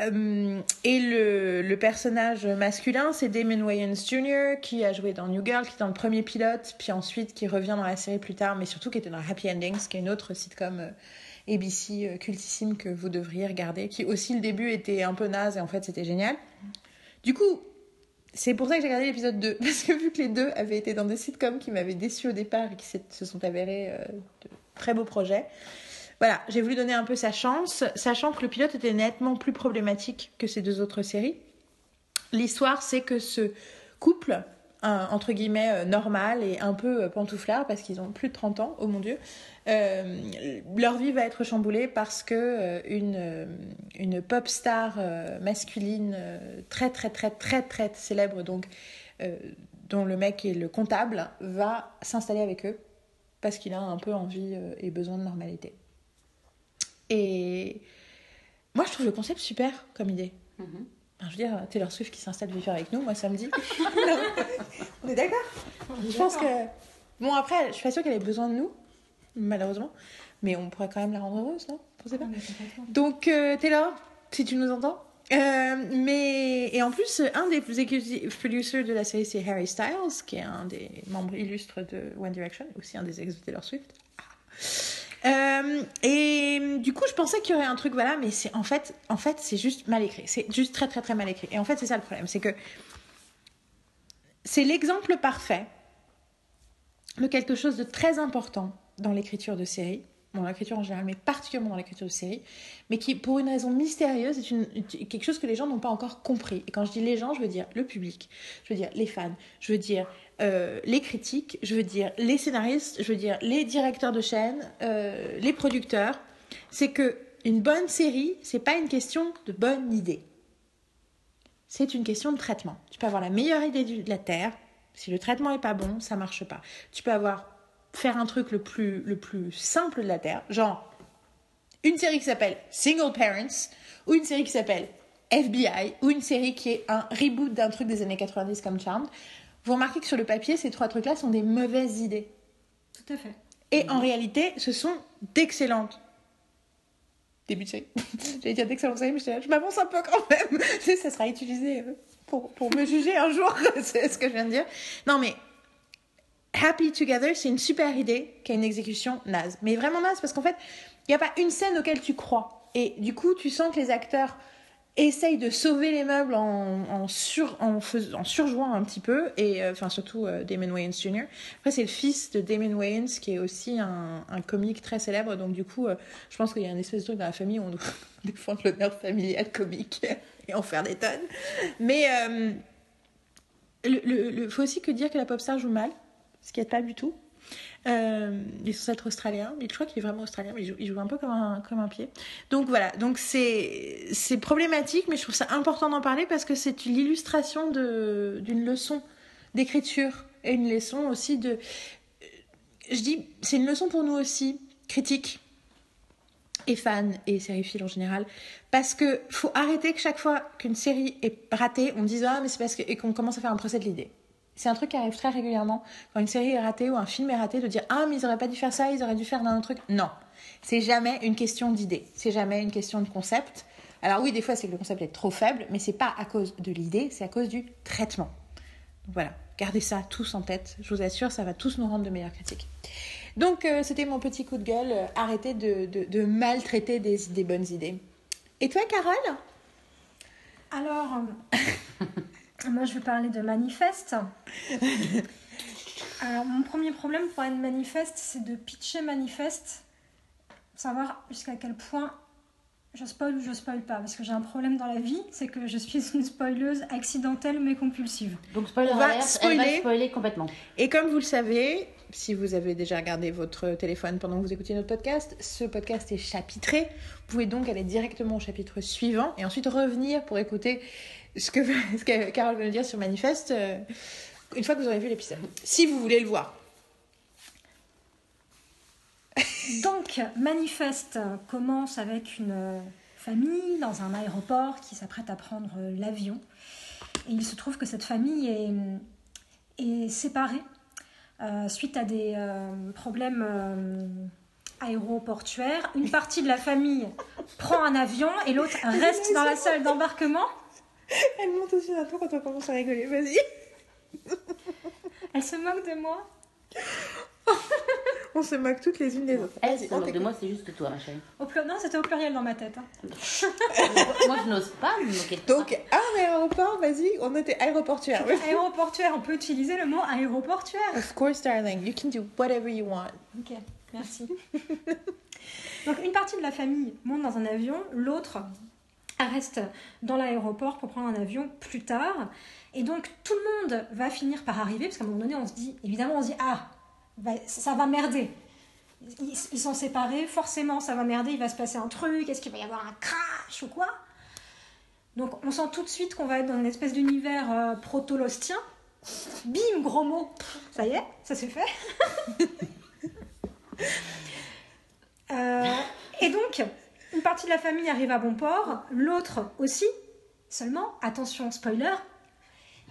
Euh, et le, personnage masculin, c'est Damon Wayans Jr., qui a joué dans New Girl, qui est dans le premier pilote, puis ensuite qui revient dans la série plus tard, mais surtout qui était dans Happy Endings, qui est une autre sitcom euh, ABC euh, cultissime que vous devriez regarder, qui aussi le début était un peu naze et en fait c'était génial. Du coup, c'est pour ça que j'ai regardé l'épisode 2, parce que vu que les deux avaient été dans des sitcoms qui m'avaient déçu au départ et qui se sont avérés euh, de très beaux projets, voilà, j'ai voulu donner un peu sa chance, sachant que le pilote était nettement plus problématique que ces deux autres séries. L'histoire, c'est que ce couple, un- entre guillemets, euh, normal et un peu euh, pantouflard, parce qu'ils ont plus de 30 ans, oh mon Dieu, euh, leur vie va être chamboulée parce que euh, une, euh, une pop star euh, masculine euh, très très très très très célèbre, donc euh, dont le mec est le comptable, va s'installer avec eux parce qu'il a un peu envie euh, et besoin de normalité. Et moi, je trouve le concept super comme idée. Enfin, je veux dire, Taylor Swift qui s'installe vivre avec nous, moi, ça me dit. Non. On est d'accord Je pense que. Bon, après, je suis pas sûre qu'elle ait besoin de nous, malheureusement. Mais on pourrait quand même la rendre heureuse, non? Pensez pas Ah. Donc, euh, Taylor, si tu nous entends, Euh, mais et en plus, un des executive producers de la série, c'est Harry Styles, qui est un des membres illustres de One Direction, aussi un des ex de Taylor Swift. Ah. Euh, et du coup, je pensais qu'il y aurait un truc, voilà, mais c'est en fait, en fait, c'est juste mal écrit. C'est juste très, très, très mal écrit. Et en fait, c'est ça le problème, c'est que c'est l'exemple parfait de quelque chose de très important dans l'écriture de série, dans l'écriture en général, mais particulièrement dans l'écriture de série, mais qui, pour une raison mystérieuse, est une, quelque chose que les gens n'ont pas encore compris. Et quand je dis les gens, je veux dire le public, je veux dire les fans, je veux dire euh, les critiques, je veux dire les scénaristes, je veux dire les directeurs de chaîne, euh, les producteurs. C'est que une bonne série, c'est pas une question de bonne idée. C'est une question de traitement. Tu peux avoir la meilleure idée de la terre, si le traitement est pas bon, ça marche pas. Tu peux avoir faire un truc le plus le plus simple de la terre, genre une série qui s'appelle Single Parents ou une série qui s'appelle FBI ou une série qui est un reboot d'un truc des années 90 comme Charmed. Vous remarquez que sur le papier, ces trois trucs-là sont des mauvaises idées. Tout à fait. Et en réalité, ce sont d'excellentes début de série. J'allais dire d'excellentes séries, mais je m'avance un peu quand même. Ça sera utilisé euh, pour, pour me juger un jour, c'est ce que je viens de dire. Non, mais Happy Together, c'est une super idée qui a une exécution naze. Mais vraiment naze, parce qu'en fait, il n'y a pas une scène auquel tu crois. Et du coup, tu sens que les acteurs essayent de sauver les meubles en, sur, en, surjouant un petit peu, et euh, enfin surtout euh, Damon Wayans Jr. Après, c'est le fils de Damon Wayans qui est aussi un, comique très célèbre, donc du coup, euh, je pense qu'il y a une espèce de truc dans la famille où on doit défendre l'honneur familial comique et en faire des tonnes. Mais euh, il le- faut aussi que dire que la pop star joue mal, ce qui n'est pas du tout. Euh, il est censé être australien, mais je crois qu'il est vraiment australien, mais il joue, un peu comme un, comme un pied. Donc voilà, donc c'est problématique, mais je trouve ça important d'en parler parce que c'est l'illustration d'une leçon d'écriture et une leçon aussi de. Je dis, c'est une leçon pour nous aussi, critiques et fans et sériephiles en général, parce que faut arrêter que chaque fois qu'une série est ratée, on dise ah mais c'est parce que et qu'on commence à faire un procès de l'idée. C'est un truc qui arrive très régulièrement quand une série est ratée ou un film est raté de dire ah mais ils auraient pas dû faire ça, ils auraient dû faire un autre truc. Non, c'est jamais une question d'idée, c'est jamais une question de concept. Alors oui, des fois c'est que le concept est trop faible, mais c'est pas à cause de l'idée, c'est à cause du traitement. Donc voilà, gardez ça tous en tête. Je vous assure, ça va tous nous rendre de meilleures critiques. Donc euh, c'était mon petit coup de gueule. arrêtez de, de, de maltraiter des, des bonnes idées. Et toi, Carole? Alors, euh, moi je vais parler de manifeste. Alors, mon premier problème pour un manifeste, c'est de pitcher manifeste, savoir jusqu'à quel point je spoil ou je spoil pas. Parce que j'ai un problème dans la vie, c'est que je suis une spoileuse accidentelle mais compulsive. Donc, spoiler On va alert, elle spoiler. va spoiler complètement. Et comme vous le savez, si vous avez déjà regardé votre téléphone pendant que vous écoutiez notre podcast, ce podcast est chapitré. Vous pouvez donc aller directement au chapitre suivant et ensuite revenir pour écouter ce que, ce que Carole veut dire sur Manifeste euh, une fois que vous aurez vu l'épisode. Si vous voulez le voir. Donc, Manifeste commence avec une famille dans un aéroport qui s'apprête à prendre l'avion. Et il se trouve que cette famille est, est séparée euh, suite à des euh, problèmes euh, aéroportuaires. Une partie de la famille prend un avion et l'autre reste dans la salle d'embarquement. Elle monte aussi d'un tour quand on commence à rigoler. Vas-y. Elle se moque de moi. On se moque toutes les unes des autres. Elle se moque de moi, c'est juste toi, ma chérie. Au plur- Non, c'était au pluriel dans ma tête. hein. moi, je n'ose pas me moquer de toi. Donc, un aéroport, vas-y, on était aéroportuaire. Aéroportuaire, on peut utiliser le mot aéroportuaire. Of course, darling, you can do whatever you want. Ok, merci. Donc une partie de la famille monte dans un avion, l'autre reste dans l'aéroport pour prendre un avion plus tard. Et donc tout le monde va finir par arriver, parce qu'à un moment donné, on se dit, évidemment, on se dit, ah, ça va merder. Ils, ils sont séparés, forcément, ça va merder, il va se passer un truc, est-ce qu'il va y avoir un crash ou quoi? Donc on sent tout de suite qu'on va être dans une espèce d'univers euh, proto-lostien. Bim, gros mot. Ça y est, ça c'est fait. Euh, et donc, une partie de la famille arrive à bon port, l'autre aussi. Seulement, attention, spoiler,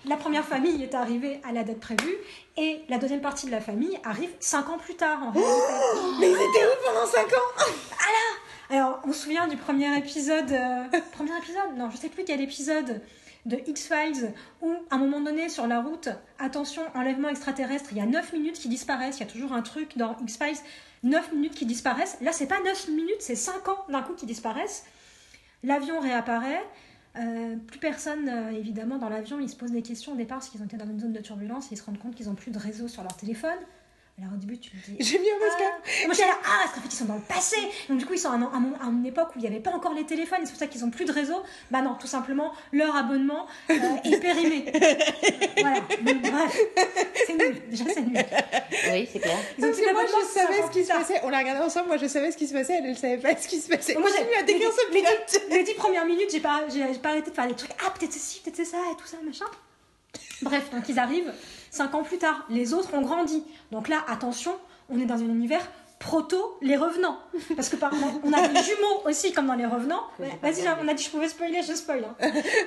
la première famille est arrivée à la date prévue et la deuxième partie de la famille arrive cinq ans plus tard en réalité. Mais ils étaient où pendant 5 ans? Alors, on se souvient du premier épisode. euh, premier épisode? Non, je sais plus quel épisode de X-Files où, à un moment donné, sur la route, attention, enlèvement extraterrestre, il y a 9 minutes qui disparaissent. Il y a toujours un truc dans X-Files 9 minutes qui disparaissent. Là, c'est pas 9 minutes, c'est 5 ans d'un coup qui disparaissent. L'avion réapparaît. Euh, plus personne, euh, évidemment, dans l'avion, ils se posent des questions au départ parce qu'ils ont été dans une zone de turbulence et ils se rendent compte qu'ils n'ont plus de réseau sur leur téléphone. Alors au début, tu te dis. J'ai mis un masque. Ah. Et moi j'étais là, ah, parce qu'en fait ils sont dans le passé. Donc du coup ils sont à, un- à un- à une époque où il n'y avait pas encore les téléphones, et c'est pour ça qu'ils ont plus de réseau. Bah non, tout simplement, leur abonnement euh, est périmé. voilà, Donc, bref, c'est nul, déjà c'est nul. Oui, c'est clair. Ils ont Parce que moi, je c'est savais ce qui se passait. On l'a regardé ensemble. Moi, je savais ce qui se passait. Elle, elle savait pas ce qui se passait. Moi, Moi, j'ai- à décrire ce les, les dix premières minutes, j'ai pas, j'ai j'ai pas arrêté de faire des trucs. Ah, peut-être c'est ci, peut-être c'est ça, et tout ça, machin. Bref, donc ils arrivent cinq ans plus tard. Les autres ont grandi. Donc là, attention, on est dans un univers proto les revenants. Parce que par on a des jumeaux aussi, comme dans les revenants. Vas-y, on a dit que je pouvais spoiler, je spoil. hein.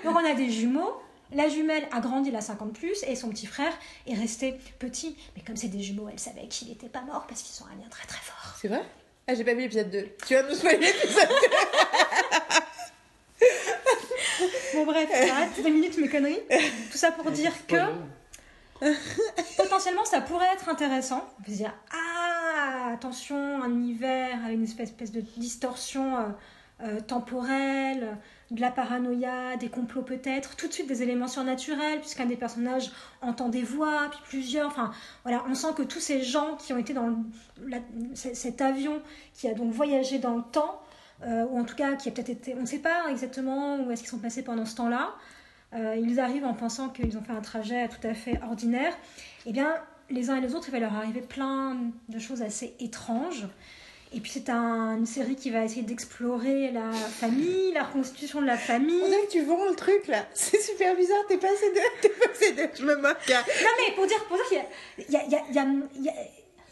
Donc on a des jumeaux. La jumelle a grandi, elle a 50 plus, et son petit frère est resté petit. Mais comme c'est des jumeaux, elle savait qu'il n'était pas mort parce qu'ils ont un lien très très fort. C'est vrai? Ah, j'ai pas vu l'épisode 2. Tu vas me spoiler l'épisode 2. Bon bref, arrête deux minutes mes conneries. Tout ça pour dire que potentiellement ça pourrait être intéressant. On peut se dire ah attention un univers avec une espèce, de distorsion euh, euh, temporelle, de la paranoïa, des complots peut-être, tout de suite des éléments surnaturels puisqu'un des personnages entend des voix puis plusieurs. Enfin voilà, on sent que tous ces gens qui ont été dans cet avion qui a donc voyagé dans le temps euh, ou en tout cas qui a peut-être été, on ne sait pas exactement où est-ce qu'ils sont passés pendant ce temps-là. Euh, ils arrivent en pensant qu'ils ont fait un trajet tout à fait ordinaire. Eh bien, les uns et les autres, il va leur arriver plein de choses assez étranges. Et puis c'est un- une série qui va essayer d'explorer la famille, la reconstitution de la famille. On dirait que tu vends le truc là. C'est super bizarre. T'es passé de. T'es passé de. Je me moque. hein. Non mais pour dire, pour dire qu'il y a, il y a, y a, y a-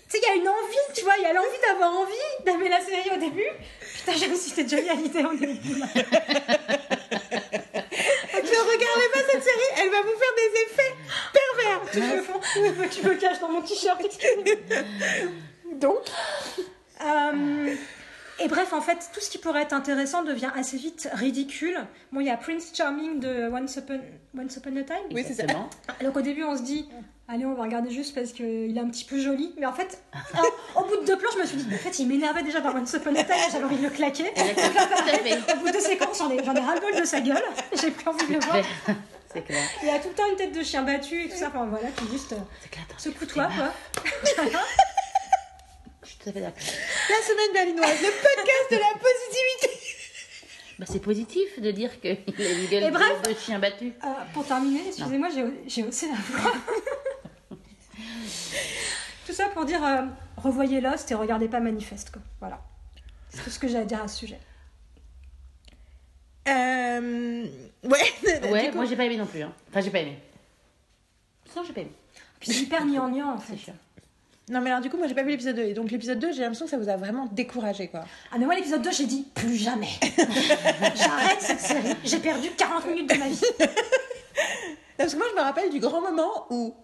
tu sais, il y a une envie, tu vois, il y a l'envie d'avoir envie d'aimer la série au début. Putain, j'aime si c'était Johnny Hallyday au début. là. Ne regardez pas cette série. Elle va vous faire des effets pervers. Tu me fond, tu me- tu me caches dans mon t-shirt. Donc, Euh, et bref, en fait, tout ce qui pourrait être intéressant devient assez vite ridicule. Bon, il y a Prince Charming de Once Upon, Once Upon a Time. Oui, c'est ça. Donc au début, on se dit, allez, on va regarder juste parce qu'il est un petit peu joli. Mais en fait, alors, au bout de deux plans, je me suis dit, en fait, il m'énervait déjà dans Once Upon a Time, j'avais envie de le claquer. Au bout de deux séquences, j'en ai, j'en ai ras-le-bol de sa gueule. J'ai plus envie de le voir. C'est clair. Il a tout le temps une tête de chien battu et tout ça. Enfin voilà, qui juste euh, secoue-toi, quoi. Je suis tout à fait d'accord. la semaine berlinoise, le podcast de la positivité. Bah, c'est positif de dire qu'il a une gueule bref. de, chien battu. Euh, pour terminer, excusez-moi, j'ai, j'ai haussé la voix. Tout ça pour dire, euh, revoyez Lost et regardez pas Manifeste, quoi. Voilà. C'est tout ce que j'ai à dire à ce sujet. Euh... Ouais. Ouais, coup- moi j'ai pas aimé non plus. hein. Enfin, j'ai pas aimé. Non, j'ai pas aimé. Puis c'est hyper gnangnan, en C'est fait. chiant. Non, mais alors du coup, moi j'ai pas vu l'épisode 2. Et donc l'épisode 2, j'ai l'impression que ça vous a vraiment découragé quoi. Ah, mais moi, l'épisode 2, j'ai dit, plus jamais. J'arrête cette série. J'ai perdu 40 minutes de ma vie. Non, parce que moi je me rappelle du grand moment où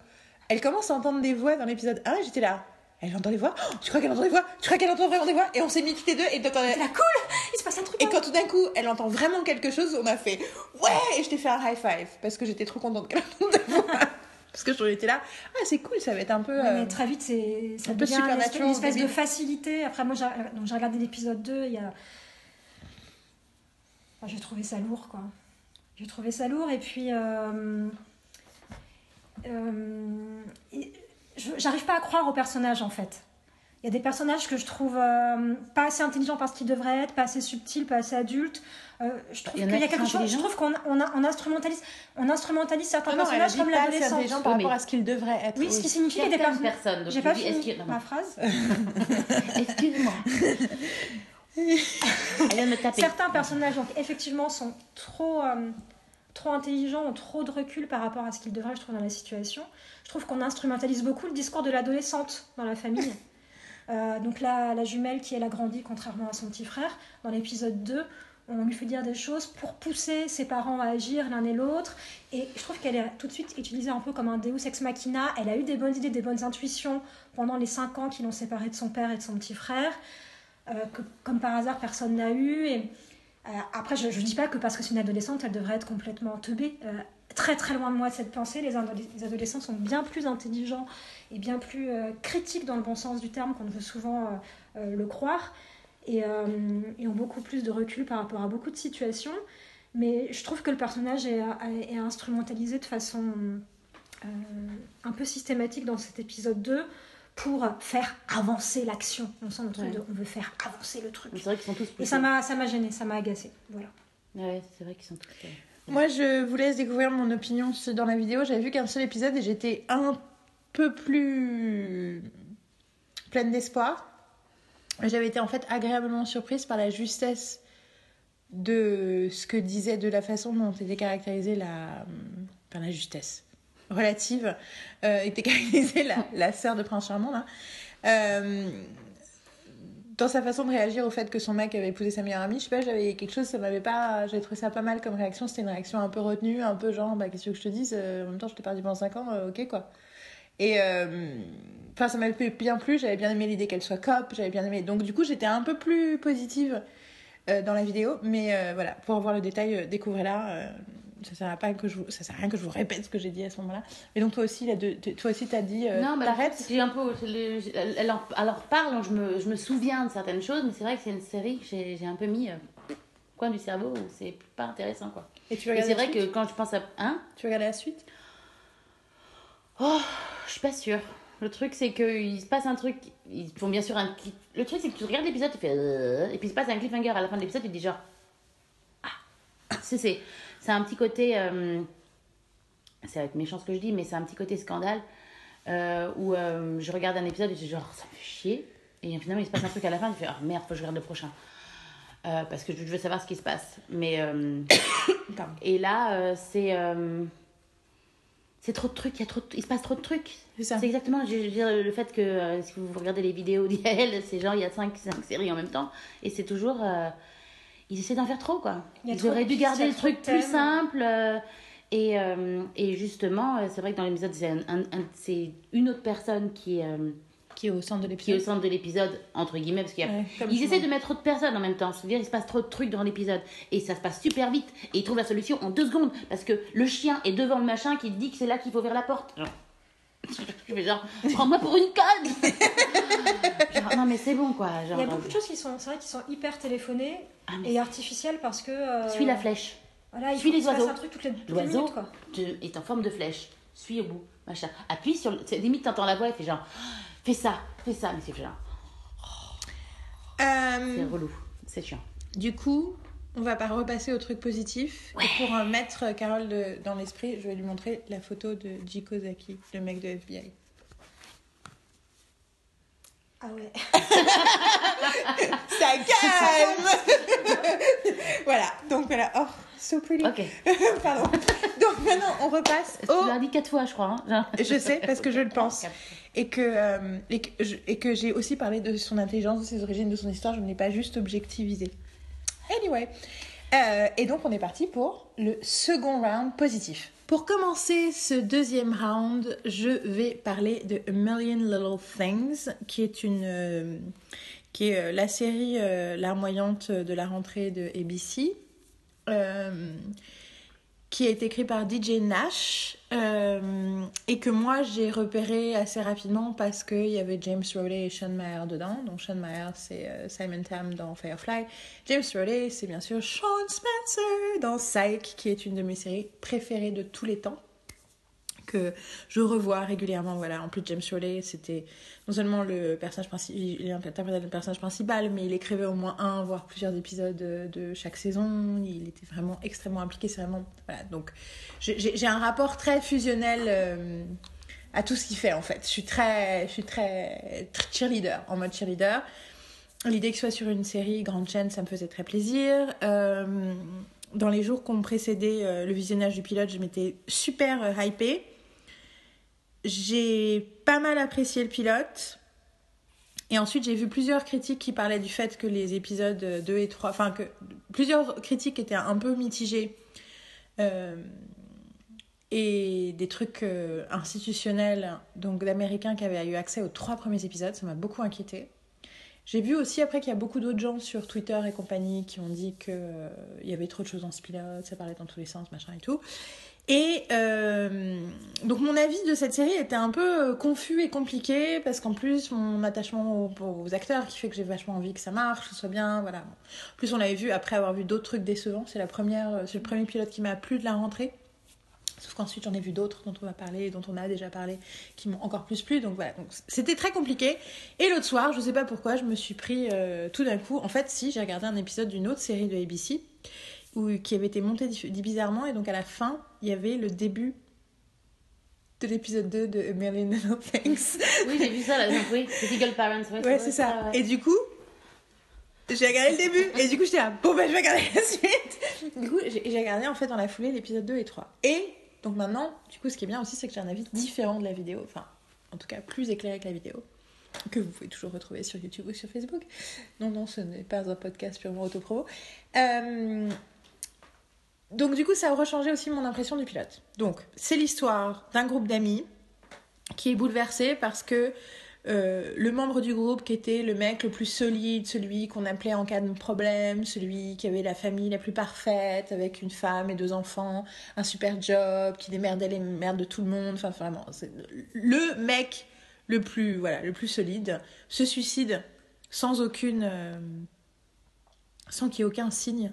elle commence à entendre des voix dans l'épisode 1 et j'étais là. Elle entend des voix Oh, Tu crois qu'elle entend des voix? Tu crois qu'elle entend vraiment des voix? Et on s'est mis toutes les deux et, C'est la cool Il se passe un truc. et quand tout d'un coup elle entend vraiment quelque chose, on a fait Ouais Et je t'ai fait un high five parce que j'étais trop contente qu'elle entende des voix. Parce que j'en étais là, ah c'est cool, ça va être un peu. Ouais, euh, mais très vite, c'est, ça un peu devient une espèce, de facilité. Après, moi, j'ai, regardé l'épisode 2, il y a... Enfin, j'ai trouvé ça lourd, quoi. J'ai trouvé ça lourd, et puis... euh, euh, j'arrive pas à croire aux personnages, en fait. Il y a des personnages que je trouve euh, pas assez intelligents parce qu'ils devraient être, pas assez subtils, pas assez adultes. Euh, je trouve Il y a y a qui quelque chose. Je trouve qu'on on, a- on instrumentalise, on instrumentalise certains Non, non, personnages comme assez l'adolescent. intelligent par Oui, rapport à ce qu'il devrait être. Oui, ce qui signifie qu'il y a des personnes. J'ai pas fini ma phrase. Excuse-moi. Certains personnages, donc effectivement, sont trop, euh, trop intelligents, ont trop de recul par rapport à ce qu'ils devraient, je trouve, dans la situation. Je trouve qu'on instrumentalise beaucoup le discours de l'adolescente dans la famille. Euh, donc là, la jumelle qui elle a grandi contrairement à son petit frère, dans l'épisode 2, on lui fait dire des choses pour pousser ses parents à agir l'un et l'autre. Et je trouve qu'elle est tout de suite utilisée un peu comme un Deus ex machina. Elle a eu des bonnes idées, des bonnes intuitions pendant les 5 ans qui l'ont séparée de son père et de son petit frère. euh, que comme par hasard personne n'a eu. Après, je ne dis pas que parce que c'est une adolescente, elle devrait être complètement teubée. Euh, très très loin de moi cette pensée. Les, adoles- les adolescents sont bien plus intelligents et bien plus euh, critiques dans le bon sens du terme qu'on veut souvent euh, euh, le croire. Et, euh, ont beaucoup plus de recul par rapport à beaucoup de situations. Mais je trouve que le personnage est, instrumentalisé de façon euh, un peu systématique dans cet épisode 2 pour faire avancer l'action. On sent le truc Ouais. de on veut faire avancer le truc. Mais C'est vrai qu'ils sont tous Et poussés. ça m'a ça m'a gêné, ça m'a agacé. Voilà. Ouais, c'est vrai qu'ils sont tous. Moi, je vous laisse découvrir mon opinion dans la vidéo. J'avais vu qu'un seul épisode et j'étais un peu plus pleine d'espoir. J'avais été en fait agréablement surprise par la justesse de ce que disait, de la façon dont était caractérisée la. Enfin, la justesse relative euh, était caractérisée la, sœur de Prince Charmant. Euh, dans sa façon de réagir au fait que son mec avait épousé sa meilleure amie, je sais pas, j'avais quelque chose, ça m'avait pas. J'avais trouvé ça pas mal comme réaction. C'était une réaction un peu retenue, un peu genre, bah, qu'est-ce que je te dise euh, En même temps, je t'ai perdu pendant 5 ans, ok quoi. Et. Enfin, ça m'avait bien plu, j'avais bien aimé l'idée qu'elle soit cop, j'avais bien aimé. Donc, du coup, j'étais un peu plus positive dans la vidéo, mais voilà, pour voir le détail, découvrez-la. Ça sert à pas que je vous, ça sert à rien que je vous répète ce que j'ai dit à ce moment-là. Mais donc toi aussi, là, de, de- toi aussi, t'as dit, euh, non, t'arrêtes. J'ai un peu. le- elle, elle reparle, donc je me, je me souviens de certaines choses, mais c'est vrai que c'est une série que j'ai un peu mis euh, coin du cerveau c'est pas intéressant quoi. Et tu Et regardes c'est vrai que quand je pense à. Hein? Tu regardes la suite? Oh, je suis pas sûre. Le truc, c'est qu'il se passe un truc. Ils font bien sûr un. Le truc, c'est que tu regardes l'épisode, tu fais. euh, Et puis il se passe un cliffhanger à la fin de l'épisode, tu te dis genre. Ah C'est c'est un petit côté. euh, Ça va être méchant ce que je dis, mais c'est un petit côté scandale. euh, où euh, je regarde un épisode et je dis genre, ça me fait chier. Et finalement, il se passe un truc à la fin, tu fais, oh merde, faut que je regarde le prochain. Euh, parce que je veux savoir ce qui se passe. Mais. et là, c'est. c'est trop de trucs, il, y a trop de- il se passe trop de trucs. C'est exactement je veux dire, le fait que si vous regardez les vidéos d'IAL, c'est genre il y a 5 cinq, séries en même temps. Et c'est toujours. Ils essaient d'en faire trop quoi. Ils auraient dû garder le truc plus simple. euh, et, euh, et justement, euh, c'est vrai que dans l'épisode, c'est un- un- un- c'est une autre personne qui, est, euh, Qui est au centre de qui est au l'épisode. centre de l'épisode, entre guillemets, parce qu'il y a Ouais, essaient de mettre trop de personnes en même temps. C'est-à-dire, il se passe trop de trucs dans l'épisode. Et ça se passe super vite. Et ils trouvent la solution en deux secondes. Parce que le chien est devant le machin qui dit que c'est là qu'il faut ouvrir la porte. Genre. Je fais genre, prends-moi pour une conne Genre, non mais c'est bon quoi. Genre, Il y a beaucoup de choses qui sont, c'est vrai, qui sont hyper téléphonées Ah, mais et artificielles parce que. euh, suis la flèche. Voilà, il Suis faut les oiseaux. un truc toutes les, toutes les L'oiseau minutes, quoi. est en forme de flèche. Suis au bout. Machin. Appuie sur le. c'est- Limite, t'entends la voix et fait genre, fais ça, fais ça. Mais c'est genre, c'est Euh, relou. C'est chiant. du coup, on va pas repasser au truc positif. Et pour mettre Carole de- dans l'esprit, je vais lui montrer la photo de Jiko Zaki, le mec de FBI. Ah ouais. Ça calme Voilà, donc voilà. Oh, so pretty. Ok. Pardon. Donc maintenant, on repasse Tu au... l'as dit quatre fois, je crois. hein. Je sais, parce que je le pense. Et que, euh, et que j'ai aussi parlé de son intelligence, de ses origines, de son histoire. Je ne l'ai pas juste objectivisé. Anyway. Euh, et donc, on est parti pour le second round positif. Pour commencer ce deuxième round, je vais parler de A Million Little Things, qui est une, euh, qui est euh, la série larmoyante de la rentrée de ABC, qui a été écrit par DJ Nash euh, et que moi j'ai repéré assez rapidement parce qu'il y avait James Rowley et Sean Maher dedans. Donc Sean Maher c'est euh, Simon Tam dans Firefly. James Rowley c'est bien sûr Sean Spencer dans Psych qui est une de mes séries préférées de tous les temps que je revois régulièrement. Voilà, en plus James Rowley, c'était non seulement le personnage principal, il interprétait le personnage principal, mais il écrivait au moins un, voire plusieurs épisodes de, de chaque saison. Il était vraiment extrêmement impliqué. C'est vraiment voilà. Donc j'ai- un rapport très fusionnel. euh, à tout ce qu'il fait en fait. Je suis très, je suis très, cheerleader, en mode cheerleader. L'idée que ce soit sur une série grande chaîne, ça me faisait très plaisir. Euh, dans les jours qui ont précédé euh, le visionnage du pilote, je m'étais super euh, hypée. J'ai pas mal apprécié le pilote. Et ensuite, j'ai vu plusieurs critiques qui parlaient du fait que les épisodes 2 et 3, enfin que plusieurs critiques étaient un peu mitigées. Euh, et des trucs euh, institutionnels, donc d'Américains qui avaient eu accès aux trois premiers épisodes, ça m'a beaucoup inquiété. J'ai vu aussi après qu'il y a beaucoup d'autres gens sur Twitter et compagnie qui ont dit qu'il y avait trop de choses dans ce pilote, ça parlait dans tous les sens, machin et tout. Et euh, donc mon avis de cette série était un peu euh, confus et compliqué parce qu'en plus mon attachement aux, acteurs qui fait que j'ai vachement envie que ça marche, que ce soit bien, voilà. En plus on l'avait vu après avoir vu d'autres trucs décevants. Première, c'est le premier pilote qui m'a plu de la rentrée. Sauf qu'ensuite j'en ai vu d'autres dont on va parler, dont on a déjà parlé, qui m'ont encore plus plu. Donc voilà, donc c'était très compliqué. Et l'autre soir, je sais pas pourquoi, je me suis pris euh, tout d'un coup. En fait, si j'ai regardé un épisode d'une autre série de ABC où, qui avait été montée dif- bizarrement, et donc à la fin, il y avait le début de l'épisode 2 de A Million Little Things. Oui, j'ai vu ça là. donc oui, c'est Eagle Parents. Ouais, Ouais, c'est ça. ouais. Et du coup, j'ai regardé le début. Et du coup, j'étais là, bon, ben, je vais regarder la suite. Du coup, j'ai j'ai regardé en fait dans la foulée l'épisode 2 et 3. Et donc maintenant, du coup, ce qui est bien aussi, c'est que j'ai un avis différent de la vidéo. Enfin, en tout cas, plus éclairé que la vidéo. Que vous pouvez toujours retrouver sur YouTube ou sur Facebook. Non, non, ce n'est pas un podcast purement autopromo. Euh, Donc, du coup, ça a rechangé aussi mon impression du pilote. Donc, c'est l'histoire d'un groupe d'amis qui est bouleversé parce que euh, le membre du groupe qui était le mec le plus solide, celui qu'on appelait en cas de problème, celui qui avait la famille la plus parfaite, avec une femme et deux enfants, un super job, qui démerdait les merdes de tout le monde, enfin vraiment, c'est le mec le plus, voilà, le plus solide, se suicide sans aucune... euh, sans qu'il y ait aucun signe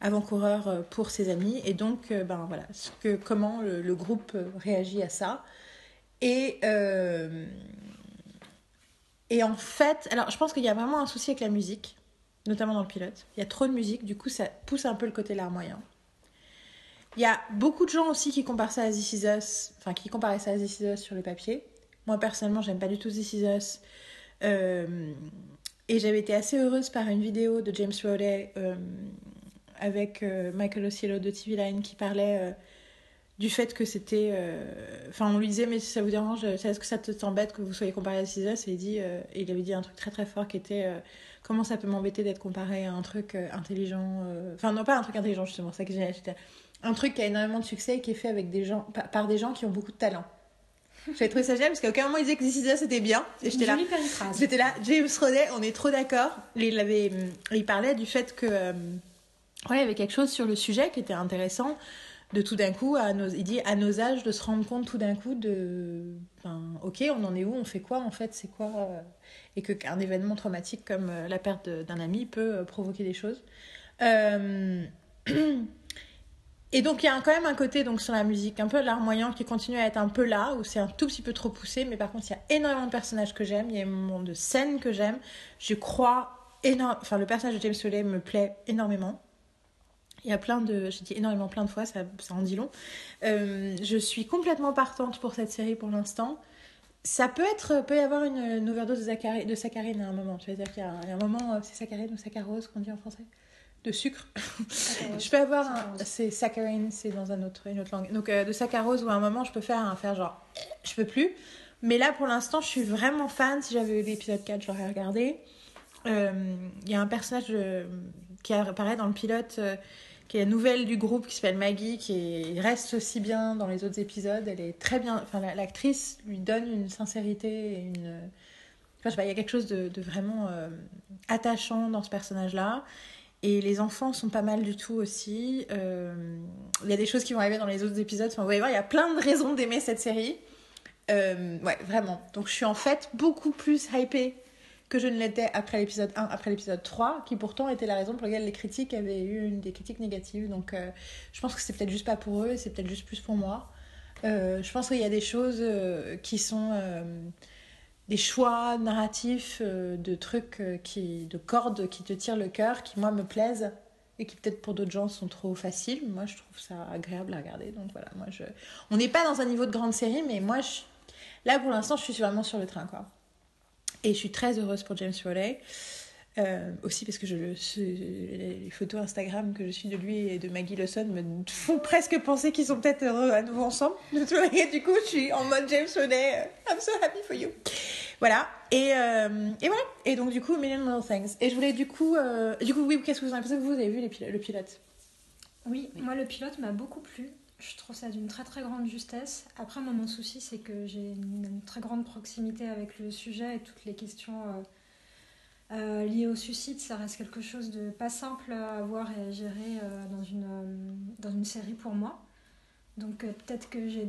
avant-coureur euh, pour ses amis. Et donc, euh, ben voilà, ce que, comment le, groupe euh, réagit à ça. Et, et en fait, alors je pense qu'il y a vraiment un souci avec la musique, notamment dans le pilote. Il y a trop de musique, du coup ça pousse un peu le côté larmoyant. Il y a beaucoup de gens aussi qui comparent ça à This Is Us, enfin qui comparaient ça à This Is Us sur le papier. Moi personnellement, j'aime pas du tout This Is Us. Et j'avais été assez heureuse par une vidéo de James Rowley avec euh, Michael Osiello de TV Line qui parlait euh, du fait que c'était. euh, Enfin, on lui disait, mais si ça vous dérange, est-ce que ça te t'embête que vous soyez comparé à Cis Et il, dit, et il avait dit un truc très très fort qui était Comment ça peut m'embêter d'être comparé à un truc intelligent Enfin, non, pas un truc intelligent, justement, c'est ça que j'ai c'était un truc qui a énormément de succès et qui est fait avec des gens, par, des gens qui ont beaucoup de talent. J'avais trouvé ça génial parce qu'à aucun moment il disait que This c'était bien. Et j'étais là. J'étais là, James Roday, on est trop d'accord. Il, avait, il parlait du fait que. Ouais, il y avait quelque chose sur le sujet qui était intéressant. De tout d'un coup, il dit à nos âges, de se rendre compte tout d'un coup de. Ben, ok, on en est où On fait quoi en fait C'est quoi euh, Et que qu'un événement traumatique comme euh, la perte d'un ami peut euh, provoquer des choses. Et donc il y a quand même un côté donc sur la musique un peu larmoyant qui continue à être un peu là où c'est un tout petit peu trop poussé mais par contre il y a énormément de personnages que j'aime il y a énormément de scènes que j'aime je crois énorme enfin le personnage de James Foley me plaît énormément il y a plein de j'ai dit énormément plein de fois ça, ça en dit long Euh, je suis complètement partante pour cette série pour l'instant ça peut être peut y avoir une, une overdose de, de saccharine à un moment tu vas dire qu'il y a un, moment euh, c'est saccharine ou saccharose qu'on dit en français de sucre je peux avoir un... C'est saccharine, c'est dans un autre, une autre langue. Donc euh, de saccharose où à un moment je peux faire un faire genre je peux plus. Mais là pour l'instant je suis vraiment fan. Si j'avais eu l'épisode 4 je l'aurais regardé. Euh, Il y a un personnage euh, qui apparaît dans le pilote qui est la nouvelle du groupe qui s'appelle Maggie qui est- reste aussi bien dans les autres épisodes. Elle est très bien. Enfin la- l'actrice lui donne une sincérité et une... Je sais pas, il y a quelque chose de, vraiment euh, attachant dans ce personnage-là. Et les enfants sont pas mal du tout aussi. Euh, Il y a des choses qui vont arriver dans les autres épisodes. Enfin, vous allez il y a plein de raisons d'aimer cette série. Euh, ouais, vraiment. Donc je suis en fait beaucoup plus hypée que je ne l'étais après l'épisode 1, après l'épisode 3, qui pourtant était la raison pour laquelle les critiques avaient eu des critiques négatives. Donc euh, je pense que c'est peut-être juste pas pour eux, c'est peut-être juste plus pour moi. Euh, je pense qu'il y a des choses euh, qui sont des choix narratifs, de trucs qui, de cordes qui te tirent le cœur, qui moi me plaisent et qui peut-être pour d'autres gens sont trop faciles. Moi, je trouve ça agréable à regarder. Donc voilà, moi je, on n'est pas dans un niveau de grande série, mais moi, là pour l'instant, je suis vraiment sur le train, quoi. Et je suis très heureuse pour James Foley. Euh, aussi parce que les photos Instagram que je suis de lui et de Maggie Lawson me font presque penser qu'ils sont peut-être heureux à nouveau ensemble. Et du coup, je suis en mode James Foley. euh, I'm so happy for you. Voilà. Et, euh, voilà. Et donc, du coup, Million Little Things. Et je voulais, du coup, euh, du coup, oui, qu'est-ce que vous en Vous avez vu le pilote? Oui, moi le pilote m'a beaucoup plu. Je trouve ça d'une très très grande justesse. Après, moi, mon souci, c'est que j'ai une, très grande proximité avec le sujet et toutes les questions euh, euh, liées au suicide, ça reste quelque chose de pas simple à voir et à gérer euh, dans, une, dans une série pour moi. Donc peut-être que j'ai...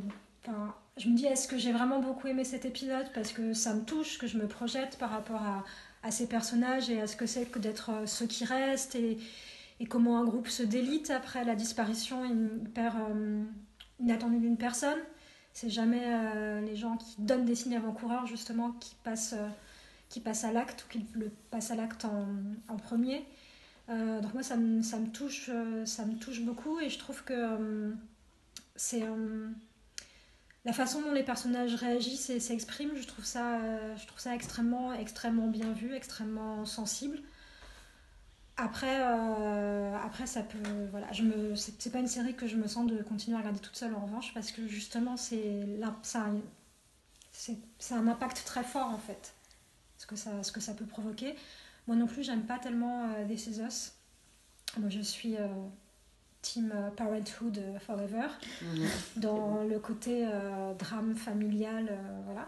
Je me dis, est-ce que j'ai vraiment beaucoup aimé cet épisode? Parce que ça me touche, que je me projette par rapport à, à ces personnages et à ce que c'est que d'être ceux qui restent et, et comment un groupe se délite après la disparition euh, inattendue d'une personne. C'est jamais euh, les gens qui donnent des signes avant-coureurs justement qui passent, euh, qui passent à l'acte ou qui le passent à l'acte en, en premier. Donc moi ça me, ça me touche, ça me touche beaucoup et je trouve que c'est la façon dont les personnages réagissent et s'expriment, je trouve ça, je trouve ça extrêmement, extrêmement bien vu, extrêmement sensible. Après, euh, après ça peut, voilà, je me, c'est pas une série que je me sens de continuer à regarder toute seule en revanche parce que justement c'est, là, ça, c'est, c'est un impact très fort en fait, ce que ça, ce que ça peut provoquer. Moi non plus, j'aime pas tellement euh, This Is Us. Moi, je suis euh, team euh, Parenthood Forever Mhm. dans le côté drame familial, voilà.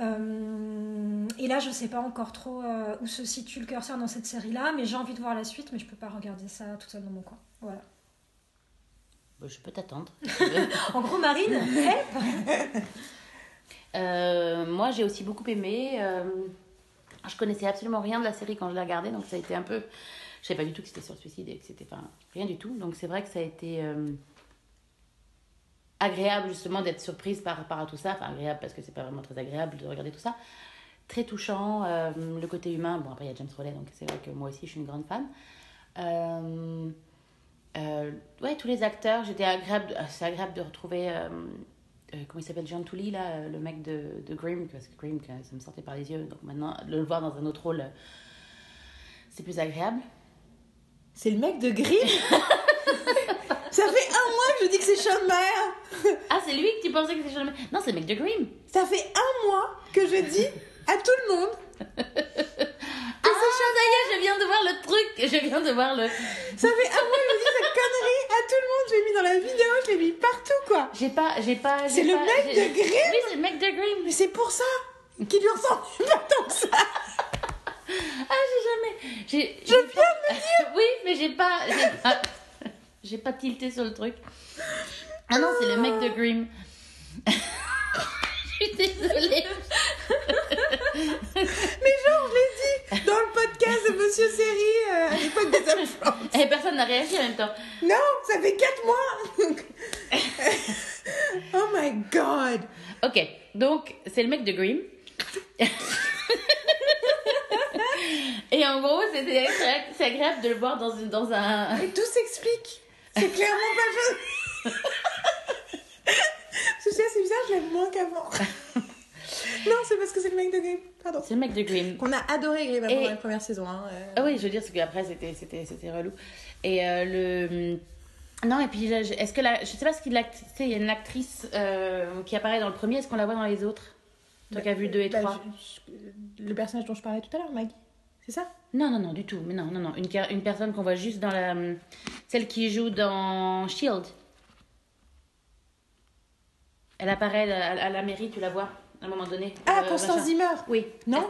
Euh, et là, je sais pas encore trop euh, où se situe le curseur dans cette série-là, mais j'ai envie de voir la suite, mais je peux pas regarder ça toute seule dans mon coin. Voilà. Bah, je peux t'attendre. En gros, Marine, help Euh, moi, j'ai aussi beaucoup aimé. euh, je connaissais absolument rien de la série quand je l'ai regardée, donc ça a été un peu. Je savais pas du tout que c'était sur le suicide et que c'était. Enfin, rien du tout. Donc c'est vrai que ça a été agréable justement d'être surprise par rapport à tout ça. Enfin, agréable parce que c'est pas vraiment très agréable de regarder tout ça. Très touchant. euh, le côté humain. Bon, après, il y a James Rollet, donc c'est vrai que moi aussi, je suis une grande fan. Euh, euh, ouais, tous les acteurs, j'étais agréable, c'est agréable de retrouver, euh, euh, comment il s'appelle, John Tooley, là, euh, le mec de, de Grimm, parce que Grimm, ça me sortait par les yeux, donc maintenant, de le voir dans un autre rôle, euh, c'est plus agréable. C'est le mec de Grimm? Ça fait je dis que c'est Sean Maher. Ah, c'est lui que tu pensais que c'était John Non, c'est le mec de Grimm. Ça fait un mois que je dis à tout le monde Ah, ça je viens de voir le truc, je viens de voir le... Ça fait un mois que je dis cette connerie à tout le monde. Je l'ai mis dans la vidéo, je l'ai mis partout quoi. J'ai pas, j'ai pas... C'est le pas- mec de Grimm Oui, c'est le mec de Grimm. Mais c'est pour ça qu'il lui ressemble pas tant que ça. Ah, j'ai jamais... Je viens de me dire. Oui, mais j'ai pas... J'ai pas, j'ai pas tilté sur le truc. Ah non, c'est le mec de Grimm. je suis désolée. Mais genre, je l'ai dit dans le podcast de Monsieur Série euh, à l'époque des influences. Et personne n'a réagi en même temps. Non, ça fait 4 mois Oh my god Ok, donc c'est le mec de Grimm. Et en gros, c'était c'est agréable de le voir dans, une, dans un. Et tout s'explique C'est clairement pas juste C'est c'est bizarre, je l'aime moins qu'avant. non, c'est parce que c'est le mec de Grimm. Pardon. C'est le mec de Grimm. Qu'on a adoré Grimm Et- pendant la première saison. Hein. euh. Ah oui, je veux dire, parce qu'après, c'était, c'était, c'était relou. Et euh, le. Non, et puis, je- je- est-ce que la. Je sais pas ce qu'il a. Tu sais, il y a une actrice euh, qui apparaît dans le premier, est-ce qu'on la voit dans les autres? Toi qui as vu deux et Bah, trois je- je- Le personnage dont je parlais tout à l'heure, Maggie. C'est ça? Non, non, non, du tout. Mais non, non, non. Une, personne qu'on voit juste dans la. Celle qui joue dans Shield. Elle apparaît à, à la mairie, tu la vois, à un moment donné. Ah, Euh, Constance machin. Zimmer Oui. Non,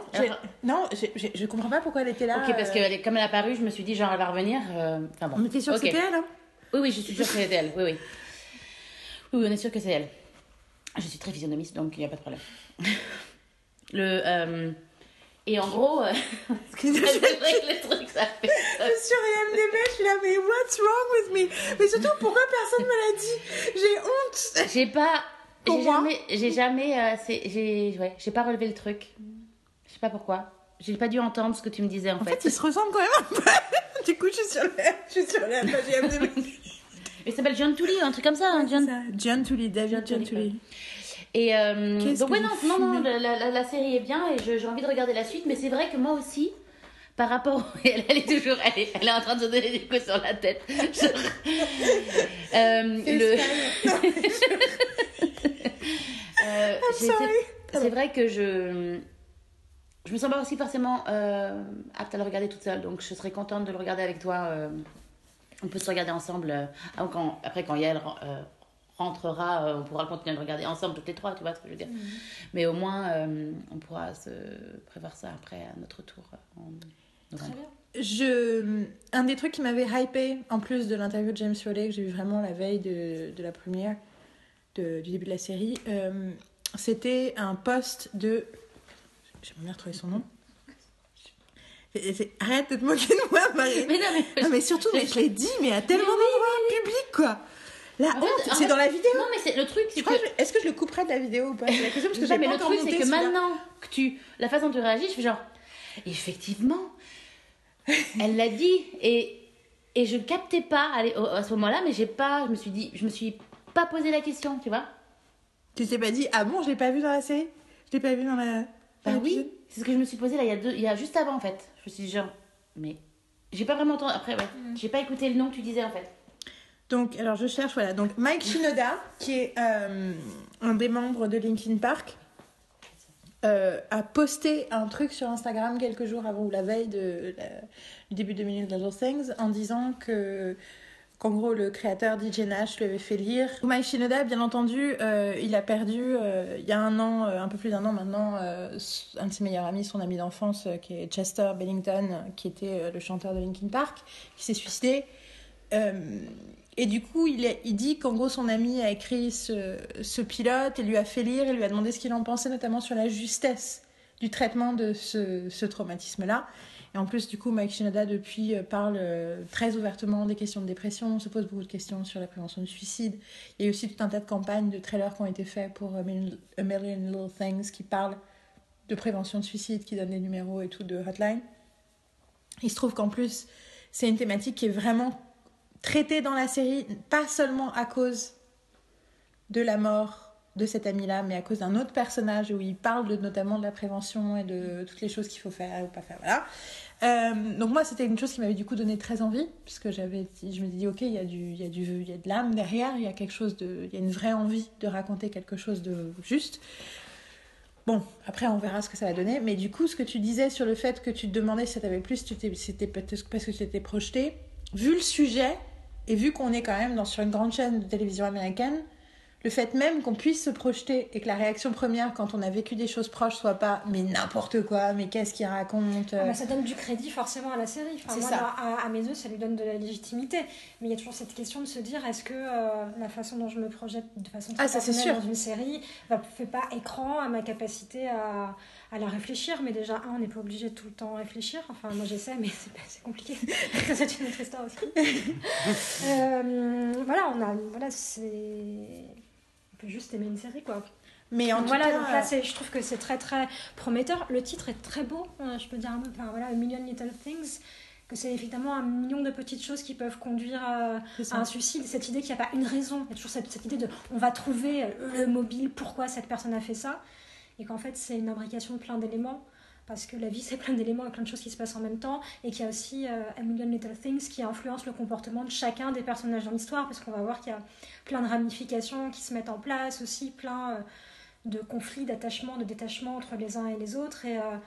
non j'ai- j'ai- je comprends pas pourquoi elle était là. Ok, parce euh. que elle est- comme elle est apparue, je me suis dit, genre, elle va revenir. euh, Enfin bon. On était sûr Ok. que c'était elle, hein Oui, oui, je suis sûre que c'était elle. Oui, oui. Oui, oui, on est sûr que c'est elle. Je suis très physionomiste, donc il n'y a pas de problème. Le. euh, Et en gros, euh, c'est Je vrai que le truc, ça fait. suis sur IMDb, je suis là, mais what's wrong with me? Mais surtout, pourquoi personne me l'a dit? J'ai honte J'ai pas. J'ai jamais. J'ai jamais. euh, j'ai ouais, j'ai pas relevé le truc. Je sais pas pourquoi. J'ai pas dû entendre ce que tu me disais en, En fait. fait, ils se ressemblent quand même un peu. Du coup, je suis sur la, je suis sur la page IMDb. Il s'appelle John Tooley, un truc comme ça, hein, John. Ça, John Tooley, David John John Tooley. Et euh, donc, ouais, non, non, non, la, la- la série est bien et j'ai envie de regarder la suite, mais c'est vrai que moi aussi, par rapport. Elle, elle est toujours. Elle est, elle est en train de se donner des coups sur la tête. Euh, le. Euh, c'est- vrai que je. Je me sens pas aussi forcément euh, apte à le regarder toute seule, donc je serais contente de le regarder avec toi. euh, on peut se regarder ensemble. quand- après, quand Yael ren- rentrera, on pourra continuer de regarder ensemble toutes les trois, tu vois ce que je veux dire. Mais au moins, on pourra se prévoir ça après à notre tour en Très novembre. bien. Je... Un des trucs qui m'avait hypé, en plus de l'interview de James Foley que j'ai vu vraiment la veille de, de la première, de- du début de la série, euh, c'était un post de. J'aimerais bien retrouver son nom. Arrête de te moquer de moi, Marie. Mais non, mais. Non, mais surtout, mais je l'ai dit, mais à tellement d'endroits publics, quoi. La En honte, c'est dans la vidéo. Non, mais c'est le truc, c'est que. Est-ce que je le couperai de la vidéo ou pas? C'est la question parce que j'ai mais le truc, c'est que maintenant que tu. La façon dont tu réagis, je fais genre. Effectivement. Elle l'a dit. Et, et je captais pas à, à ce moment-là, mais j'ai pas. Je me suis dit. Je me suis pas posé la question, tu vois. Tu t'es pas dit, ah bon, je l'ai pas vu dans la série? Je l'ai pas vu dans la. Bah oui, c'est ce que je me suis posé là, il y a, deux, il y a juste avant en fait. Je me suis dit genre, mais j'ai pas vraiment entendu. Après, ouais, j'ai pas écouté le nom que tu disais en fait. Donc, alors je cherche, voilà. Donc, Mike Shinoda, qui est euh, un des membres de Linkin Park, euh, a posté un truc sur Instagram quelques jours avant ou la veille de la- du début de Minute Little Things en disant que. Qu'en gros, le créateur DJ Nash lui avait fait lire. Mike Shinoda, bien entendu, euh, il a perdu, euh, il y a un an, euh, un peu plus d'un an maintenant, un de ses meilleurs amis, son ami d'enfance, qui est Chester Bennington, qui était le chanteur de Linkin Park, qui s'est suicidé. Et du coup, il, il dit qu'en gros, son ami a écrit ce, pilote et lui a fait lire et lui a demandé ce qu'il en pensait, notamment sur la justesse du traitement de ce, ce traumatisme-là. Et en plus, du coup, Mike Shinoda, depuis, euh, parle euh, très ouvertement des questions de dépression, se pose beaucoup de questions sur la prévention du suicide. Il y a aussi tout un tas de campagnes, de trailers qui ont été faits pour A Million, A Million Little Things qui parlent de prévention de suicide, qui donnent des numéros et tout de hotline. Il se trouve qu'en plus, c'est une thématique qui est vraiment traitée dans la série, pas seulement à cause de la mort de cet ami-là, mais à cause d'un autre personnage où il parle notamment de la prévention et de toutes les choses qu'il faut faire ou pas faire. Voilà. Euh, donc moi, c'était une chose qui m'avait du coup donné très envie, puisque j'avais, je me dis, ok, il y a du, y a du, y a de l'âme derrière, il y a quelque chose de, il y a une vraie envie de raconter quelque chose de juste. Bon, après on verra ce que ça va donner, mais du coup, ce que tu disais sur le fait que tu te demandais si ça t'avait plu, si c'était peut-être parce que tu t'étais projeté, vu le sujet et vu qu'on est quand même dans, sur une grande chaîne de télévision américaine, le fait même qu'on puisse se projeter et que la réaction première quand on a vécu des choses proches soit pas mais n'importe quoi, mais qu'est-ce qu'il raconte Ah euh, bah, ça donne du crédit forcément à la série. Enfin, moi, ça. à, à mes yeux, ça lui donne de la légitimité. Mais il y a toujours cette question de se dire est-ce que euh, la façon dont je me projette de façon très Ah, ça, sûr. dans une série ne fait pas écran à ma capacité à, à la réfléchir Mais déjà, un, on n'est pas obligé de tout le temps réfléchir. Enfin, moi j'essaie, mais c'est compliqué. c'est une autre histoire aussi. Euh, voilà, on a. Voilà, c'est. Juste aimer une série, quoi. Mais en tout cas, donc là, je trouve que c'est très très prometteur. Le titre est très beau, euh, je peux dire un mot. Enfin voilà, A Million Little Things, que c'est évidemment un million de petites choses qui peuvent conduire à, c'est à un suicide. Cette idée qu'il n'y a pas une raison, il y a toujours cette, cette idée de on va trouver euh, le mobile, pourquoi cette personne a fait ça, et qu'en fait c'est une imbrication de plein d'éléments. Parce que la vie, c'est plein d'éléments et plein de choses qui se passent en même temps. Et qu'il y a aussi euh, A Million Little Things qui influencent le comportement de chacun des personnages dans l'histoire. Parce qu'on va voir qu'il y a plein de ramifications qui se mettent en place aussi, plein euh, de conflits, d'attachements, de détachements entre les uns et les autres. Et, euh,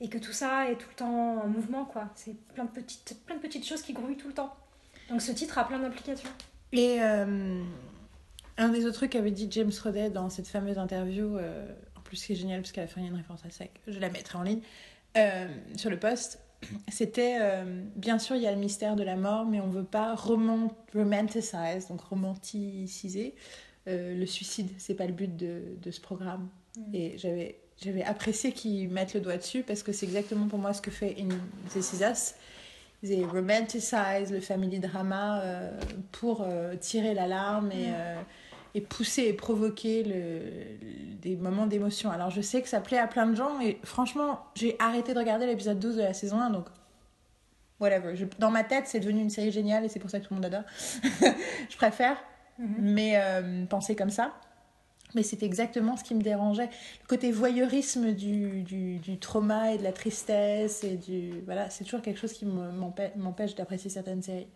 et que tout ça est tout le temps en mouvement, quoi. C'est plein de, petites, plein de petites choses qui grouillent tout le temps. Donc ce titre a plein d'implications. Et un des autres trucs qu'avait dit James Roday dans cette fameuse interview, euh, en plus c'est génial parce qu'à la fin il y a une référence à ça, que je la mettrai en ligne, euh, sur le post, c'était euh, bien sûr il y a le mystère de la mort, mais on veut pas romant romanticize, donc romanticiser euh, le suicide. C'est pas le but de, de ce programme. Et j'avais j'avais apprécié qu'ils mettent le doigt dessus parce que c'est exactement pour moi ce que fait In This Is Us. Ils romanticize le family drama euh, pour euh, tirer l'alarme et, Mm. euh, et pousser et provoquer le, des moments d'émotion. Alors je sais que ça plaît à plein de gens et franchement, j'ai arrêté de regarder l'épisode 12 de la saison 1 donc whatever. Je- dans ma tête, c'est devenu une série géniale et c'est pour ça que tout le monde adore. je préfère, Mhm. mais euh, penser comme ça. Mais c'est exactement ce qui me dérangeait. Le côté voyeurisme du, du, du trauma et de la tristesse. et du Voilà, c'est toujours quelque chose qui me- m'empê- m'empêche d'apprécier certaines séries.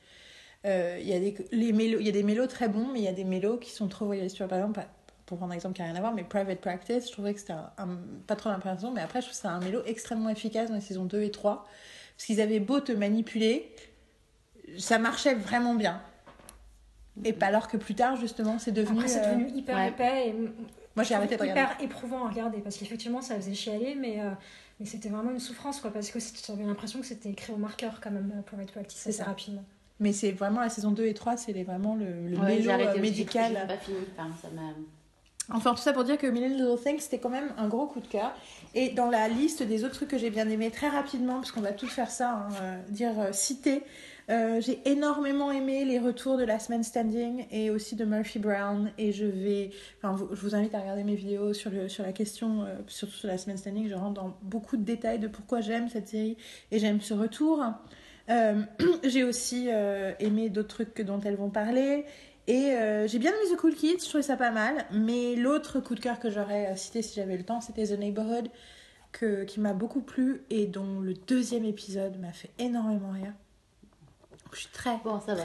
Euh, Il y, a des- les mélos- il y a des mélos très bons, mais il y a des mélos qui sont trop vois, Par exemple, pour prendre un exemple qui n'a rien à voir, mais Private Practice, je trouvais que c'était un, un- pas trop l'impression, mais après, je trouve que c'était un mélo extrêmement efficace dans les saisons 2 et 3. Parce qu'ils avaient beau te manipuler, ça marchait vraiment bien. Et pas alors que plus tard, justement, c'est devenu. C'est euh, devenu hyper ouais. épais et Moi, j'ai arrêté de regarder. hyper éprouvant à regarder parce qu'effectivement, ça faisait chialer, mais, euh, mais c'était vraiment une souffrance, quoi, parce que c'était- j'avais l'impression que c'était écrit au marqueur quand même pour être practice assez ça. rapidement. Mais c'est vraiment la saison 2 et 3, c'est vraiment le, le Ouais, mélo euh, aussi, médical. J'ai pas fini. Enfin, ça m'a. Enfin, tout ça pour dire que Million Little Things, c'était quand même un gros coup de cœur. Et dans la liste des autres trucs que j'ai bien aimé très rapidement, parce qu'on va tout faire ça, hein, euh, dire euh, citer, euh, j'ai énormément aimé les retours de la semaine standing et aussi de Murphy Brown. Et je vais, enfin, vous- je vous invite à regarder mes vidéos sur, le, sur la question, surtout sur la semaine standing. Je rentre dans beaucoup de détails de pourquoi j'aime cette série et j'aime ce retour. Euh, j'ai aussi euh, aimé d'autres trucs que- dont elles vont parler. Et euh, j'ai bien aimé The Cool Kids, je trouvais ça pas mal. Mais l'autre coup de cœur que j'aurais cité si j'avais le temps, c'était The Neighborhood, que, qui m'a beaucoup plu et dont le deuxième épisode m'a fait énormément rire. Je suis très, Bon, ça va,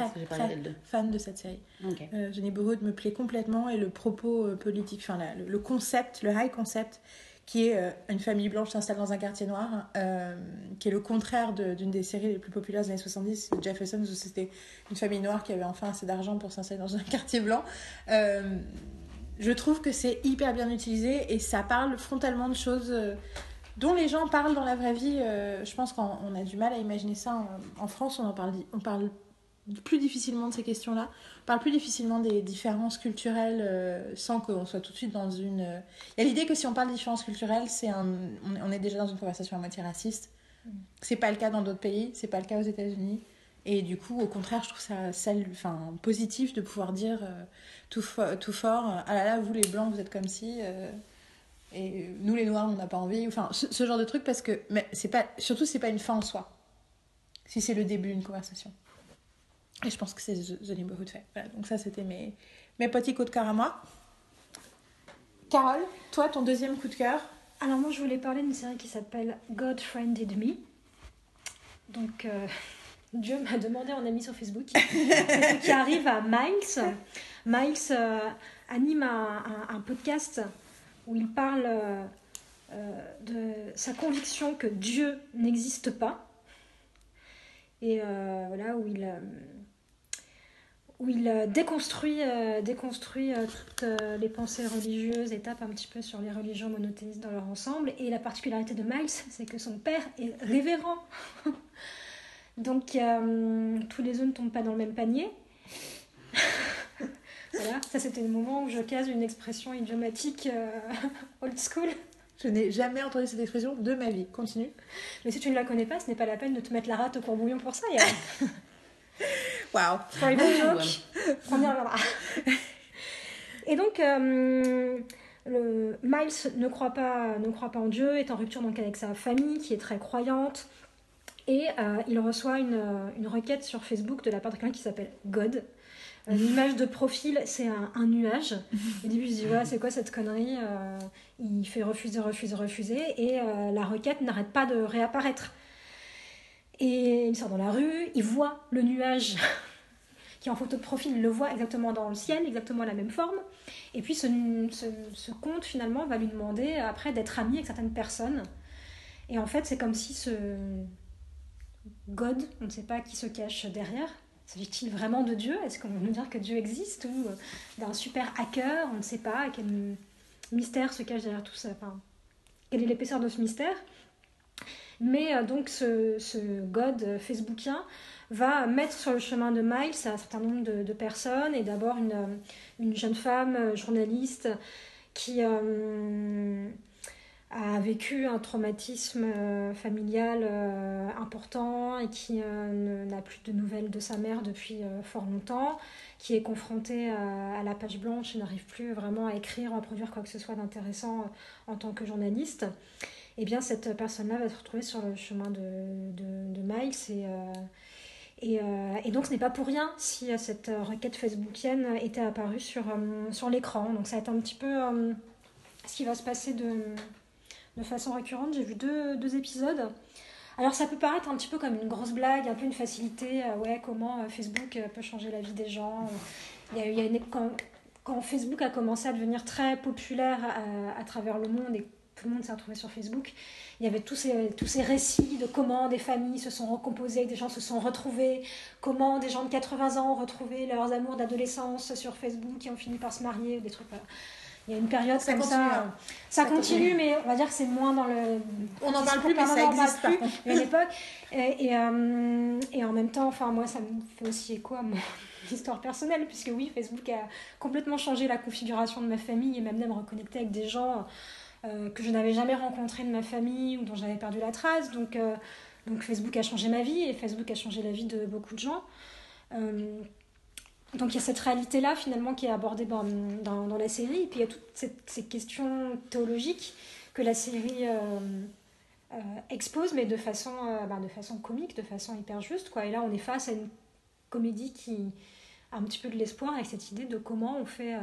fan de cette série. Ok. Euh, The Neighborhood me plaît complètement et le propos politique, enfin le, le concept, le high concept, qui est euh, une famille blanche s'installe dans un quartier noir, euh, qui est le contraire d'une des séries les plus populaires des années 70, Jefferson, où c'était une famille noire qui avait enfin assez d'argent pour s'installer dans un quartier blanc. Euh, je trouve que c'est hyper bien utilisé et ça parle frontalement de choses dont les gens parlent dans la vraie vie. Je pense qu'on on a du mal à imaginer ça. En, en France, on en parle, on parle plus difficilement de ces questions-là. On parle plus difficilement des différences culturelles euh, sans qu'on soit tout de suite dans une. euh, Il y a l'idée que si on parle de différences culturelles, c'est un... on, est déjà dans une conversation à moitié raciste. C'est pas le cas dans d'autres pays, c'est pas le cas aux États-Unis. Et du coup, au contraire, je trouve ça enfin, positif de pouvoir dire euh, tout, fo- tout fort euh, Ah là là, vous les blancs, vous êtes comme si. euh, et nous les noirs, on n'a pas envie. Enfin, ce, ce genre de truc parce que. Mais c'est pas, surtout, c'est pas une fin en soi. Si c'est le début d'une conversation. Et je pense que c'est The The Neighborhood fait. Voilà, donc ça, c'était mes, mes petits coups de cœur à moi. Carole, toi, ton deuxième coup de cœur? Alors moi je voulais parler d'une série qui s'appelle God Friended Me. Donc euh, Dieu m'a demandé en ami sur Facebook. C'est ce qui arrive à Miles. Miles euh, anime un, un- un podcast où il parle euh, de sa conviction que Dieu n'existe pas. Et voilà, où il, où il euh, déconstruit, euh, déconstruit euh, toutes euh, les pensées religieuses et tape un petit peu sur les religions monothéistes dans leur ensemble. Et la particularité de Miles, c'est que son père est révérend. Donc tous les œufs ne tombent pas dans le même panier. voilà, ça c'était le moment où je case une expression idiomatique old school. Je n'ai jamais entendu cette expression de ma vie. Continue. Mais si tu ne la connais pas, ce n'est pas la peine de te mettre la rate au courbouillon pour ça. Il y a Waouh Story joke. On y reviendra. Et donc, euh, le, Miles ne croit, pas, ne croit pas en Dieu, est en rupture donc avec sa famille qui est très croyante. Et euh, il reçoit une, euh, une requête sur Facebook de la part de quelqu'un qui s'appelle God. L'image de profil, c'est un, un nuage. Au début, il se dit ouais, c'est quoi cette connerie Euh, Il fait refuser, refuser, refuser. Et la requête n'arrête pas de réapparaître. Et il sort dans la rue, il voit le nuage qui en photo de profil, il le voit exactement dans le ciel, exactement la même forme. Et puis ce, ce, ce conte finalement va lui demander après d'être ami avec certaines personnes. Et en fait c'est comme si ce God, on ne sait pas qui se cache derrière. S'agit-il vraiment de Dieu? Est-ce qu'on veut dire que Dieu existe Ou euh, d'un super hacker? On ne sait pas. Quel mystère se cache derrière tout ça? Quelle est l'épaisseur de ce mystère? Mais euh, donc ce, ce God euh, facebookien va mettre sur le chemin de Miles un certain nombre de, personnes et d'abord une, euh, une jeune femme journaliste qui a vécu un traumatisme familial important et qui n'a plus de nouvelles de sa mère depuis fort longtemps, qui est confrontée à, à la page blanche et n'arrive plus vraiment à écrire à produire quoi que ce soit d'intéressant en tant que journaliste eh bien cette personne-là va se retrouver sur le chemin de, de, de Miles et, euh, et, euh, et donc ce n'est pas pour rien si euh, cette requête facebookienne était apparue sur, sur l'écran. Donc ça va être un petit peu ce qui va se passer de, de façon récurrente. J'ai vu deux, deux épisodes. Alors ça peut paraître un petit peu comme une grosse blague, un peu une facilité, ouais, comment Facebook peut changer la vie des gens. Il y a, une- quand, quand Facebook a commencé à devenir très populaire à, travers le monde tout le monde s'est retrouvé sur Facebook. Il y avait tous ces, tous ces récits de comment des familles se sont recomposées, des gens se sont retrouvés, comment des gens de 80 ans ont retrouvé leurs amours d'adolescence sur Facebook et ont fini par se marier, des trucs. voilà. Il y a une période Ça comme continue, ça. hein. Ça, Ça continue, continue. mais on va dire que c'est moins dans le. On n'en parle plus, mais ça existe, plus. Mais à l'époque. Et, et, euh, et en même temps, enfin, moi, ça me fait aussi écho à mon histoire personnelle, puisque oui, Facebook a complètement changé la configuration de ma famille et même de me reconnecter avec des gens euh, que je n'avais jamais rencontrés de ma famille ou dont j'avais perdu la trace. Donc, euh, donc Facebook a changé ma vie et Facebook a changé la vie de beaucoup de gens. Euh, donc il y a cette réalité-là finalement qui est abordée dans, dans, la série. Et puis il y a toutes cette- ces questions théologiques que la série expose, mais de façon, ben, de façon comique, de façon hyper juste. Quoi. Et là, on est face à une comédie qui a un petit peu de l'espoir avec cette idée de comment on fait,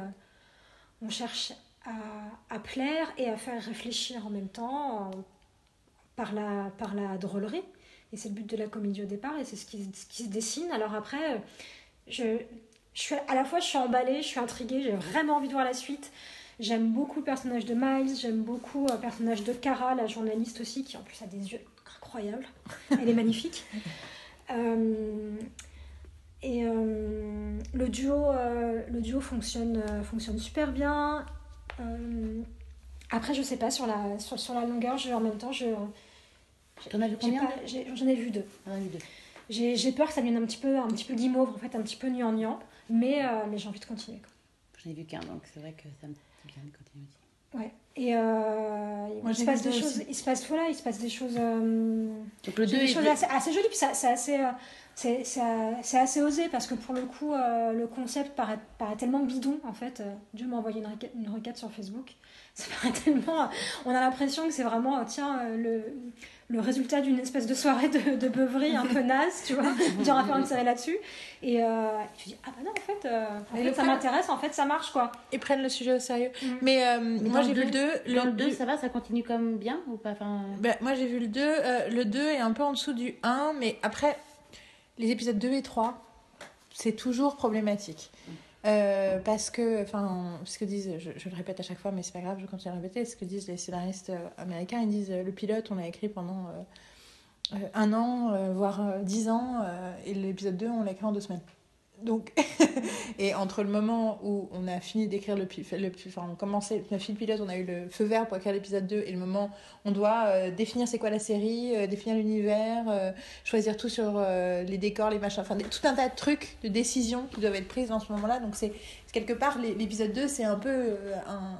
on cherche à, à plaire et à faire réfléchir en même temps euh, par, la, par la drôlerie. Et c'est le but de la comédie au départ, et c'est ce qui, ce qui se dessine. Alors après, je, je suis, à la fois je suis emballée, je suis intriguée, j'ai vraiment envie de voir la suite. J'aime beaucoup le personnage de Miles, j'aime beaucoup euh, le personnage de Cara, la journaliste aussi, qui en plus a des yeux incroyables. Elle est magnifique. Euh, et euh, le duo, euh, le duo fonctionne, fonctionne super bien. Euh, après, je sais pas, sur la, sur, sur la longueur, je, en même temps, je. T'en as vu combien J'en ai vu deux. J'en ai vu deux. J'ai j'ai peur que ça devienne un petit peu, un petit peu guimauve, en fait, un petit peu gnangnan, mais, euh, mais j'ai envie de continuer. quoi. J'en ai vu qu'un, donc c'est vrai que ça me dit bien de continuer aussi. Ouais. Et euh, Moi, il, se passe des deux choses, il se passe voilà, il se passe des choses, euh, Donc le des 2 choses assez, assez jolies, puis ça- c'est assez, euh, c'est c'est, euh, c'est assez osé parce que pour le coup, euh, le concept paraît, paraît tellement bidon en fait. Euh, Dieu m'a envoyé une requête, une requête sur Facebook. Ça paraît tellement. On a l'impression que c'est vraiment, euh, tiens, euh, le, le résultat d'une espèce de soirée de, de beuverie un peu naze, tu vois. On va faire une série là-dessus. Et euh, tu dis, ah bah non, en fait, euh, en fait, ça m'intéresse, en fait, ça marche quoi. Ils prennent le sujet au sérieux. Mm. Mais, euh, Mais moi j'ai vu le 2. Dans le 2, ça va, ça continue comme bien ou pas enfin... Ben, moi j'ai vu le 2. euh, le 2 est un peu en dessous du 1, mais après, les épisodes 2 et 3, c'est toujours problématique. Euh, parce que, enfin, ce que disent, je, je le répète à chaque fois, mais c'est pas grave, je continue à le répéter, ce que disent les scénaristes euh, américains, ils disent euh, le pilote, on l'a écrit pendant euh, un an, euh, voire dix ans, et l'épisode 2, on l'a écrit en deux semaines. Donc, et entre le moment où on a fini d'écrire le, le enfin, on commençait, pilote, on a eu le feu vert pour écrire l'épisode 2, et le moment où on doit euh, définir c'est quoi la série, euh, définir l'univers, euh, choisir tout sur les décors, les machins, enfin tout un tas de trucs, de décisions qui doivent être prises dans ce moment-là. Donc c'est quelque part l'é- l'épisode 2, c'est un peu un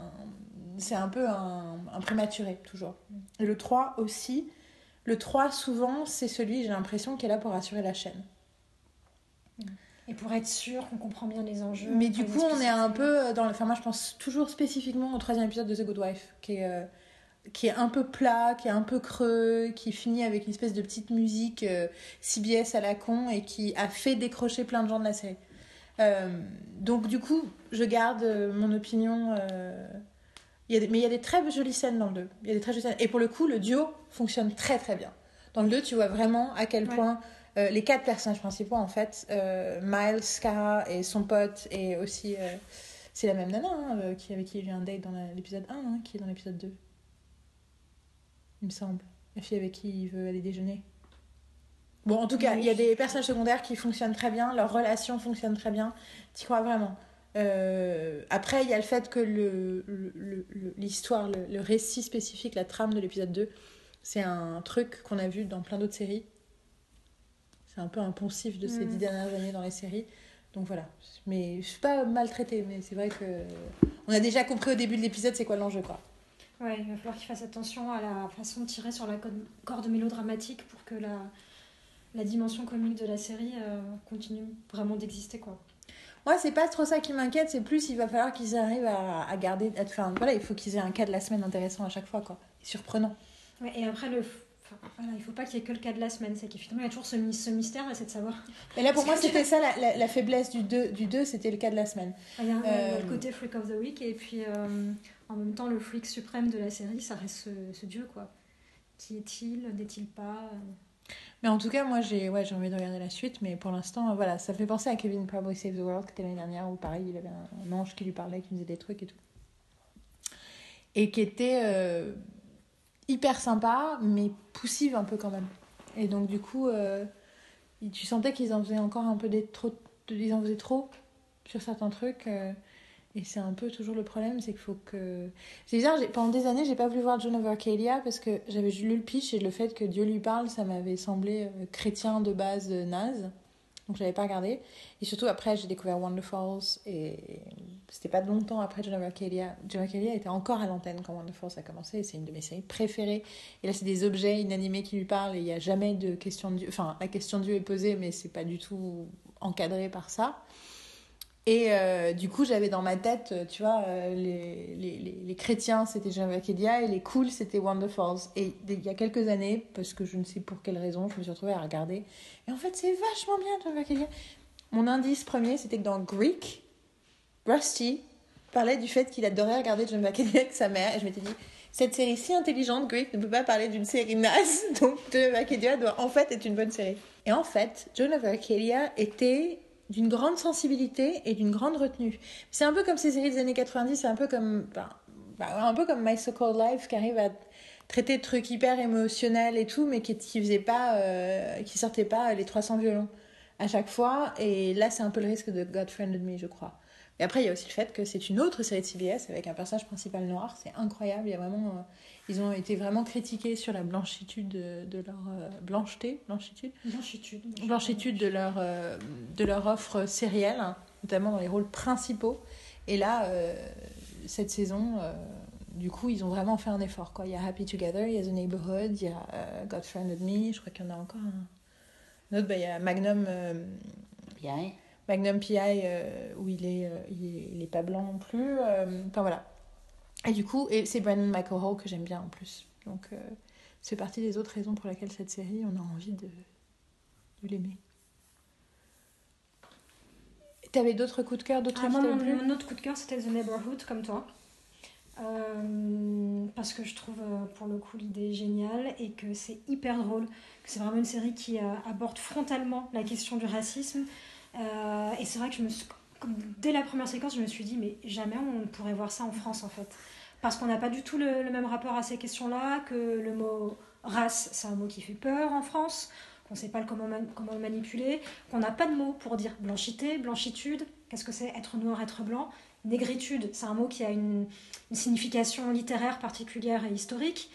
c'est un peu un, un prématuré toujours. Et le 3 aussi. Le 3 souvent c'est celui, j'ai l'impression, qui est là pour assurer la chaîne. Et pour être sûr qu'on comprend bien les enjeux. Mais du coup, on est un peu dans le. Enfin, moi, je pense toujours spécifiquement au troisième épisode de The Good Wife, qui est, euh, qui est un peu plat, qui est un peu creux, qui finit avec une espèce de petite musique euh, CBS à la con et qui a fait décrocher plein de gens de la série. Euh, donc, du coup, je garde mon opinion. il y a des- mais il y a des très jolies scènes dans le 2. Il y a des très jolies scènes. Et pour le coup, le duo fonctionne très très bien. Dans le 2, tu vois vraiment à quel Ouais. point euh, les quatre personnages principaux, en fait, euh, Miles, Cara et son pote, et aussi. euh, c'est la même nana hein, qui, avec qui il a eu un date dans l'épisode 1, hein, qui est dans l'épisode 2. Il me semble. La fille avec qui il veut aller déjeuner. Bon, en tout cas, il y a des personnages secondaires qui fonctionnent très bien, leur relation fonctionne très bien. T'y crois vraiment. Après, il y a le fait que le- le- l'histoire, le, le récit spécifique, la trame de l'épisode 2, c'est un truc qu'on a vu dans plein d'autres séries. C'est un peu un poncif de ces Mm. dix dernières années dans les séries. Donc voilà. Mais je suis pas maltraitée, mais c'est vrai que on a déjà compris au début de l'épisode c'est quoi l'enjeu, quoi. Ouais, il va falloir qu'il fasse attention à la façon de tirer sur la corde- mélodramatique pour que la, la dimension comique de la série euh, continue vraiment d'exister. quoi. Moi, c'est pas trop ça qui m'inquiète, c'est plus il va falloir qu'ils arrivent à, à garder. à- Enfin, voilà, il faut qu'ils aient un cas de la semaine intéressant à chaque fois, quoi. Et surprenant. Ouais, et après, le, voilà, il faut pas qu'il y ait que le cas de la semaine. C'est qu'effectivement, il y a toujours ce, ce mystère, c'est de savoir. Et là, pour moi, c'était ça la, la- la faiblesse du 2, du 2 c'était le cas de la semaine. Il y a, ouais, il y a Euh, le côté Freak of the Week, et puis euh, en même temps, le freak suprême de la série, ça reste ce, ce dieu. quoi. Qui est-il N'est-il pas? Mais en tout cas, moi, j'ai ouais, j'ai envie de regarder la suite, mais pour l'instant, voilà, ça fait penser à Kevin Probably Save the World, qui était l'année dernière, où pareil, il avait un, ange qui lui parlait, qui lui disait des trucs et tout. Et qui était. euh, hyper sympa, mais poussive un peu quand même. Et donc, du coup, euh, tu sentais qu'ils en faisaient encore un peu trop. Ils en faisaient trop sur certains trucs. euh, et c'est un peu toujours le problème, c'est qu'il faut que. C'est bizarre, pendant des années, j'ai pas voulu voir John Arcadia parce que j'avais lu le pitch et le fait que Dieu lui parle, ça m'avait semblé euh, chrétien de base naze. Donc j'avais pas regardé. Et surtout après, j'ai découvert Wonderfalls et c'était pas longtemps après Arcadia. John of Arcadia était encore à l'antenne quand Wonderfalls a commencé et c'est une de mes séries préférées. Et là, c'est des objets inanimés qui lui parlent et il n'y a jamais de question de Dieu. Enfin, la question de Dieu est posée, mais c'est pas du tout encadré par ça. Et euh, du coup, j'avais dans ma tête, euh, tu vois, euh, les, les, les, les chrétiens, c'était et les cools, c'était Wonderfalls. Et il y a quelques années, parce que je ne sais pour quelle raison, je me suis retrouvée à regarder. Et en fait, c'est vachement bien, Arcadia. Mon indice premier, c'était que dans Greek, Rusty parlait du fait qu'il adorait regarder John Arcadia avec sa mère. Et je m'étais dit, cette série si intelligente, Greek, ne peut pas parler d'une série naze. Donc, John Arcadia doit en fait être une bonne série. Et en fait, John Arcadia était d'une grande sensibilité et d'une grande retenue. C'est un peu comme ces séries des années 90, c'est un peu comme, ben, un peu comme My So Called Life qui arrive à traiter de trucs hyper émotionnels et tout, mais qui, qui faisait pas, euh, qui sortait pas les 300 violons à chaque fois. Et là, c'est un peu le risque de God Friended Me, je crois. Et après, il y a aussi le fait que c'est une autre série de CBS avec un personnage principal noir. C'est incroyable. Il y a vraiment, euh, ils ont été vraiment critiqués sur la blanchitude de, de leur euh, blancheté, blanchitude Blanchitude. blanchitude de leur, euh, de leur offre sérielle, hein, notamment dans les rôles principaux. Et là, euh, cette saison, euh, du coup, ils ont vraiment fait un effort. Quoi. Il y a Happy Together, il y a The Neighborhood, il y a euh, God Friended Me, je crois qu'il y en a encore un. un autre, bah, il y a Magnum, euh, Bien. Magnum PI, euh, où il est, euh, il est, il est pas blanc non plus. euh, Enfin voilà. Et du coup, et c'est Brandon Michael Hall que j'aime bien en plus. Donc, c'est partie des autres raisons pour lesquelles cette série, on a envie de, de l'aimer. T'avais d'autres coups de cœur, d'autres Ah, moi, mon, t'avaient plu mon autre coup de cœur, c'était The Neighborhood, comme toi. Euh, parce que je trouve euh, pour le coup l'idée géniale et que c'est hyper drôle. Que c'est vraiment une série qui euh, aborde frontalement la question du racisme. Euh, et c'est vrai que je me dès la première séquence, je me suis dit, mais jamais on pourrait voir ça en France en fait. Parce qu'on n'a pas du tout le, même rapport à ces questions-là, que le mot race, c'est un mot qui fait peur en France, qu'on ne sait pas comment, comment le manipuler, qu'on n'a pas de mot pour dire blanchité, blanchitude, qu'est-ce que c'est être noir, être blanc. Négritude, c'est un mot qui a une, signification littéraire particulière et historique,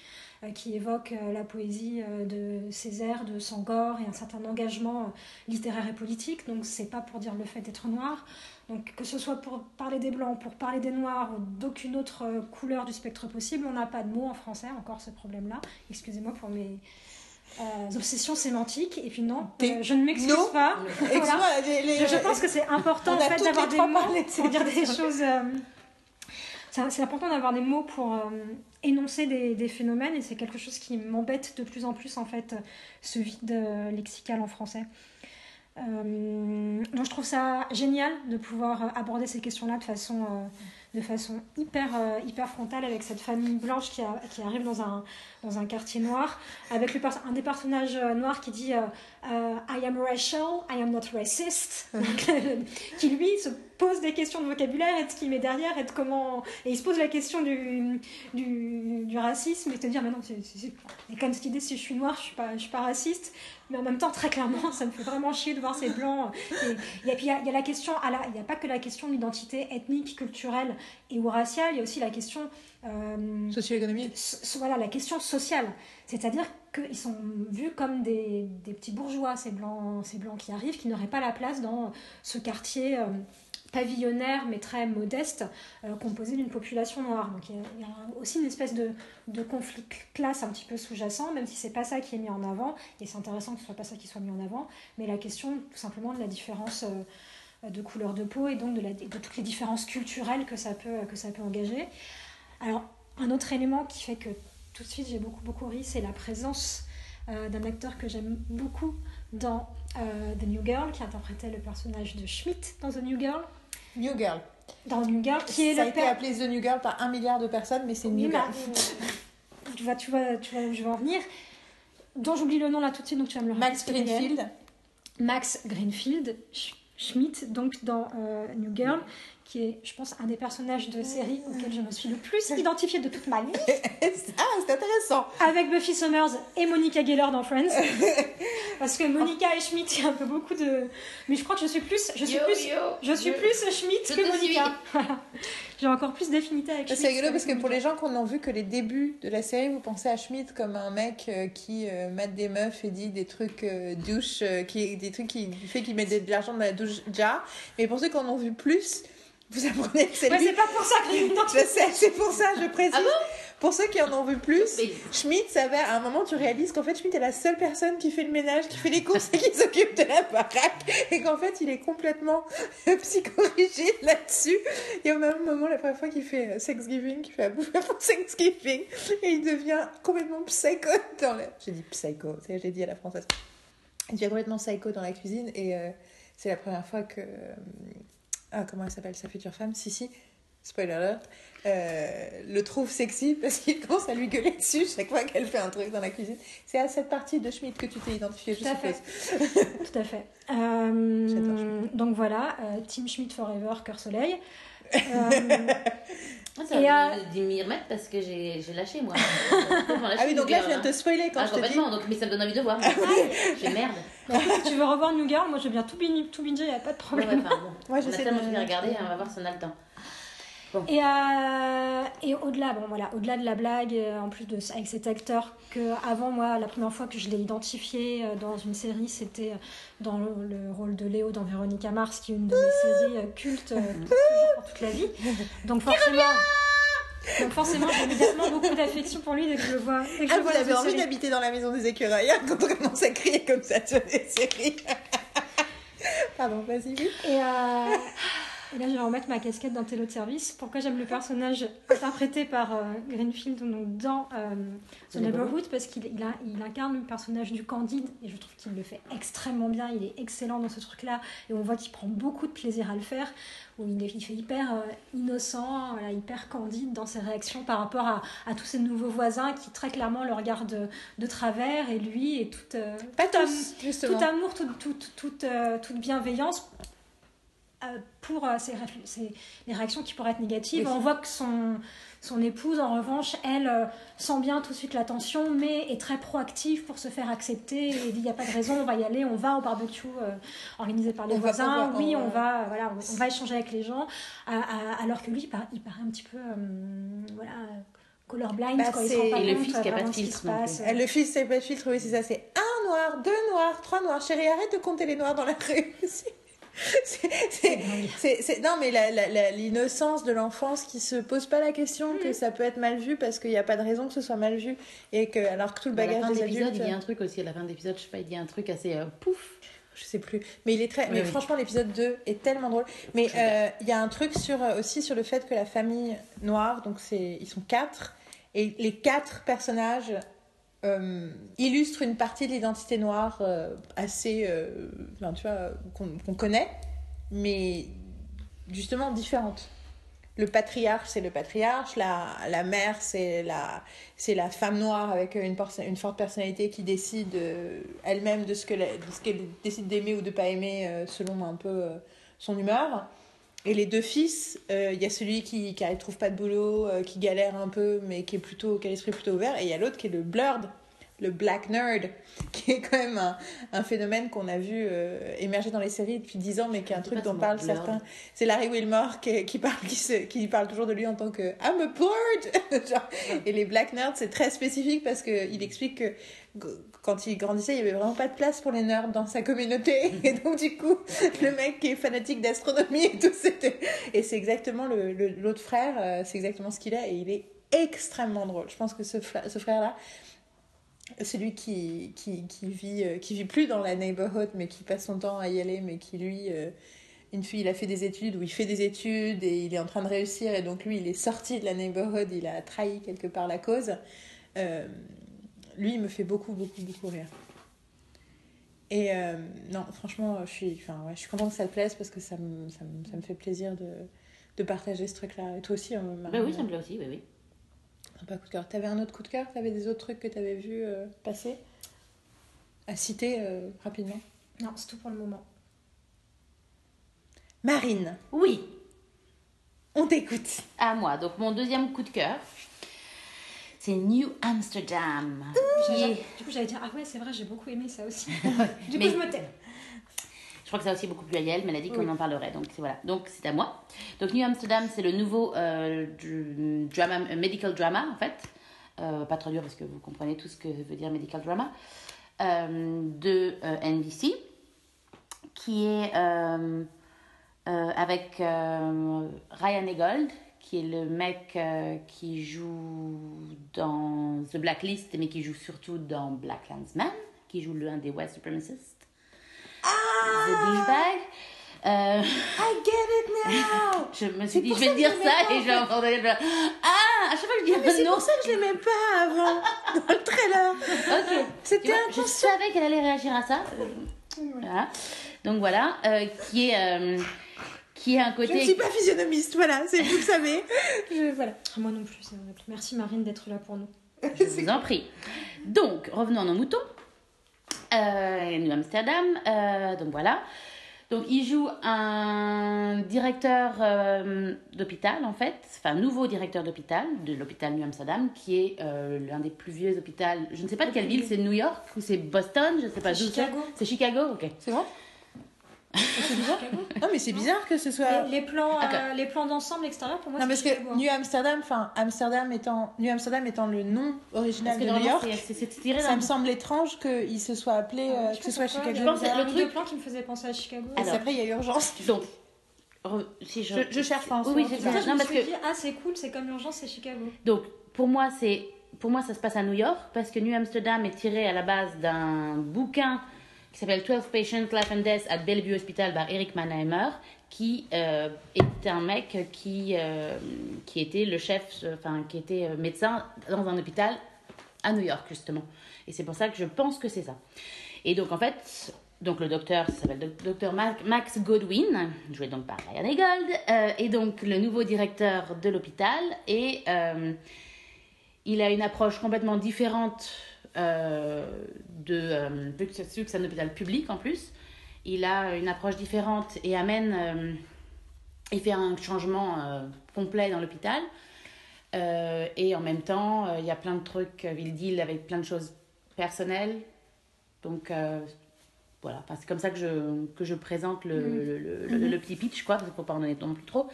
qui évoque euh, la poésie euh, de Césaire, de Sangor et un certain engagement euh, littéraire et politique. Donc c'est pas pour dire le fait d'être noir. Donc que ce soit pour parler des blancs, pour parler des noirs ou d'aucune autre euh, couleur du spectre possible, on n'a pas de mot en français, encore ce problème-là. Excusez-moi pour mes euh, obsessions sémantiques. Et puis non, euh, je ne m'excuse pas. Excuse-moi, Voilà. les- les- Je, je pense que c'est important en fait d'avoir des mots pour dire des choses. euh, c'est important d'avoir des mots pour euh, énoncer des, phénomènes et c'est quelque chose qui m'embête de plus en plus en fait, ce vide euh, lexical en français. Euh, donc je trouve ça génial de pouvoir aborder ces questions-là de façon, de façon hyper, hyper frontale avec cette famille blanche qui, arrive dans un, dans un quartier noir, avec un des personnages noirs qui dit I am racial, I am not racist, qui lui se pose des questions de vocabulaire et de ce qu'il met derrière et de comment et il se pose la question du, du, du racisme et te dire mais non c'est comme cette idée si je suis noire je suis pas je suis pas raciste mais en même temps très clairement ça me fait vraiment chier de voir ces blancs et, et puis il y, a- y a la question la- il n'y a pas que la question de l'identité ethnique culturelle et ou raciale il y a aussi la question euh, Socio-économique. so- so- voilà, la question sociale. C'est-à-dire qu'ils sont vus comme des, des petits bourgeois, ces blancs, ces blancs qui arrivent, qui n'auraient pas la place dans ce quartier euh, pavillonnaire, mais très modeste, euh, composé d'une population noire. Donc il y a, aussi une espèce de, de conflit classe un petit peu sous-jacent, même si c'est pas ça qui est mis en avant, et c'est intéressant que ce soit pas ça qui soit mis en avant, mais la question tout simplement de la différence euh, de couleur de peau et donc de toutes les différences culturelles que ça peut, que ça peut engager. Alors, un autre élément qui fait que tout de suite j'ai beaucoup beaucoup ri, c'est la présence euh, d'un acteur que j'aime beaucoup dans euh, The New Girl, qui interprétait le personnage de Schmidt dans The New Girl. New Girl. Dans New Girl, qui est Ça a été appelé The New Girl par un milliard de personnes, mais c'est New Girl. tu vois, tu vois, tu vois où je veux en venir. Dont j'oublie le nom là tout de suite, donc tu vas me le rappeler, Max. Greenfield. Max Greenfield. Schmidt, donc dans euh, New Girl, qui est, je pense, un des personnages de série auxquels je me suis le plus identifiée de toute ma vie, ah, c'est intéressant. avec Buffy Summers et Monica Geller dans Friends. Parce que Monica et Schmidt, il y a un peu beaucoup de. Mais je crois que je suis plus, je suis Yo, plus, yo, je suis plus Schmidt je que Monica. J'ai encore plus d'affinité avec Schmidt. C'est rigolo parce que pour les gens qui n'ont vu que les débuts de la série, vous pensez à Schmidt comme un mec euh, qui euh, mate des meufs et dit des trucs euh, douche, euh, qui, des trucs qui fait qu'il met de, l'argent dans la douche jar. Mais pour ceux qui en ont vu plus, vous apprenez que c'est lui. c'est pas pour ça que Je sais, c'est pour ça, je précise. Ah bon? Pour ceux qui en ont vu plus, Mais- Schmidt, ça va, à un moment, tu réalises qu'en fait, Schmidt est la seule personne qui fait le ménage, qui fait les courses et qui s'occupe de la baraque. Et qu'en fait, il est complètement psychorigide là-dessus. Et au même moment, la première fois qu'il fait Thanksgiving, qu'il fait à bouffer pour Thanksgiving, et il devient complètement psycho dans la... J'ai dit psycho, j'ai dit à la française. Il devient complètement psycho dans la cuisine et euh, c'est la première fois que... euh, ah, comment elle s'appelle, sa future femme? Sissi spoiler alert, euh, le trouve sexy parce qu'il commence à lui gueuler dessus chaque fois qu'elle fait un truc dans la cuisine. C'est à cette partie de Schmidt que tu t'es identifié, je Tout à suppose. Tout à fait. Euh, donc voilà, euh, Team Schmidt Forever, Cœur Soleil. Euh, Moi, ça va euh, dû m'y remettre parce que j'ai j'ai lâché, moi. Complètement lâché, Ah oui, donc là, je viens de te spoiler quand hein. Ah, je te dis. complètement, donc, mais ça me donne envie de voir. J'ai merde. bah, écoute, tu veux revoir New Girl, moi je veux bien tout, bin- tout binger, y a pas de Ouais, problème. ouais, enfin, bon. Moi, on a tellement de- regarder, on va voir si on a le temps. Et, euh, et au-delà, bon voilà, au-delà de la blague, euh, en plus de avec cet acteur que avant moi, la première fois que je l'ai identifié euh, dans une série, c'était dans le, le rôle de Léo dans Véronica Mars, qui est une de mes séries cultes euh, pour, toute la vie. Donc forcément, donc forcément, j'ai immédiatement beaucoup d'affection pour lui dès que je le vois. Dès que Ah, vous avez envie d'habiter dans la maison des écureuils hein, quand on commence à crier comme ça sur les séries. Pardon, vas-y. Et, euh, et là, je vais remettre ma casquette dans Télo de Service. Pourquoi j'aime le personnage interprété par euh, Greenfield donc, dans euh, The Neighborhood Parce qu'il il a- il incarne le personnage du Candide et je trouve qu'il le fait extrêmement bien. Il est excellent dans ce truc-là et on voit qu'il prend beaucoup de plaisir à le faire. Où il, est, il fait hyper euh, innocent, voilà, hyper candide dans ses réactions par rapport à, à tous ces nouveaux voisins qui très clairement le regardent de, de travers et lui est tout, euh, Pas tout tous, tout amour, toute, toute, toute, euh, toute bienveillance pour euh, ces les réactions qui pourraient être négatives. Oui. On voit que son, son épouse, en revanche, elle euh, sent bien tout de suite l'attention, mais est très proactive pour se faire accepter et dit il n'y a pas de raison, on va y aller, on va au barbecue euh, organisé par les On va voisins, oui, on on va- voilà, on, on va échanger avec les gens, à- à- alors que lui, il paraît, il paraît un petit peu, euh, voilà, colorblind, Bah, quoi, il se c'est- rend pas Et le fils qui a pas de qui filtre. Euh, Le fils, c'est pas de filtre, oui, c'est ça. C'est un noir, deux noirs, trois noirs. Chérie, arrête de compter les noirs dans la rue. C'est- non, mais l'innocence de l'enfance qui se pose pas la question Mm. que ça peut être mal vu parce qu'il n'y a pas de raison que ce soit mal vu. Et que, alors que tout le À la bagage fin des adultes. il y a un truc aussi. À la fin de l'épisode, je sais pas, il y a un truc assez euh, pouf. Je sais plus. Mais il est très. Oui, mais oui. franchement, l'épisode 2 est tellement drôle. Mais euh, il y a un truc sur, euh, aussi sur le fait que la famille noire, donc c'est, ils sont quatre, et les quatre personnages euh, illustrent une partie de l'identité noire euh, assez. euh, tu vois, qu'on, connaît, mais justement différente. Le patriarche, c'est le patriarche. La, la mère, c'est la, la femme noire avec une, forte personnalité qui décide elle-même de ce qu'elle décide d'aimer ou de pas aimer selon un peu son humeur. Et les deux fils, euh, il y a celui qui ne trouve pas de boulot, euh, qui galère un peu, mais qui, est plutôt, qui a l'esprit plutôt ouvert. Et il y a l'autre qui est le blurred, le black nerd, qui est quand même un, un phénomène qu'on a vu euh, émerger dans les séries depuis 10 ans, mais qui est un truc dont parlent certains. C'est Larry Wilmore qui, qui, parle, qui, se- qui parle toujours de lui en tant que I'm a. Genre, et les black nerds, c'est très spécifique parce qu'il explique que quand il grandissait, il n'y avait vraiment pas de place pour les nerds dans sa communauté. Et donc, du coup, le mec qui est fanatique d'astronomie et tout, c'était. Et c'est exactement le- le- l'autre frère, euh, c'est exactement ce qu'il a et il est extrêmement drôle. Je pense que ce, ce frère-là, celui qui, qui, qui, vit, euh, qui vit plus dans la neighborhood, mais qui passe son temps à y aller, mais qui lui. euh, une fille, il a fait des études, ou il fait des études et il est en train de réussir, et donc lui, il est sorti de la neighborhood, il a trahi quelque part la cause. Euh, lui, il me fait beaucoup, beaucoup, beaucoup rire. Et euh, non, franchement, je suis, enfin, ouais, je suis contente que ça te plaise parce que ça me, ça me, ça me fait plaisir de, de partager ce truc-là. Et toi aussi, hein, Marie Bah oui, ça me plaît aussi, oui, oui. Pas coup de cœur. T'avais un autre coup de cœur? T'avais des autres trucs que t'avais vu euh, passer? À citer euh, rapidement? Non, c'est tout pour le moment. Marine, Oui, on t'écoute. à moi. Donc mon deuxième coup de cœur, c'est New Amsterdam. qui J'allais- est- Du coup, j'allais dire, ah ouais, c'est vrai, j'ai beaucoup aimé ça aussi. du Mais- coup, je me tais. Je crois que ça aussi beaucoup plus à Yael, mais elle a dit qu'on Oui. en parlerait. Donc c'est voilà. Donc c'est à moi. Donc New Amsterdam, c'est le nouveau euh, du- drama, euh, medical drama en fait. Euh, pas trop dur parce que vous comprenez tout ce que veut dire medical drama de NBC, qui est avec Ryan Egold, qui est le mec euh, qui joue dans The Blacklist, mais qui joue surtout dans Black Landsman, qui joue l'un des white supremacists. The douchebag. Euh, I get it now je me suis dit, je vais dire je ça et j'ai entendu le Ah, à chaque fois que je dis Ah, c'est pour ça que je l'aimais pas avant, dans le trailer. Ok. C'était un je savais qu'elle allait réagir à ça. Voilà. Donc voilà, euh, qui est euh, qui est un Je ne suis côté. pas physionomiste, voilà, c'est vous le savez. Je, voilà. Ah, Moi non plus, c'est vrai. Merci Marine d'être là pour nous. Je vous en prie. Donc revenons à nos moutons. Euh, New Amsterdam. euh, donc voilà. Donc il joue un directeur euh, d'hôpital en fait, enfin nouveau directeur d'hôpital de l'hôpital New Amsterdam, qui est euh, l'un des plus vieux hôpitaux. Je ne sais pas de quelle ville, c'est New York ou c'est Boston, je ne sais pas c'est. Chicago. C'est Chicago, ok. C'est vrai? C'est bizarre Non, mais c'est bizarre que ce soit. Les, les plans, euh, les plans d'ensemble extérieur, pour moi, Non, c'est parce que. New Amsterdam, enfin, Amsterdam étant, New Amsterdam étant le nom original Parce que de New York, tiré ça me semble étrange qu'il se soit appelé, euh, Je sais que ce soit Chicago. a- pense le truc- plan qui me faisait penser à Chicago. Et Alors, après, il y a urgence. Donc, si je, Je, je cherche pas en Oui, oui, ce c'est moment. Ça, ça. je Non, me parce suis que- dit, ah, c'est cool, c'est comme urgence, c'est Chicago. donc pour moi, c'est pour moi ça se passe à New York parce que New Amsterdam est tiré à la base d'un bouquin qui s'appelle 12 Patients Life and Death at Bellevue Hospital par Eric Mannheimer qui euh, est un mec qui euh, qui était le chef enfin qui était euh, médecin dans un hôpital à New York justement. Et c'est pour ça que je pense que c'est ça. Et donc en fait donc le docteur ça s'appelle doc- docteur Ma- Max Godwin joué donc par Ryan Egold euh, et donc le nouveau directeur de l'hôpital et il a une approche complètement différente de euh, vu que c'est un hôpital public en plus il a une approche différente et amène euh, il fait un changement euh, complet dans l'hôpital. Euh, et en même temps euh, il y a plein de trucs euh, il deal avec plein de choses personnelles. Donc euh, voilà. Enfin, c'est comme ça que je, que je présente le, le, le, le- le petit pitch quoi parce qu'il faut pas en donner non plus trop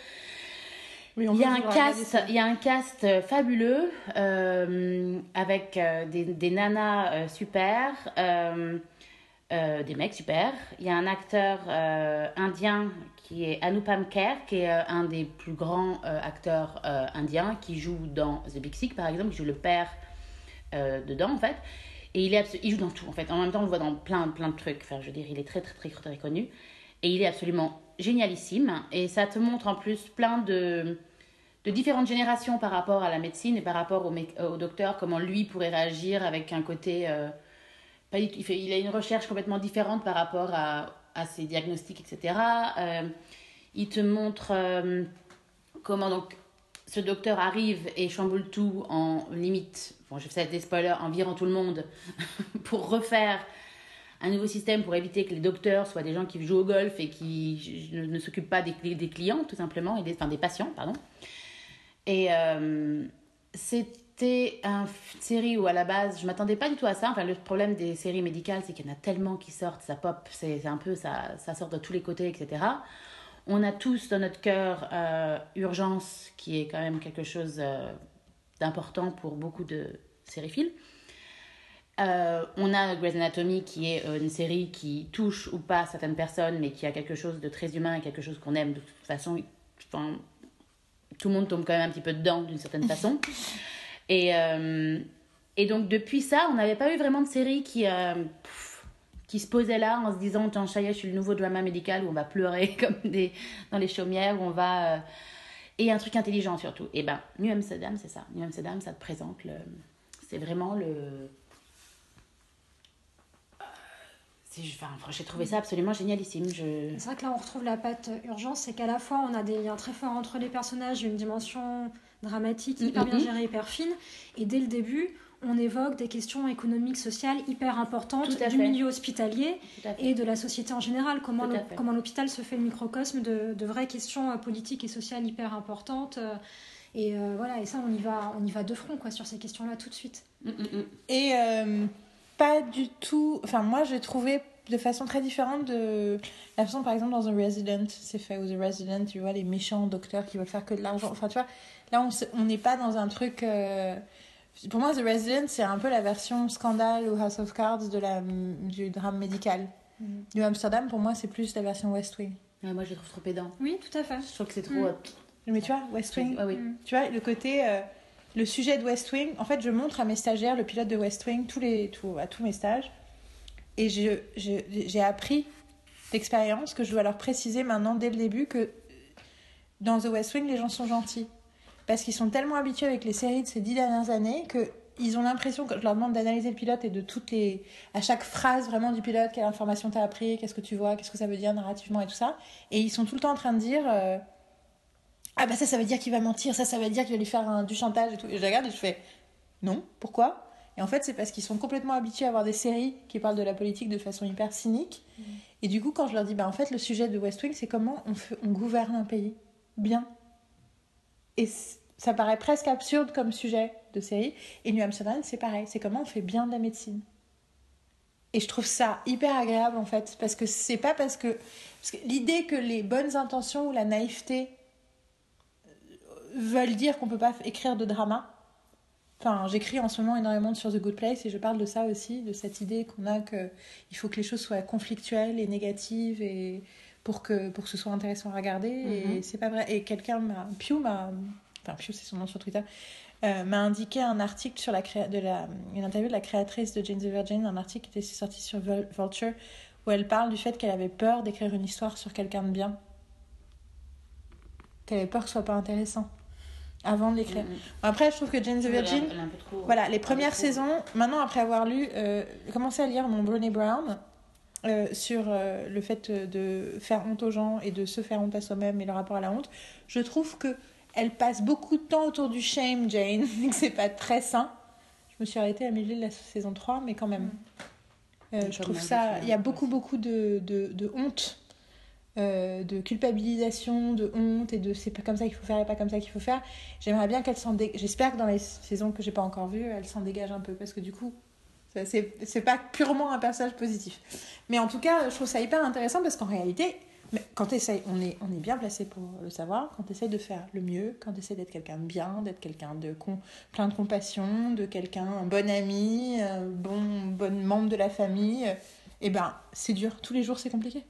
Oui, il y, a un cast, il y a un cast fabuleux euh, avec euh, des, des nanas euh, super, des mecs super. Il y a un acteur indien qui est Anupam Kher, qui est un des plus grands acteurs indiens, qui joue dans The Big Sick par exemple, qui joue le père dedans en fait. Et il, est il joue dans tout en fait. En même temps, on le voit dans plein, plein de trucs. Enfin, je veux dire, il est très, très, très, très connu. Et il est absolument génialissime. Et ça te montre en plus plein de, de différentes générations par rapport à la médecine et par rapport au, euh, au docteur, comment lui pourrait réagir avec un côté. euh, pas il, fait, il a une recherche complètement différente par rapport à, à ses diagnostics, etc. Euh, il te montre comment donc ce docteur arrive et chamboule tout en limite, bon je fais des spoilers, en virant tout le monde pour refaire un nouveau système pour éviter que les docteurs soient des gens qui jouent au golf et qui ne, s'occupent pas des, cli- des clients tout simplement, et des, des patients, pardon. Et euh, c'était une série où à la base je m'attendais pas du tout à ça. Enfin le problème des séries médicales c'est qu'il y en a tellement qui sortent, ça pop, c'est un peu ça, ça sort de tous les côtés, etc. On a tous dans notre cœur euh, Urgence, qui est quand même quelque chose euh, d'important pour beaucoup de sériphiles. Euh, on a Grey's Anatomy, qui est euh, une série qui touche ou pas certaines personnes, mais qui a quelque chose de très humain et quelque chose qu'on aime de toute façon. Enfin, tout le monde tombe quand même un petit peu dedans d'une certaine façon. Et, euh, et donc depuis ça, on n'avait pas eu vraiment de série qui, euh, pff, qui se posait là en se disant Tiens, ça y est, je suis le nouveau drama médical où on va pleurer comme des, dans les chaumières, où on va. euh, et un truc intelligent surtout. Et ben, New Amsterdam, c'est ça. New Amsterdam, ça te présente le. C'est vraiment le. c'est- Enfin, j'ai trouvé ça absolument génialissime. Je... C'est vrai que là, on retrouve la patte urgence, c'est qu'à la fois, on a des liens très forts entre les personnages, une dimension dramatique, Mm, hyper mm, bien mm. gérée, hyper fine, et dès le début, on évoque des questions économiques, sociales hyper importantes du milieu hospitalier et de la société en général. Comment, l'hôpital se fait le microcosme de, de vraies questions euh, politiques et sociales hyper importantes. euh, et euh, voilà, et ça, on y va, on y va de front quoi, sur ces questions-là tout de suite. Mm, mm, mm. Et euh, pas du tout. Enfin, moi, j'ai trouvé de façon très différente de la façon, par exemple, dans The Resident, c'est fait. Ou The Resident, tu vois, les méchants docteurs qui veulent faire que de l'argent. Enfin, tu vois, là, on n'est pas dans un truc. euh, Pour moi, The Resident, c'est un peu la version scandale ou House of Cards de la, du drame médical. Mhm. New Amsterdam, pour moi, c'est plus la version West Wing. Ouais, moi, je les trouve trop pédants. Oui, tout à fait. Je trouve que c'est trop. Mm. euh, Mais tu vois, West Wing, Ah oui. Mm. Tu vois, le côté, euh, le sujet de West Wing, en fait, je montre à mes stagiaires le pilote de West Wing tous les, tous- à tous mes stages. Et je- je- j'ai appris d'expérience que je dois leur préciser maintenant dès le début que dans The West Wing, les gens sont gentils. Parce qu'ils sont tellement habitués avec les séries de ces dix dernières années que ils ont l'impression que je leur demande d'analyser le pilote et de toutes les à chaque phrase vraiment du pilote quelle information t'as appris qu'est-ce que tu vois qu'est-ce que ça veut dire narrativement et tout ça et ils sont tout le temps en train de dire euh, ah bah ça ça veut dire qu'il va mentir ça ça veut dire qu'il va lui faire un- du chantage et tout. Et je regarde et je fais non pourquoi? Et en fait c'est parce qu'ils sont complètement habitués à voir des séries qui parlent de la politique de façon hyper cynique. Et du coup quand je leur dis bah en fait le sujet de West Wing c'est comment on, fait, on gouverne un pays bien. Et ça paraît presque absurde comme sujet de série. Et New Amsterdam c'est pareil. C'est comment on fait bien de la médecine. Et je trouve ça hyper agréable en fait. Parce que c'est pas parce que parce que l'idée que les bonnes intentions ou la naïveté veulent dire qu'on peut pas écrire de drama. Enfin, j'écris en ce moment énormément sur The Good Place et je parle de ça aussi, de cette idée qu'on a que il faut que les choses soient conflictuelles et négatives et pour que pour que ce soit intéressant à regarder. Et Mhm. c'est pas vrai. Et quelqu'un m'a, Pew m'a, enfin Pew c'est son nom sur Twitter, euh, m'a indiqué un article sur la créa- de la une interview de la créatrice de Jane the Virgin, un article qui était sorti sur Vul- Vulture où elle parle du fait qu'elle avait peur d'écrire une histoire sur quelqu'un de bien, qu'elle avait peur que ce soit pas intéressant avant de l'écrire. Mm, mm. Après, je trouve que Jane the Virgin, elle trop- voilà, les premières saisons, maintenant après avoir lu, euh, commencé à lire mon Brené Brown euh, sur euh, le fait de faire honte aux gens et de se faire honte à soi-même et le rapport à la honte, je trouve que elle passe beaucoup de temps autour du shame, Jane, et que c'est pas très sain. Je me suis arrêtée à milieu de la saison 3, mais quand même. Comme je trouve ça. Il y a beaucoup, beaucoup de, de, de honte, euh, de culpabilisation, de honte et de c'est pas comme ça qu'il faut faire et pas comme ça qu'il faut faire. J'aimerais bien qu'elle s'en dégage. J'espère que dans les saisons que j'ai pas encore vues, elle s'en dégage un peu parce que du coup, c'est pas purement un personnage positif. Mais en tout cas, je trouve ça hyper intéressant parce qu'en réalité, quand on est, on est bien placé pour le savoir, quand tu essayes de faire le mieux, quand tu essayes d'être quelqu'un de bien, d'être quelqu'un de con, plein de compassion, de quelqu'un, un bon ami, un bon, bon membre de la famille, et ben c'est dur. Tous les jours, c'est compliqué.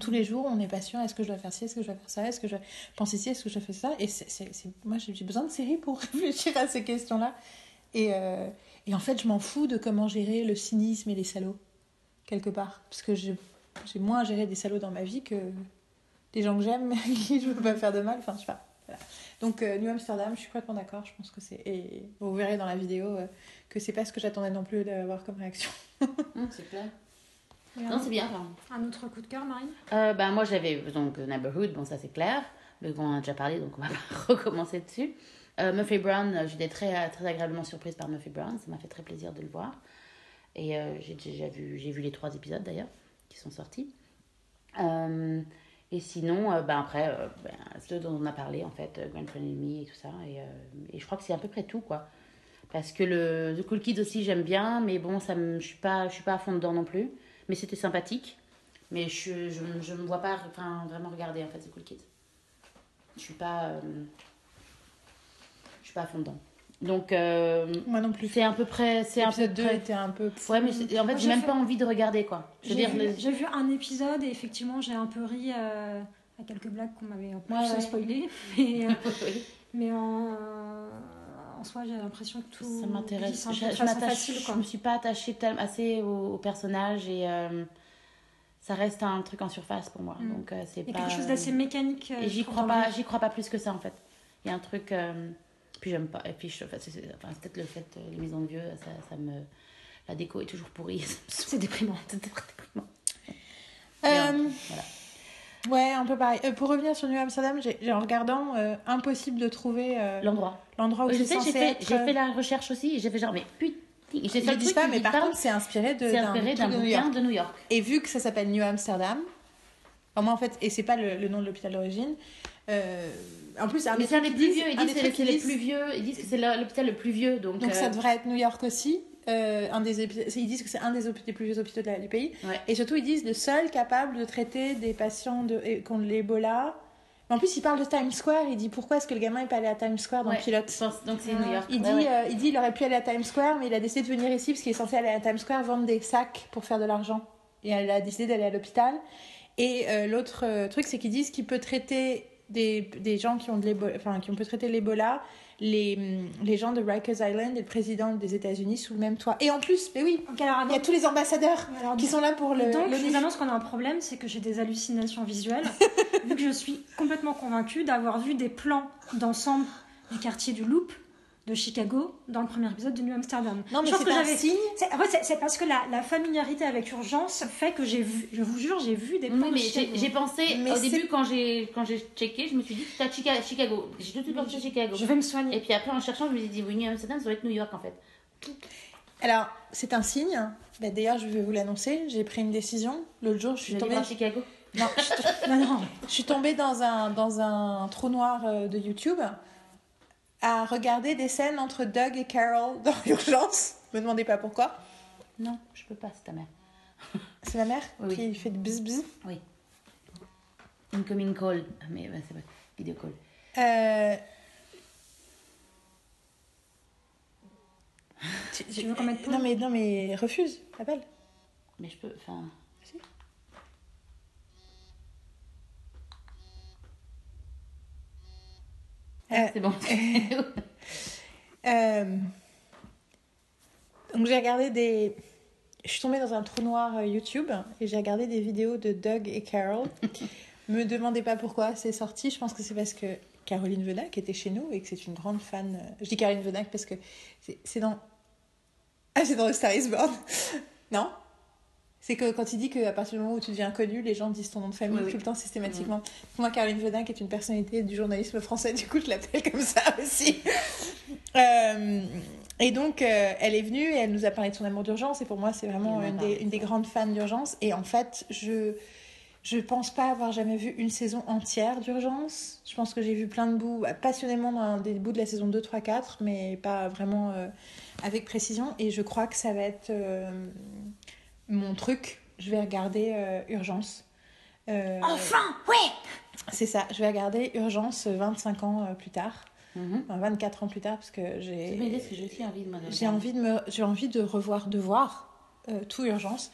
Tous les jours, on n'est pas sûr est-ce que je dois faire ci, est-ce que je dois faire ça, est-ce que je dois penser ci, est-ce que je dois faire ça. Et moi, j'ai besoin de séries pour réfléchir à ces questions-là. Et, euh, et en fait, je m'en fous de comment gérer le cynisme et les salauds, quelque part. Parce que j'ai moins à gérer des salauds dans ma vie que des gens que j'aime, qui je veux pas faire de mal. Enfin, je sais pas. Donc, euh, New Amsterdam, je suis complètement d'accord. Je pense que c'est. Et vous verrez dans la vidéo euh, que c'est pas ce que j'attendais non plus d'avoir comme réaction. Hum, c'est clair. Non, c'est bien. un autre coup de cœur, Marine? Euh, bah, moi, j'avais donc euh, Neighborhood, bon, ça c'est clair. Mais on en a déjà parlé, donc on va pas recommencer dessus. Euh, Murphy Brown, euh, j'étais très, très agréablement surprise par Murphy Brown. Ça m'a fait très plaisir de le voir. Et euh, j'ai déjà vu, j'ai vu les trois épisodes d'ailleurs qui sont sortis. Euh, et sinon, euh, bah, après, euh, ben, ceux dont on a parlé, en fait, euh, Grand Friend Enemy et tout ça. Et, euh, et je crois que c'est à peu près tout, quoi. Parce que le The Cool Kids aussi, j'aime bien, mais bon, ça me, je suis pas, je suis pas à fond dedans non plus. Mais c'était sympathique. Mais je, je, je me vois pas enfin, vraiment regarder, en fait, The Cool Kids. Je suis pas... euh, je suis pas à fond dedans. Donc, euh, Moi non plus. c'est à peu près... C'est un peu L'épisode 2 près... était un peu. Ouais, mais en fait, j'ai même fait- pas envie de regarder, quoi. Je veux J'ai dire, vu, vu un épisode et effectivement j'ai un peu ri euh, à quelques blagues qu'on m'avait un peu Ouais, plus ouais. spoilé. Mais, euh, Oui. mais en, en soi j'ai l'impression que tout ça m'intéresse. Je, je facile. je me suis pas attachée tellement assez au, au personnage et euh, ça reste un truc en surface pour moi. Mm. Donc euh, c'est Il y a pas. quelque chose d'assez mécanique. euh, Et j'y crois pas, j'y crois pas plus que ça en fait. Il y a un truc. euh, puis j'aime pas. Et puis je, enfin, c'est, c'est- enfin, c'est peut-être le fait euh, les maisons de vieux, ça, ça me. La déco est toujours pourrie. C'est déprimant. C'est très déprimant. Euh, Voilà. Ouais, un peu pareil. Euh, pour revenir sur New Amsterdam, j'ai en regardant, euh, impossible de trouver euh, L'endroit. l'endroit où je sais, j'ai fait, j'ai fait la recherche aussi et j'ai fait genre, mais putain. J'ai Ils fait truc pas, mais par pas, contre, c'est inspiré de d'un inspiré bouquin de New York. Et vu que ça s'appelle New Amsterdam, enfin, moi en fait, et c'est pas le, le nom de l'hôpital d'origine, en plus, un Mais c'est un des plus vieux. Ils disent que c'est plus vieux. Ils disent que c'est l'hôpital le plus vieux. Donc, Donc ça devrait être New York aussi. Euh, un des ils disent que c'est un des, hôpitaux- plus vieux hôpitaux de la- du pays. Ouais. Et surtout, ils disent le seul capable de traiter des patients de, contre l'Ebola. En plus, il parle de Times Square. Il dit pourquoi est-ce que le gamin n'est pas allé à Times Square dans ouais, le pilote pense- donc c'est New York. il Ouais, dit, ouais. euh, il dit il aurait pu aller à Times Square, mais il a décidé de venir ici parce qu'il est censé aller à Times Square vendre des sacs pour faire de l'argent. Et elle a décidé d'aller à l'hôpital. Et euh, l'autre euh, truc, c'est qu'ils disent qu'il peut traiter des, des gens qui ont de l'Ebola, enfin, peut traiter l'Ebola, les, hum, les gens de Rikers Island et le président des États-Unis sous le même toit. Et en plus, mais oui, alors, il y a tous les ambassadeurs alors, qui sont là pour le. Et donc, le je vous annonce qu'on a un problème, c'est que j'ai des hallucinations visuelles, vu que je suis complètement convaincue d'avoir vu des plans d'ensemble du quartier du Loop de Chicago dans le premier épisode de New Amsterdam. Non, mais Je pense c'est que un j'avais- signe. C'est- En fait, c'est- c'est parce que la, la familiarité avec Urgence fait que j'ai vu, je vous jure, j'ai vu des plans Oui, mais Chicago. j'ai j'ai pensé, Mais au c'est- début, quand j'ai quand j'ai checké, je me suis dit, Chica- Chicago. J'ai tout de suite pensé à Chicago. Je vais me soigner. Et puis après, en cherchant, je me suis dit, oui, New Amsterdam, ça doit être New York, en fait. Alors, c'est un signe. Bah, D'ailleurs, je vais vous l'annoncer. J'ai pris une décision. L'autre jour, je suis tombée. voir Chicago. Non, je- Non, non. Je suis tombée dans un, dans un trou noir euh, de YouTube à regarder des scènes entre Doug et Carol dans l'urgence. Me demandez pas pourquoi. Non, je peux pas, c'est ta mère. C'est ma mère Oui. qui fait du bzz bzz. Oui. Incoming call. Ah, Mais bah, c'est pas. Vidéo call. Euh... Tu, Tu veux qu'on mette non mais non mais refuse, appelle. Mais je peux. Enfin. Si. Euh, C'est bon. Euh, Donc j'ai regardé des. Je suis tombée dans un trou noir euh, YouTube et j'ai regardé des vidéos de Doug et Carol. Me demandez pas pourquoi c'est sorti. Je pense que c'est parce que Caroline Venac était chez nous et que c'est une grande fan. euh, Je dis Caroline Venac parce que c'est dans. Ah, c'est dans The Star is Born. non? C'est que quand il dit qu'à partir du moment où tu deviens connu, les gens disent ton nom de famille Oui, tout le temps systématiquement. Moi, Caroline Venac est une personnalité du journalisme français, du coup, je l'appelle comme ça aussi. Euh, et donc, euh, elle est venue et elle nous a parlé de son amour d'urgence. Et pour moi, c'est vraiment une des, une grandes fans d'urgence. Et en fait, je je pense pas avoir jamais vu une saison entière d'urgence. Je pense que j'ai vu plein de bouts, euh, passionnément dans des bouts de la saison 2, 3, 4, mais pas vraiment euh, avec précision. Et je crois que ça va être mon truc. Je vais regarder euh, Urgence. Euh, Enfin, ouais c'est ça, je vais regarder Urgence 25 ans euh, plus tard. Mhm. Enfin, 24 ans plus tard, parce que j'ai j'ai envie de me j'ai envie de me j'ai envie de revoir de voir tout urgence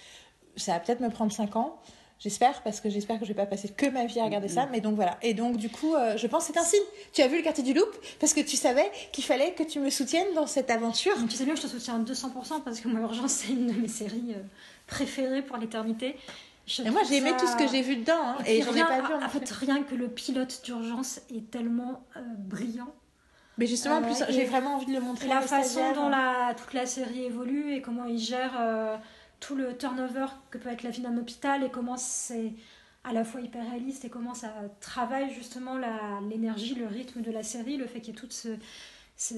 ça va peut-être me prendre 5 ans j'espère parce que j'espère que je vais pas passer que ma vie à regarder ça mais donc voilà et donc du coup euh, je pense que c'est un signe tu as vu le quartier du Loop? Parce que tu savais qu'il fallait que tu me soutiennes dans cette aventure Donc, tu sais bien que je te soutiens à 200% parce que moi, Urgence, c'est une de mes séries euh, préférées pour l'éternité. Et moi j'ai aimé ça- tout ce que j'ai vu dedans hein, Et rien- pas vu en En fait, rien que le pilote d'urgence est tellement euh, brillant. mais justement en plus Euh, j'ai vraiment envie de le montrer la façon dont la, toute la série évolue et comment il gère euh, tout le turnover que peut être la vie d'un hôpital et comment c'est à la fois hyper réaliste et comment ça travaille justement l'énergie, le rythme de la série, le fait qu'il y ait toute ce, ce-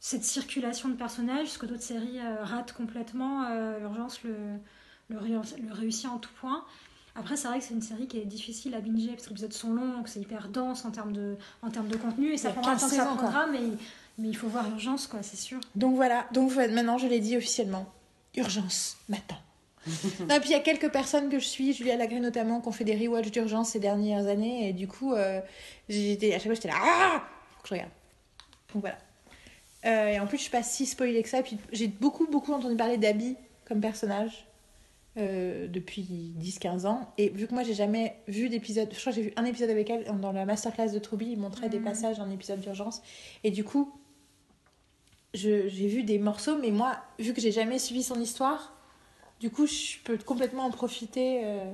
cette circulation de personnages, ce que d'autres séries euh, ratent complètement, euh, l'urgence le, le, réu- le réussit en tout point. Après, c'est vrai que c'est une série qui est difficile à binger parce que les épisodes sont longs, donc c'est hyper dense en termes de, en termes de contenu et ça prendra le 15 temps que ça prendra, mais, mais il faut voir Urgence, quoi, c'est sûr. Donc voilà, donc maintenant je l'ai dit officiellement. Urgence, m'attend. non, et puis il y a quelques personnes que je suis, Julia Lagré notamment, qui ont fait des rewatch d'urgence ces dernières années, et du coup, euh, j'étais, à chaque fois j'étais là, ah Faut que je regarde. Donc voilà. Euh, et en plus, je suis pas si spoilée que ça, et puis j'ai beaucoup, beaucoup entendu parler d'Abby comme personnage euh, depuis 10-15 ans, et vu que moi j'ai jamais vu d'épisode, je crois que j'ai vu un épisode avec elle dans la masterclass de Truby, il montrait des Mhm. passages d'un épisode d'urgence, et du coup, j'ai vu des morceaux, mais moi, vu que j'ai jamais suivi son histoire, du coup, je peux complètement en profiter. euh,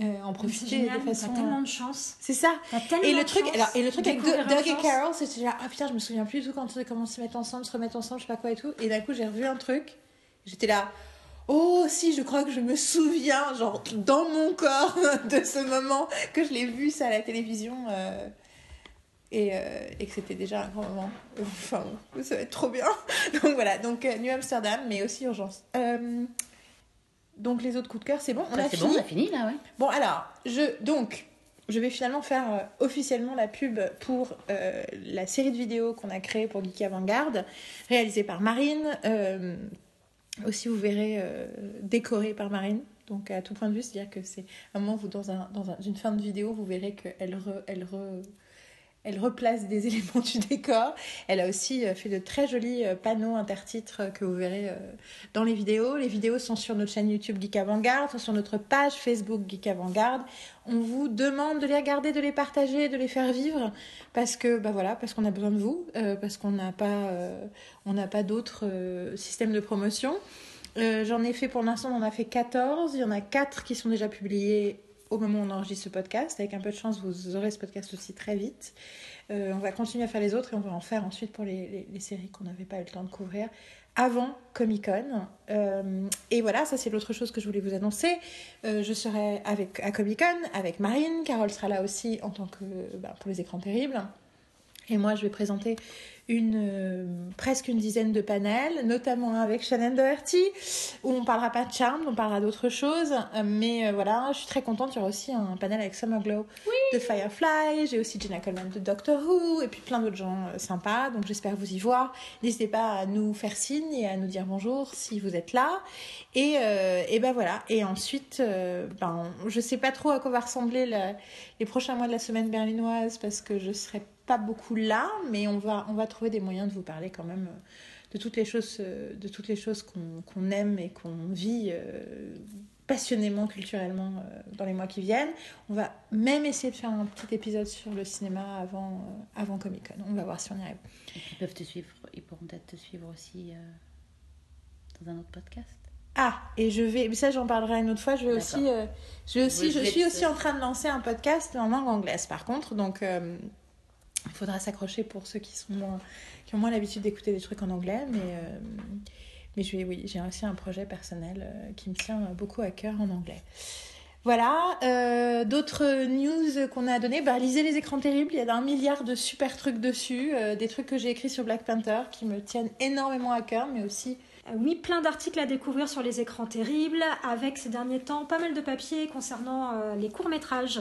euh, en profiter génial, de t'as façon. tellement euh, de chance. C'est ça. T'as Et le truc, alors, et le truc avec Doug et. Carol, c'était là, ah putain, je me souviens plus du tout quand ils commencent à se mettre ensemble, se remettre ensemble, je sais pas quoi et tout. Et d'un coup, j'ai revu un truc, j'étais là, Oh, si, je crois que je me souviens, genre, dans mon corps, de ce moment que je l'ai vu ça à la télévision. euh, et, euh, et que c'était déjà un grand moment. Enfin, ça va être trop bien. Donc voilà, donc New Amsterdam, mais aussi Urgence. Euh, donc les autres coups de cœur, c'est bon, on Bah, a fini. bon, on a fini là, ouais. Bon, alors, je, donc, je vais finalement faire euh, officiellement la pub pour euh, la série de vidéos qu'on a créée pour Geeky Avant-Garde, réalisée par Marine. euh, aussi, vous verrez, décorée par Marine. Donc, à tout point de vue, c'est-à-dire que c'est un moment, vous, dans, un, dans un- une fin de vidéo, vous verrez qu'elle re- elle re- elle replace des éléments du décor. Elle a aussi euh, fait de très jolis euh, panneaux intertitres euh, que vous verrez dans les vidéos. Les vidéos sont sur notre chaîne YouTube Geek Avant-Garde, sont sur notre page Facebook Geek Avant-Garde. On vous demande de les regarder, de les partager, de les faire vivre parce que bah voilà, parce qu'on a besoin de vous, parce qu'on n'a pas pas d'autres systèmes de promotion. J'en ai fait pour l'instant, on en a fait 14. Il y en a 4 qui sont déjà publiés au moment où on enregistre ce podcast. Avec un peu de chance, vous aurez ce podcast aussi très vite. Euh, on va continuer à faire les autres et on va en faire ensuite pour les, les- séries qu'on n'avait pas eu le temps de couvrir avant Comic Con. Euh, et voilà, ça c'est l'autre chose que je voulais vous annoncer. Euh, je serai avec, à Comic Con avec Marine. Carole sera là aussi en tant que bah, pour les écrans terribles. Et moi, je vais présenter une, euh, presque une dizaine de panels, notamment avec Shannon Doherty, où on parlera pas de Charmed, on parlera d'autres choses. Euh, Mais euh, voilà, je suis très contente. Il y aura aussi un panel avec Summer Glow de Firefly. J'ai aussi Jenna Coleman de Doctor Who, et puis plein d'autres gens euh, sympas. Donc j'espère vous y voir. N'hésitez pas à nous faire signe et à nous dire bonjour si vous êtes là. Et, et ben voilà. Et ensuite, ben, je sais pas trop à quoi va ressembler la- les prochains mois de la semaine berlinoise parce que je serai pas beaucoup là, mais on va, on va trouver des moyens de vous parler quand même euh, de toutes les choses, euh, de toutes les choses qu'on qu'on aime et qu'on vit euh, passionnément, culturellement euh, dans les mois qui viennent. On va même essayer de faire un petit épisode sur le cinéma avant, euh, avant Comic Con. On va voir si on y arrive. Ils peuvent te suivre, ils pourront peut-être te suivre aussi dans un autre podcast. Ah, et je vais, mais ça j'en parlerai une autre fois. Je vais D'accord. aussi, je, vais aussi, Oui, je je vais suis aussi en train de lancer un podcast en langue anglaise. Par contre, donc il faudra s'accrocher pour ceux qui sont moins, qui ont moins l'habitude d'écouter des trucs en anglais. Mais euh, mais je oui, j'ai aussi un projet personnel euh, qui me tient beaucoup à cœur en anglais. Voilà, euh, d'autres news qu'on a données, bah, lisez les écrans terribles, il y a un milliard de super trucs dessus, des trucs que j'ai écrits sur Black Panther qui me tiennent énormément à cœur, mais aussi Oui, plein d'articles à découvrir sur les écrans terribles, avec ces derniers temps pas mal de papiers concernant euh, les courts-métrages.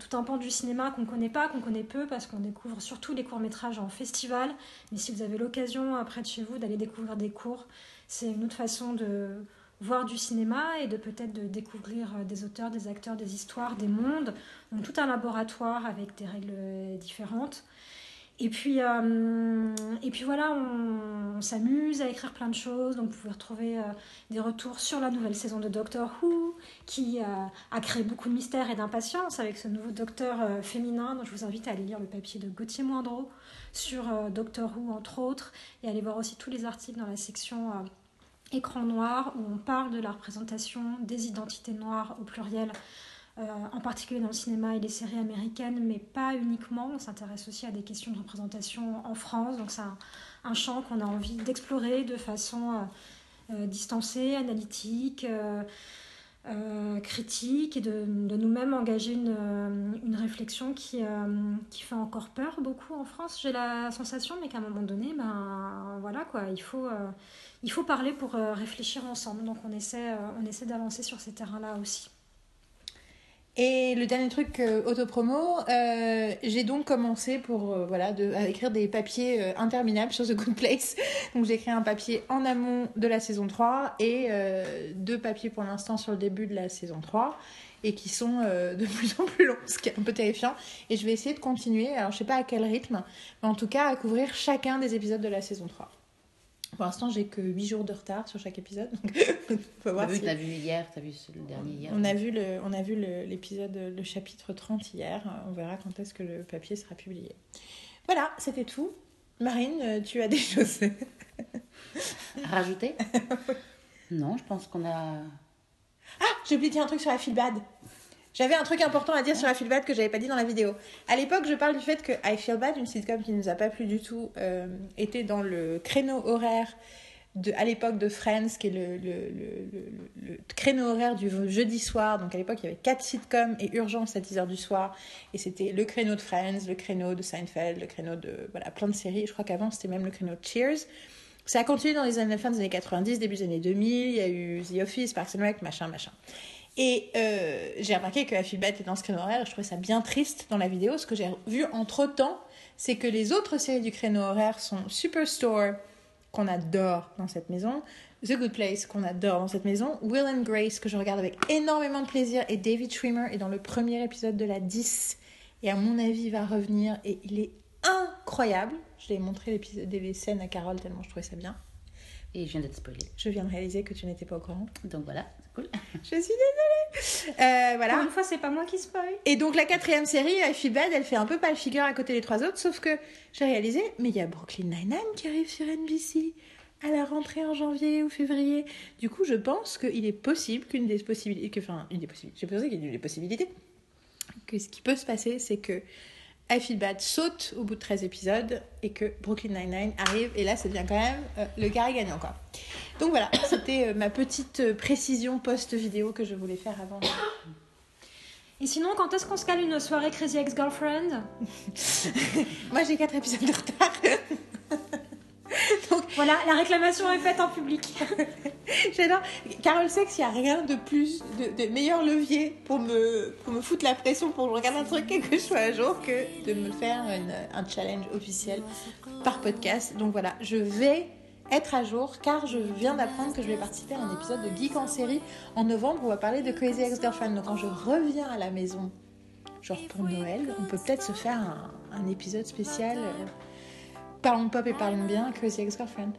Tout un pan du cinéma qu'on ne connaît pas, qu'on connaît peu, parce qu'on découvre surtout les courts-métrages en festival. Mais si vous avez l'occasion, euh, près de chez vous, d'aller découvrir des cours, c'est une autre façon de voir du cinéma et de peut-être de découvrir euh, des auteurs, des acteurs, des histoires, des mondes. Donc tout un laboratoire avec des règles euh, différentes. Et puis, euh, et puis voilà, on, s'amuse à écrire plein de choses. Donc vous pouvez retrouver euh, des retours sur la nouvelle saison de Doctor Who, qui euh, a créé beaucoup de mystère et d'impatience avec ce nouveau docteur féminin. Donc je vous invite à aller lire le papier de Gauthier Moindreau sur Doctor Who, entre autres, et aller voir aussi tous les articles dans la section écran noir, où on parle de la représentation des identités noires au pluriel euh, en particulier dans le cinéma et les séries américaines, mais pas uniquement. On s'intéresse aussi à des questions de représentation en France. Donc c'est un, champ qu'on a envie d'explorer de façon euh, euh, distancée, analytique, critique, et de, nous-mêmes engager une, réflexion qui, qui fait encore peur beaucoup en France. J'ai la sensation, mais qu'à un moment donné, ben voilà quoi, il faut, il faut parler pour réfléchir ensemble. Donc on essaie, on essaie d'avancer sur ces terrains-là aussi. Et le dernier truc euh, autopromo, euh, j'ai donc commencé pour euh, voilà de, à écrire des papiers euh, interminables sur The Good Place. Donc j'ai écrit un papier en amont de la saison 3 et euh, deux papiers pour l'instant sur le début de la saison 3 et qui sont de plus en plus longs, ce qui est un peu terrifiant. Et je vais essayer de continuer, alors je sais pas à quel rythme, mais en tout cas à couvrir chacun des épisodes de la saison 3. Pour l'instant, j'ai que 8 jours de retard sur chaque épisode. Donc, on peut voir vu, si- t'as vu hier, t'as vu ce- le dernier hier. on a vu le, on a vu l'épisode, le, chapitre 30 hier. On verra quand est-ce que le papier sera publié. Voilà, c'était tout. Marine, tu as des choses. Rajouter? Non, je pense qu'on a. Ah, j'ai oublié de dire un truc sur la feel bad. J'avais un truc important à dire sur la feel bad que j'avais pas dit dans la vidéo. À l'époque, je parle du fait que I Feel Bad, une sitcom qui nous a pas plu du tout, euh, était dans le créneau horaire de, à l'époque de Friends, qui est le, le, le, le- le créneau horaire du jeudi soir. Donc à l'époque, il y avait quatre sitcoms et Urgence à 10h du soir. Et c'était le créneau de Friends, le créneau de Seinfeld, le créneau de voilà, plein de séries. Je crois qu'avant, c'était même le créneau de Cheers. Ça a continué dans les années, fin des années 90, début des années 2000. Il y a eu The Office, Parks and Rec, machin, machin. Et euh, j'ai remarqué que Philbert était dans ce créneau horaire. et Je trouvais ça bien triste dans la vidéo. Ce que j'ai vu entre temps, c'est que les autres séries du créneau horaire sont Superstore, qu'on adore dans cette maison, The Good Place, qu'on adore dans cette maison, Will and Grace, que je regarde avec énormément de plaisir, et David Schwimmer est dans le premier épisode de la 10. Et à mon avis, il va revenir et il est incroyable. Je l'ai montré l'épisode- des scènes à Carole tellement je trouvais ça bien. Et je viens d'être spoilée. Je viens de réaliser que tu n'étais pas au courant. Donc voilà, c'est cool. Je suis désolée. Euh, voilà. Pour une fois, c'est pas moi qui spoil. Et donc la quatrième série, I Feel Bad, elle fait un peu pas le figure à côté des trois autres, sauf que j'ai réalisé, mais il y a Brooklyn Nine-Nine qui arrive sur NBC à la rentrée en janvier ou février. Du coup, je pense qu'il est possible qu'une des possibilités, que, enfin, une des possibilités, j'ai pensé qu'il y a une des possibilités, que ce qui peut se passer, c'est que I Feel Bad saute au bout de 13 épisodes et que Brooklyn Nine-Nine arrive, et là, ça devient quand même euh, le carré gagnant, quoi. Donc voilà, c'était euh, ma petite euh, précision post-vidéo que je voulais faire avant. Et sinon, quand est-ce qu'on se cale une soirée Crazy Ex-Girlfriend? Moi, j'ai 4 épisodes de retard. Voilà, la réclamation est faite en public. J'adore. Carole sait qu'il n'y a rien de plus, de, meilleur levier pour me, pour me foutre la pression pour que je regarde un truc et que je sois à jour que de me faire un challenge officiel par podcast. Donc voilà, je vais être à jour car je viens d'apprendre que je vais participer à un épisode de Geek en série en novembre. On va parler de Crazy Ex-Girlfriend. Donc quand je reviens à la maison, genre pour Noël, on peut peut-être se faire un, un épisode spécial. euh, parlons pop et parlons bien, Crazy Ex-Girlfriend.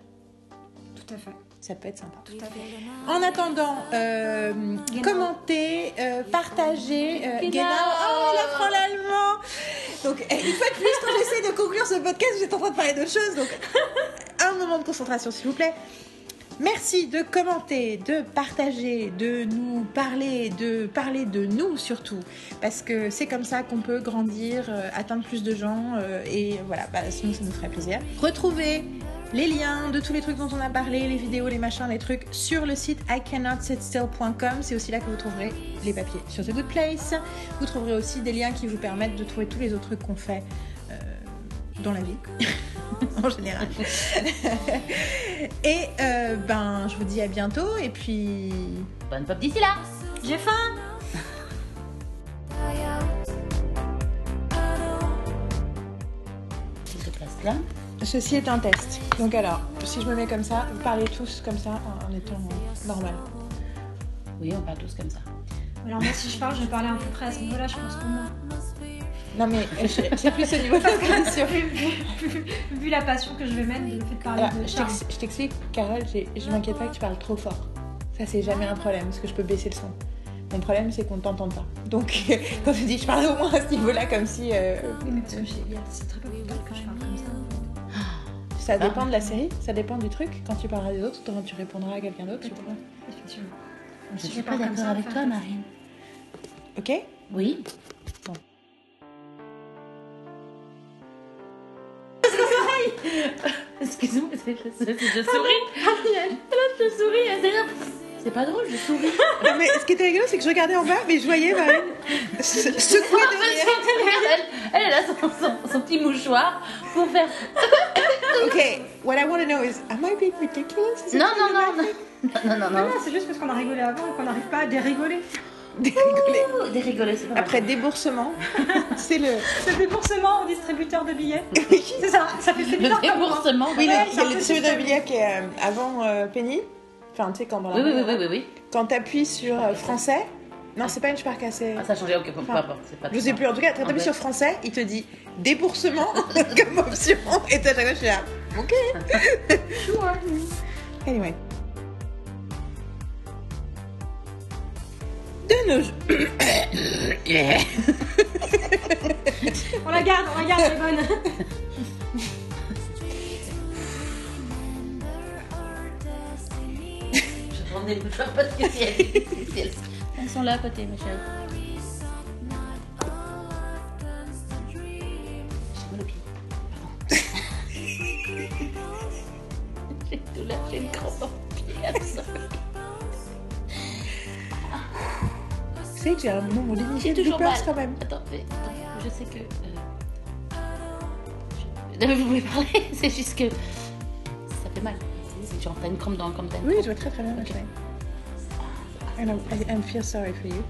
Tout à fait, Ça peut être sympa. tout à fait. En attendant, euh, commentez, euh, partagez. Euh, Genau. Oh, elle apprend l'allemand Donc, une fois de plus, quand j'essaie de conclure ce podcast, j'étais en train de parler d'autre chose. Donc, un moment de concentration, s'il vous plaît. Merci de commenter, de partager, de nous parler, de parler de nous surtout, parce que c'est comme ça qu'on peut grandir, euh, atteindre plus de gens, euh, et voilà, bah, sinon ça nous ferait plaisir. Retrouvez les liens de tous les trucs dont on a parlé, les vidéos, les machins, les trucs, sur le site icannotsitstill.com. C'est aussi là que vous trouverez les papiers sur The Good Place. Vous trouverez aussi des liens qui vous permettent de trouver tous les autres trucs qu'on fait dans la vie, en général. et euh, ben, je vous dis à bientôt, et puis... Bonne pop d'ici là. J'ai faim là. Ceci est un test. Donc alors, si je me mets comme ça, vous parlez tous comme ça en étant normal. Oui, on parle tous comme ça. Alors moi, si je parle, je vais parler un peu près à ce niveau-là, je pense que moi. Non mais je- c'est plus au niveau de la question. vu, vu la passion que je vais mettre, le fait de parler Alors, de je t'ex- je t'explique, Carole, j'ai- je m'inquiète pas que tu parles trop fort. Ça, c'est jamais un problème, parce que je peux baisser le son. Mon problème, c'est qu'on t'entende pas. Donc, quand tu dis je parle au moins à ce niveau-là, comme si. euh, Oui, mais parce que j'ai- c'est très peu probable que je parle comme ça. ça dépend de la série, ça dépend du truc. Quand tu parleras des autres, tu répondras à quelqu'un d'autre. Effectivement. Je Si suis je pas d'accord avec toi, Marine. Ok Oui. Excuse-moi, c'est- c'est- c'est- je souris. Là, je souris. c'est- C'est pas drôle, je souris. Non, mais ce qui était rigolo, c'est que je regardais en bas, mais je voyais Marine se- secouer de rire. elle, elle a son, son- son petit mouchoir pour faire. Ok, what I want to know is, am I being ridiculous? Is Non, non, non? Non, non, non, Non, non. non, c'est juste parce qu'on a rigolé avant et qu'on n'arrive pas à dérigoler. Dérigoler. C'est pas Après déboursement, c'est le. Le déboursement au distributeur de billets. C'est ça, ça fait Le bizarre comme moi. déboursement. Oui, Ouais, le- il c'est y un a le peu distributeur de système. billets qui est euh, avant euh, Penny. Enfin, tu sais, quand dans la Oui, oui, oui, oui, oui, oui. Quand t'appuies sur euh, français. Non, c'est pas une Sparka, c'est. Ah, ça a changé, ok, peu Enfin, importe. c'est pas Je sais plus, en tout cas, quand Ah, t'appuies ouais. sur français, il te dit déboursement comme option. Et toi, à chaque fois, je suis là. Ok. Anyway. De nos jours. On la garde, on la garde, elle est bonne. Je prends des mouchoirs parce que si elles, elles- sont là à côté, ma chérie. J'ai mal au pied. Pardon. J'ai tout lâché le crampe. I'm sorry. Tu sais que j'ai un nombre limité de toujours bloopers mal. quand même. Attends, mais, attends, je sais que. euh, je- Non, mais vous pouvez parler, c'est juste que. Ça fait mal. C'est genre, t'as une crampe dans le comme Oui, je vois très très bien. Ok. ouais. And I, I feel sorry for you.